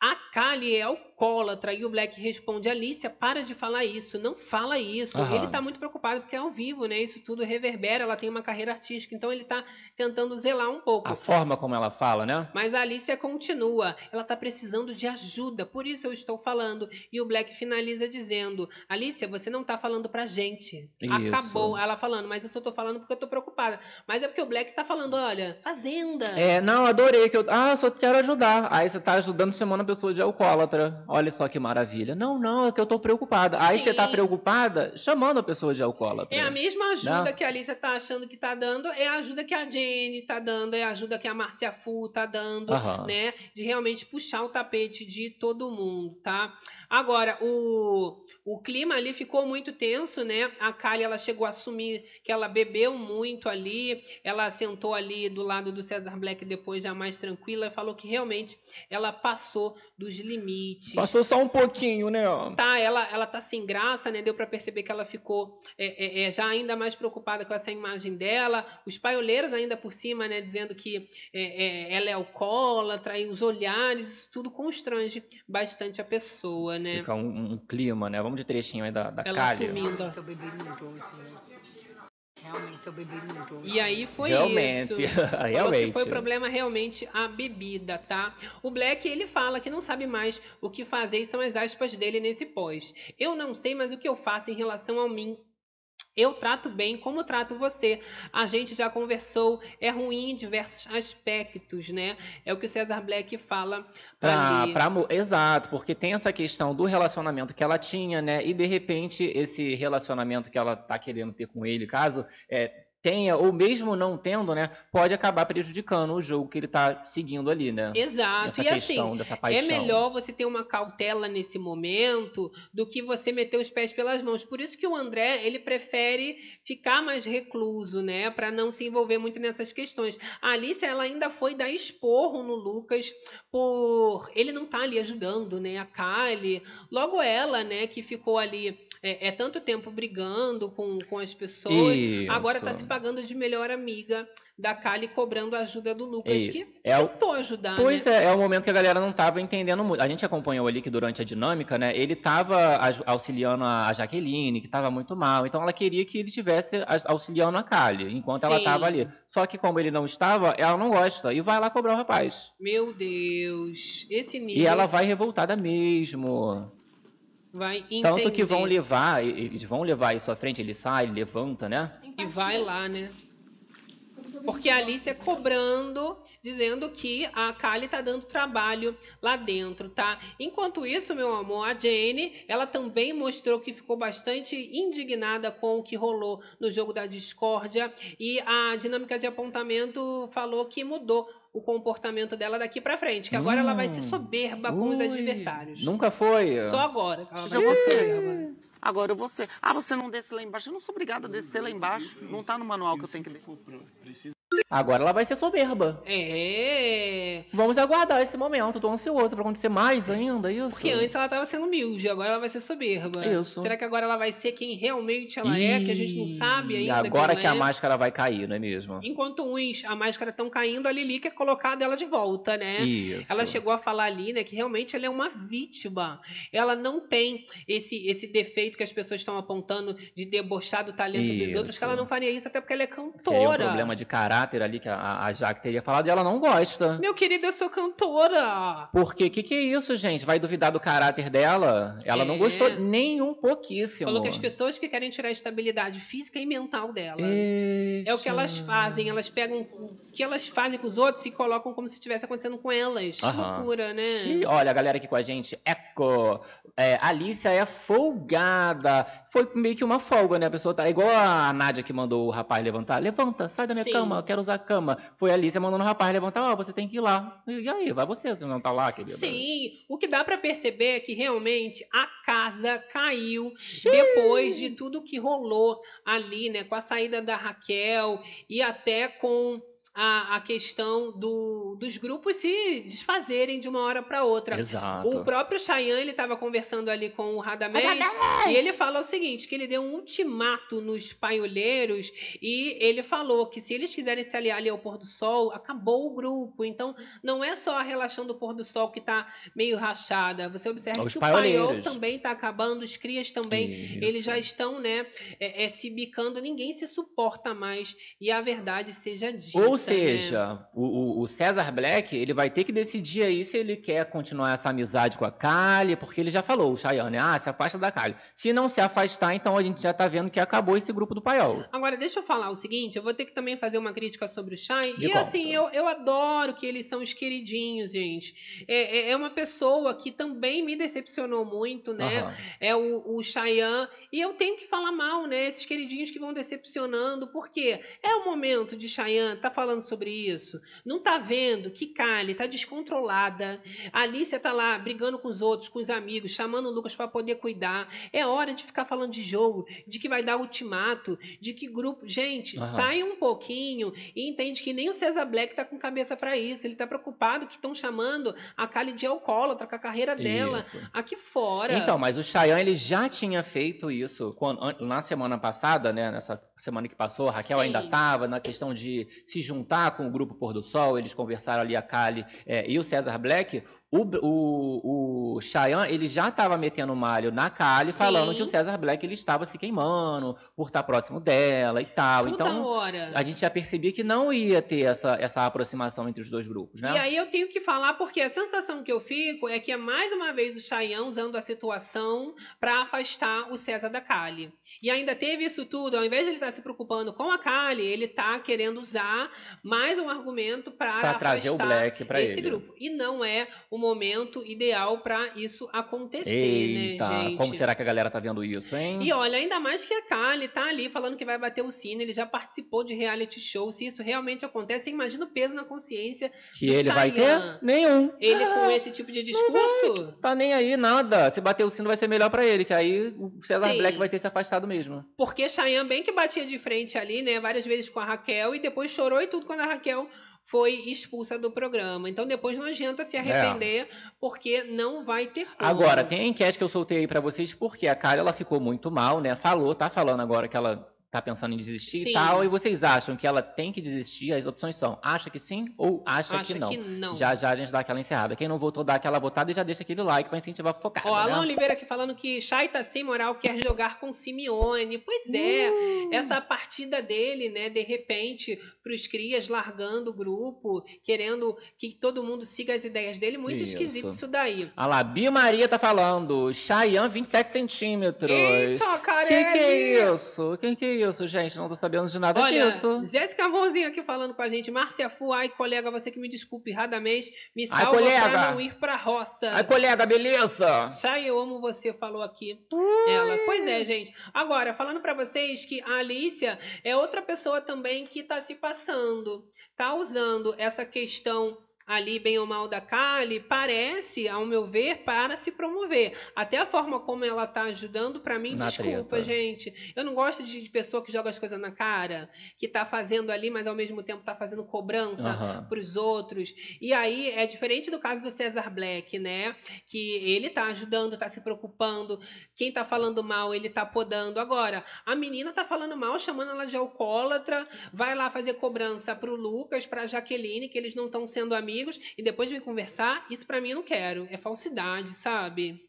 A Kali é alcoólatra e o Black responde: Alicia, para de falar isso, não fala isso. Aham. Ele tá muito preocupado porque é ao vivo, né? Isso tudo reverbera, ela tem uma carreira artística, então ele tá tentando zelar um pouco. A forma como ela fala, né? Mas a Alicia continua. Ela tá precisando de ajuda, por isso eu estou falando. E o Black finaliza dizendo: Alicia, você não tá falando pra gente. Isso. Acabou. Ela falando, mas eu só tô falando porque eu tô preocupada. Mas é porque o Black tá falando: olha, fazenda. É, não, adorei que eu. Ah, só quero ajudar. Aí você tá ajudando chamando a pessoa de alcoólatra. Olha só que maravilha. Não, não, é que eu tô preocupada. Aí você tá preocupada chamando a pessoa de alcoólatra. É a mesma ajuda Né? que a Alicia tá achando que tá dando, é a ajuda que a Jenny tá dando, é a ajuda que a Marcia Fu tá dando, Aham. né? De realmente puxar o tapete de todo mundo, tá? Agora, o, o clima ali ficou muito tenso, né? A Kali, ela chegou a assumir que ela bebeu muito ali, ela sentou ali do lado do César Black depois já mais tranquila e falou que realmente ela passou dos limites. Passou só um pouquinho, né? Tá, ela, ela tá sem graça, né? Deu pra perceber que ela ficou é, é, é, já ainda mais preocupada com essa imagem dela. Os paioleiros ainda por cima, né? Dizendo que é, é, ela é alcoólatra e os olhares, isso tudo constrange bastante a pessoa, né? Fica um, um clima, né? Vamos de trechinho aí da, da Ela Kali. sumindo. Eu bebi muito hoje? Realmente, eu bebi muito hoje. E aí foi Realmente, isso. Falou que realmente. foi problema realmente a bebida, tá? O Black, ele fala que não sabe mais o que fazer e são as aspas dele nesse pós. Eu não sei mais o que eu faço em relação a mim. Eu trato bem como trato você. A gente já conversou, é ruim em diversos aspectos, né? É o que o César Black fala Pra, ali. pra exato, porque tem essa questão do relacionamento que ela tinha, né? E de repente esse relacionamento que ela tá querendo ter com ele, caso é, tenha, ou mesmo não tendo, né? Pode acabar prejudicando o jogo que ele tá seguindo ali, né? Exato. Essa e assim, questão dessa é melhor você ter uma cautela nesse momento do que você meter os pés pelas mãos. Por isso que o André, ele prefere ficar mais recluso, né, Pra não se envolver muito nessas questões. A Alice, ela ainda foi dar esporro no Lucas por ele não tá ali ajudando, né, a Kylie. Logo ela, né, que ficou ali é, é tanto tempo brigando com, com as pessoas, Isso. agora tá se pagando de melhor amiga da Kylie cobrando a ajuda do Lucas, É, que é o- tentou ajudar, Pois né? é, é o momento que a galera não tava entendendo muito. A gente acompanhou ali que durante a dinâmica, né, ele tava aj- auxiliando a Jaqueline, que tava muito mal. Então ela queria que ele estivesse as- auxiliando a Kali, enquanto ela Sim. tava ali. Só que como ele não estava, ela não gosta e vai lá cobrar o rapaz. Meu Deus, esse nível E ela vai revoltada mesmo. Vai entender. Tanto que vão levar, e- eles vão levar isso à frente, ele sai, ele levanta, né? E vai lá, né? Porque a Alice é cobrando, dizendo que a Kali tá dando trabalho lá dentro, tá? Enquanto isso, meu amor, a Jane, ela também mostrou que ficou bastante indignada com o que rolou no jogo da discórdia e a dinâmica de apontamento falou que mudou o comportamento dela daqui pra frente, que agora ela vai ser soberba com os Ui, adversários. Nunca foi? Só agora. Ela vai ser soberba. Agora eu vou ser. Ah, você não desce lá embaixo? Eu não sou obrigada a descer lá embaixo. Não tá no manual que eu tenho que descer. Agora ela vai ser soberba. É. Vamos aguardar esse momento, tô ansioso pra acontecer mais ainda, isso. Porque antes ela tava sendo humilde, agora ela vai ser soberba. Isso. Será que agora ela vai ser quem realmente ela é, que a gente não sabe E ainda agora que a é? máscara vai cair, não é mesmo? Enquanto uns, a máscara estão caindo, a Lili quer colocar dela de volta, né? Isso. Ela chegou a falar ali, né, que realmente ela é uma vítima. Ela não tem esse, esse defeito que as pessoas estão apontando de debochar do talento dos Isso. outros, que ela não faria isso até porque ela é Seria um cantora. problema de caráter caráter ali que a, a Jaque teria falado e ela não gosta. Meu querido, eu sou cantora. Porque que que é isso, gente? Vai duvidar do caráter dela? Ela não É. gostou nem um pouquíssimo. Falou que as pessoas que querem tirar a estabilidade física e mental dela. É o que elas fazem. Elas pegam o que elas fazem com os outros e colocam como se estivesse acontecendo com elas. Que Aham. loucura, né? E olha, a galera aqui com a gente, Eco. É, Alicia é folgada. Foi meio que uma folga, né? A pessoa tá igual a Nádia que mandou o rapaz levantar. Levanta, sai da minha Sim. cama, eu quero usar a cama. Foi a Alicia mandando o rapaz levantar. Ó, você tem que ir lá. E aí, vai você, você não tá lá, querida. Sim, o que dá pra perceber é que realmente a casa caiu depois de tudo que rolou ali, né? Com a saída da Raquel e até com a, a questão do, dos grupos se desfazerem de uma hora para outra. Exato. O próprio Chayanne, ele estava conversando ali com o Radamés, Radamés! e ele fala o seguinte, que ele deu um ultimato nos paiolheiros e ele falou que se eles quiserem se aliar ali ao pôr do sol, acabou o grupo. Então, não é só a relação do pôr do sol que tá meio rachada. Você observa Os que o paiol também tá acabando, os crias também, Isso. eles já estão, né, é, é, se bicando, ninguém se suporta mais. E a verdade seja dita, Ou? Seja, o, o- César Black, ele vai ter que decidir aí se ele quer continuar essa amizade com a Kali, porque ele já falou, o Chayane, ah, se afasta da Kali. Se não se afastar, então a gente já tá vendo que acabou esse grupo do Paiol. Agora, deixa eu falar o seguinte, eu vou ter que também fazer uma crítica sobre o. Me E conta. assim, eu, eu adoro que eles são os queridinhos, gente. É, é- é uma pessoa que também me decepcionou muito, né? Aham. É o, o Chayanne. E eu tenho que falar mal, né? Esses queridinhos que vão decepcionando. Porque é o momento de Chayanne tá falando sobre isso. Não tá vendo que Kali tá descontrolada. A Alicia tá lá brigando com os outros, com os amigos, chamando o Lucas para poder cuidar. É hora de ficar falando de jogo, de que vai dar ultimato, de que grupo. Gente, Aham. sai um pouquinho e entende que nem o César Black tá com cabeça para isso. Ele tá preocupado que estão chamando a Kali de alcoólatra com a carreira dela Isso. aqui fora. Então, mas o Chayanne, ele já tinha feito isso quando- an- na semana passada, né? Nessa semana que passou, a Raquel Sim. ainda estava na questão de se juntar com o grupo Pôr do Sol, eles conversaram ali, a Kali é, e o César Black. O, o, o Chayanne, ele já estava metendo malho na Kali, Sim. falando que o César Black, ele estava se queimando por estar próximo dela e tal. Toda então, hora. a gente já percebia que não ia ter essa, essa aproximação entre os dois grupos, né? E aí eu tenho que falar porque a sensação que eu fico é que é mais uma vez o Chayanne usando a situação para afastar o César da Kali. E ainda teve isso tudo, ao invés de ele estar se preocupando com a Kali, ele tá querendo usar mais um argumento para Pra trazer o afastar Black pra esse ele. grupo. E não é o momento ideal para isso acontecer, Eita, né, gente? como será que a galera tá vendo isso, hein? E olha, ainda mais que a Kali tá ali falando que vai bater o sino, ele já participou de reality show. Se isso realmente acontece, imagina o peso na consciência Que do ele vai Chayanne. ter? Nenhum. Ele com Ah, esse tipo de discurso? Tá nem aí, nada. Se bater o sino vai ser melhor pra ele, que aí o César Sim. Black vai ter se afastado mesmo. Porque Chayanne bem que batia de frente ali, né? Várias vezes com a Raquel e depois chorou e tudo quando a Raquel foi expulsa do programa. Então depois não adianta se arrepender, porque não vai ter como. É. Agora, tem a enquete que eu soltei aí pra vocês, porque a Kali, ela ficou muito mal, né? Falou, tá falando agora que ela tá pensando em desistir Sim. e tal. E vocês acham que ela tem que desistir? As opções são acha que sim ou acha, Acha que, não. que não. Já já a gente dá aquela encerrada. Quem não votou, dá aquela votada e já deixa aquele like pra incentivar a focada, Ó, Alan né? Oliveira aqui falando que Chay tá sem moral, quer jogar com Simeone. Pois é, Uh! essa partida dele, né, de repente, pros crias largando o grupo, querendo que todo mundo siga as ideias dele, muito Isso. esquisito isso daí. Ah lá, Bia Maria tá falando. Chayanne, 27 centímetros. Eita, Que que Carelli! é isso? Quem que é isso, gente? Não tô sabendo de nada Olha, disso. Jéssica Amorzinho aqui falando com a gente. Márcia Fu, ai, colega, você que me desculpe erradamente, me Ai, salva colega. pra não ir pra roça. Ai, colega, beleza? Chay, eu amo você, falou aqui ela. Pois é, gente. Agora, falando pra vocês que a Alicia é outra pessoa também que tá se passando. Tá usando essa questão ali, bem ou mal da Kali, parece, ao meu ver, para se promover. Até a forma como ela tá ajudando, pra mim, Na desculpa, treta. gente. Eu não gosto de, de pessoa que joga as coisas na cara, que tá fazendo ali, mas ao mesmo tempo tá fazendo cobrança Aham. pros outros. E aí é diferente do caso do César Black, né? Que ele tá ajudando, tá se preocupando. Quem tá falando mal, ele tá podando. Agora, a menina tá falando mal, chamando ela de alcoólatra, vai lá fazer cobrança pro Lucas, pra Jaqueline, que eles não estão sendo amigos, e depois vem conversar. Isso pra mim eu não quero. É falsidade, sabe?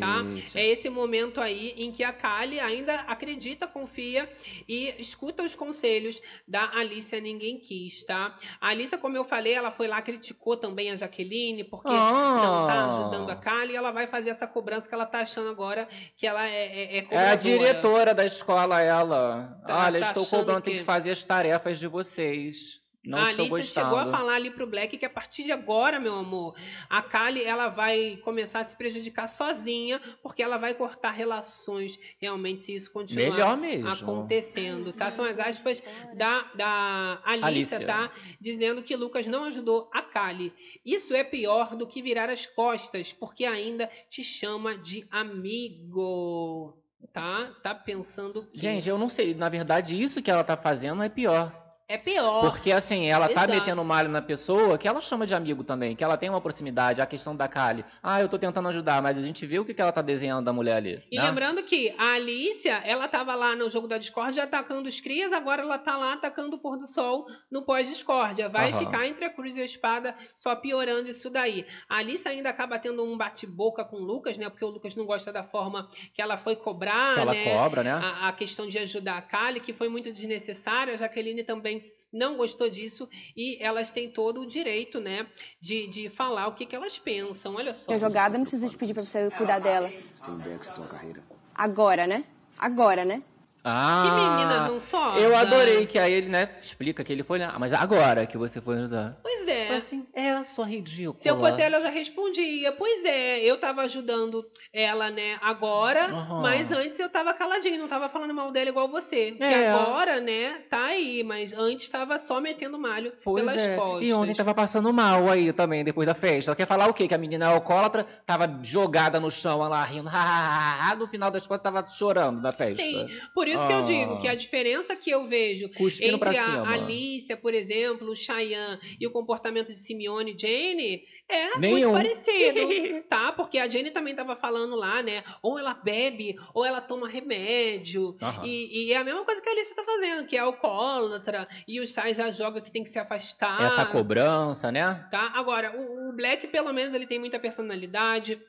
Tá? Isso. É esse momento aí em que a Kali ainda acredita, confia e escuta os conselhos da Alicia Ninguém Quis, tá? A Alicia, como eu falei, ela foi lá, criticou também a Jaqueline, porque Ah. não tá ajudando a Kali, e ela vai fazer essa cobrança que ela tá achando agora que ela é, é, é É a diretora da escola, ela. Tá- Olha, tá estou cobrando, tem que- que fazer as tarefas de vocês. Não a estou Alicia gostando. chegou a falar ali pro Black que a partir de agora, meu amor, a Kali ela vai começar a se prejudicar sozinha, porque ela vai cortar relações realmente se isso continuar acontecendo, tá? São as aspas da, da Alicia, Alicia. tá? Dizendo que Lucas não ajudou a Kali. Isso é pior do que virar as costas, porque ainda te chama de amigo. Tá? Tá pensando que Gente, eu não sei. Na verdade, isso que ela tá fazendo é pior. É pior. Porque assim, ela tá Exato. metendo malho na pessoa que ela chama de amigo também, que ela tem uma proximidade. A questão da Kali. Ah, eu tô tentando ajudar, mas a gente viu o que, que ela tá desenhando da mulher ali. E né? lembrando que a Alicia, ela tava lá no jogo da discórdia atacando os crias, agora ela tá lá atacando o pôr do sol no pós-discórdia. Vai ficar entre a cruz e a espada, só piorando isso daí. A Alicia ainda acaba tendo um bate-boca com o Lucas, né? Porque o Lucas não gosta da forma que ela foi cobrar, Que ela né? cobra, né? A, a questão de ajudar a Kali, que foi muito desnecessária. A Jaqueline também não gostou disso. E elas têm todo o direito, né? De, de falar o que, que elas pensam. Olha só. A jogada não precisa te pedir pra você cuidar dela. Tem ideia que você tem uma carreira? Agora, né? Agora, né? Ah, Que menina rançosa. Eu adorei que aí ele, né, explica que ele foi, né? Mas agora que você foi ajudar. Pois é. Assim, é, sua ridícula. Se eu fosse ela, eu já respondia. Pois é, eu tava ajudando ela, né, agora, Aham. mas antes eu tava caladinho, não tava falando mal dela igual você. Que É. agora, né, tá aí, mas antes tava só metendo malho Pois pelas é. costas. E ontem tava passando mal aí também, depois da festa. Ela quer falar o quê? Que a menina é alcoólatra, tava jogada no chão, ela rindo. No final das contas, tava chorando na festa. Sim, por isso que eu Ah. digo que a diferença que eu vejo Cuspindo entre a cima. Alicia, por exemplo, o Cheyenne e o comportamento de Simeone e Jane é Nenhum. muito parecido, tá? Porque a Jane também tava falando lá, né? Ou ela bebe, ou ela toma remédio. E, e é a mesma coisa que a Alicia tá fazendo, que é alcoólatra, e o Sai já joga que tem que se afastar. Essa cobrança, né? Tá? Agora, o, o Black, pelo menos, ele tem muita personalidade.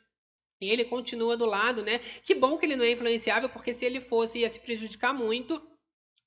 Ele continua do lado, né? Que bom que ele não é influenciável, porque se ele fosse, ia se prejudicar muito.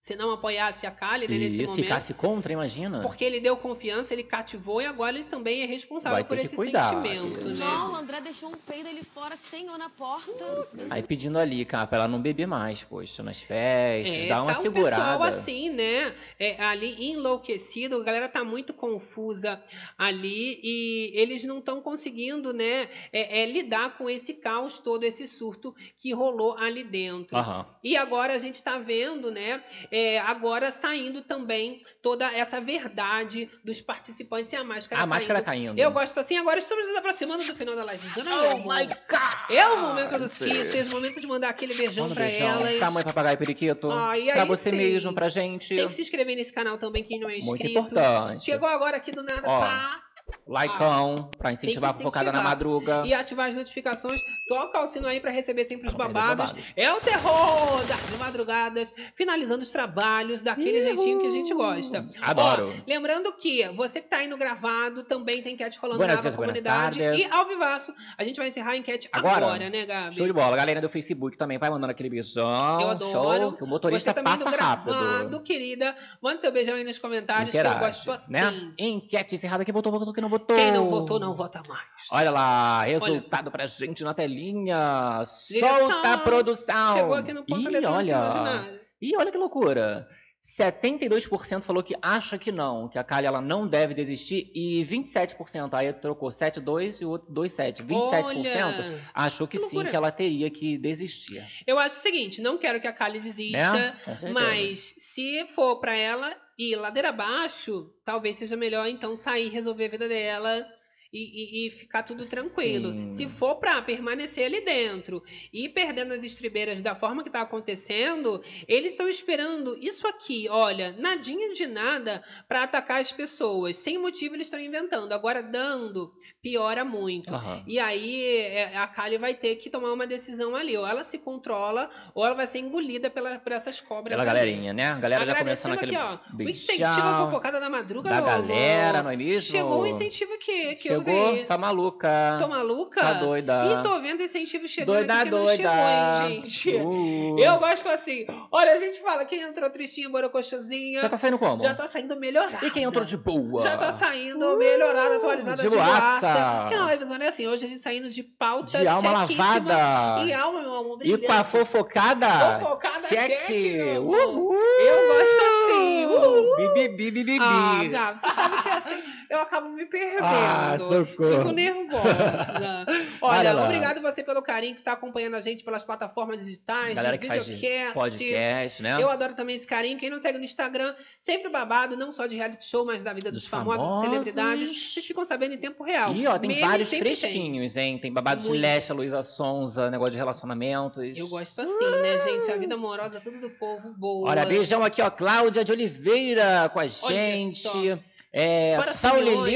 Se não apoiasse a Kali né, E nesse se momento. ficasse contra, imagina. Porque ele deu confiança, ele cativou e agora ele também é responsável Vai por esse cuidar, sentimento, né? Não, o André deixou um peido ali fora, senhor, na porta. Aí pedindo ali, cara, pra ela não beber mais, poxa, nas festas, É, dá uma tá segurada. o pessoal assim, né? É, ali enlouquecido, a galera tá muito confusa ali e eles não estão conseguindo, né, é, é, lidar com esse caos todo, esse surto que rolou ali dentro. Aham. E agora a gente tá vendo, né, é, agora saindo também toda essa verdade dos participantes e a máscara A máscara caindo. caindo. Eu gosto assim, agora estamos nos aproximando do final da live. Oh my God! É o momento dos kisses, o momento de mandar aquele beijão Manda pra beijão. elas. Pra mãe, papagaio e periquito. Ah, e pra aí você sim. mesmo, pra gente. Tem que se inscrever nesse canal também, quem não é Muito inscrito. importante. Chegou agora aqui do nada, Ó, pá. Likeão, pra Tem que incentivar a focada na madruga. E ativar as notificações. Toca o sino aí pra receber sempre os babados. babados. É o terror das madrugadas, finalizando os trabalhos daquele jeitinho que a gente gosta. Adoro. Ó, lembrando que você que tá aí no gravado também tem enquete rolando Buenas na dias, comunidade. E ao vivaço, a gente vai encerrar a enquete Agora, agora, né, Gabi? Show de bola. Galera do Facebook também vai mandando aquele beijão. Eu adoro. Show, que o motorista Você também passa no rápido. gravado, querida. Manda seu beijão aí nos comentários, que eu Interage, gosto assim. Né? Enquete encerrada. Quem votou, votou, quem não votou. Quem não votou, não vota mais. Olha lá, resultado pra gente na telinha. Direção. Solta a produção. Chegou aqui no ponto Ih, olha. Ih, olha que loucura. 72% falou que acha que não, que a Kali ela não deve desistir e 27% aí trocou 7,2 e o outro 2,7. 27% Olha, achou que, que sim, que ela teria que desistir. Eu acho o seguinte, não quero que a Kali desista, certeza. mas se for pra ela ir ladeira abaixo, talvez seja melhor então sair, resolver a vida dela e, e- e ficar tudo tranquilo. Sim. Se for pra permanecer ali dentro e perdendo as estribeiras da forma que tá acontecendo, eles estão esperando isso aqui, olha, nadinha de nada pra atacar as pessoas. Sem motivo eles estão inventando. Agora dando, piora muito. Aham. E aí é, a Kali vai ter que tomar uma decisão ali. Ou ela se controla, ou ela vai ser engolida pela, por essas cobras Pela ali. galerinha, né? A galera já começando Agradecendo aquele aqui, ó. O incentivo à fofocada da madruga, da galera, não é mesmo? Chegou um incentivo que, que eu chegou, ver. tá maluca. Tô maluca? Tá doida. E tô vendo incentivo chegando Doida, aqui que não doida. chegou, hein, gente? Uh. Eu gosto assim. Olha, a gente fala, quem entrou tristinha, borocochosinha. Já tá saindo como? Já tá saindo melhorada. E quem entrou de boa? Já tá saindo melhorada, atualizada, de de boaça. boaça. Porque na livezona é assim, hoje a gente saindo de pauta De alma lavada. E alma, meu amor, E com a brilhante. fofocada. Fofocada cheque. Uhul. Eu gosto assim. Uhul. Bibi, bibi, bibi. Ah, Gabi, você sabe que assim, eu acabo me perdendo. Ah, socorro. Fico nervosa. Olha, Olha obrigado você pelo carinho que tá acompanhando a gente pelas plataformas digitais, Galera de videocast. podcast, né? Eu adoro também esse carinho. Quem não segue no Instagram, sempre babado, não só de reality show, mas da vida dos, Dos famosos, famosos. celebridades. Vocês ficam sabendo em tempo real. Ih, ó, tem Meme vários sempre tem. fresquinhos, hein? Tem babado de. Leste, Luísa Sonza, negócio de relacionamentos. Eu gosto assim, né, gente? A vida amorosa, tudo do povo, boa. Olha, beijão aqui, ó. Cláudia de Oliveira com a gente. só. É, Fora Saulo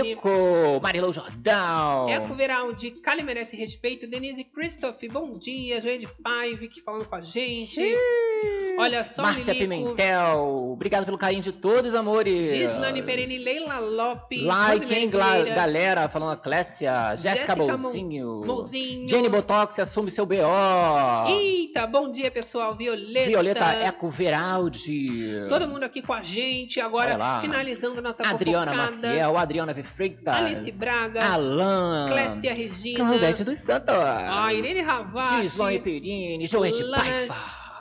Marilou Jordão. Eco Veraldi, Cali merece respeito. Denise Christoph, bom dia. Joia de Paive, que falando com a gente. Olha só, Márcia Lilico. Pimentel, obrigado pelo carinho de todos, amores. Gislane Perene, Leila Lopes. Like, hein, galera, falando a Clécia, Jéssica Bolzinho, Mozinho. Jenny Botox, assume seu BO. Eita, bom dia, pessoal. Violeta. Violeta Eco Veraldi. Todo mundo aqui com a gente. Agora, finalizando nossa Adriana fofocada. Maciel, Adriana V. Freitas. Alice Braga. Alan. Clécia Regina. Claudete dos Santos. A Irene Ravache. Gislane Perini, Joete Paiva.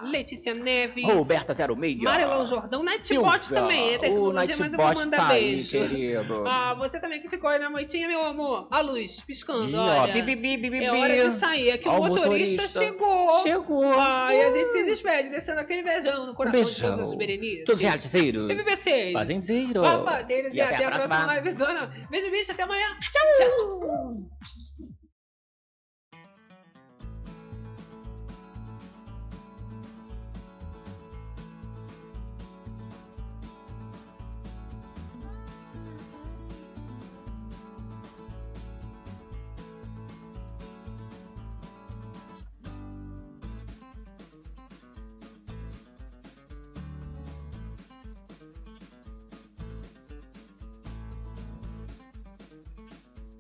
Letícia Neves. Roberta 06. Marelão Jordão, Silvia, também, é tecnologia, mas eu vou mandar tá aí, beijo. querido. Ah, você também que ficou aí na moitinha, meu amor. A luz piscando, ó, olha. bi, bi, bi, bi, é hora de sair, é que Ó, o motorista, motorista chegou. chegou. Ah, e a gente se despede, deixando aquele beijão no coração de beijão. todos os berenices. Todos os realizeiros. BBBCs. Fazendeiros. Babadeiros. E, E até, a próxima livezona. Beijo, bicho. Até amanhã. Tchau.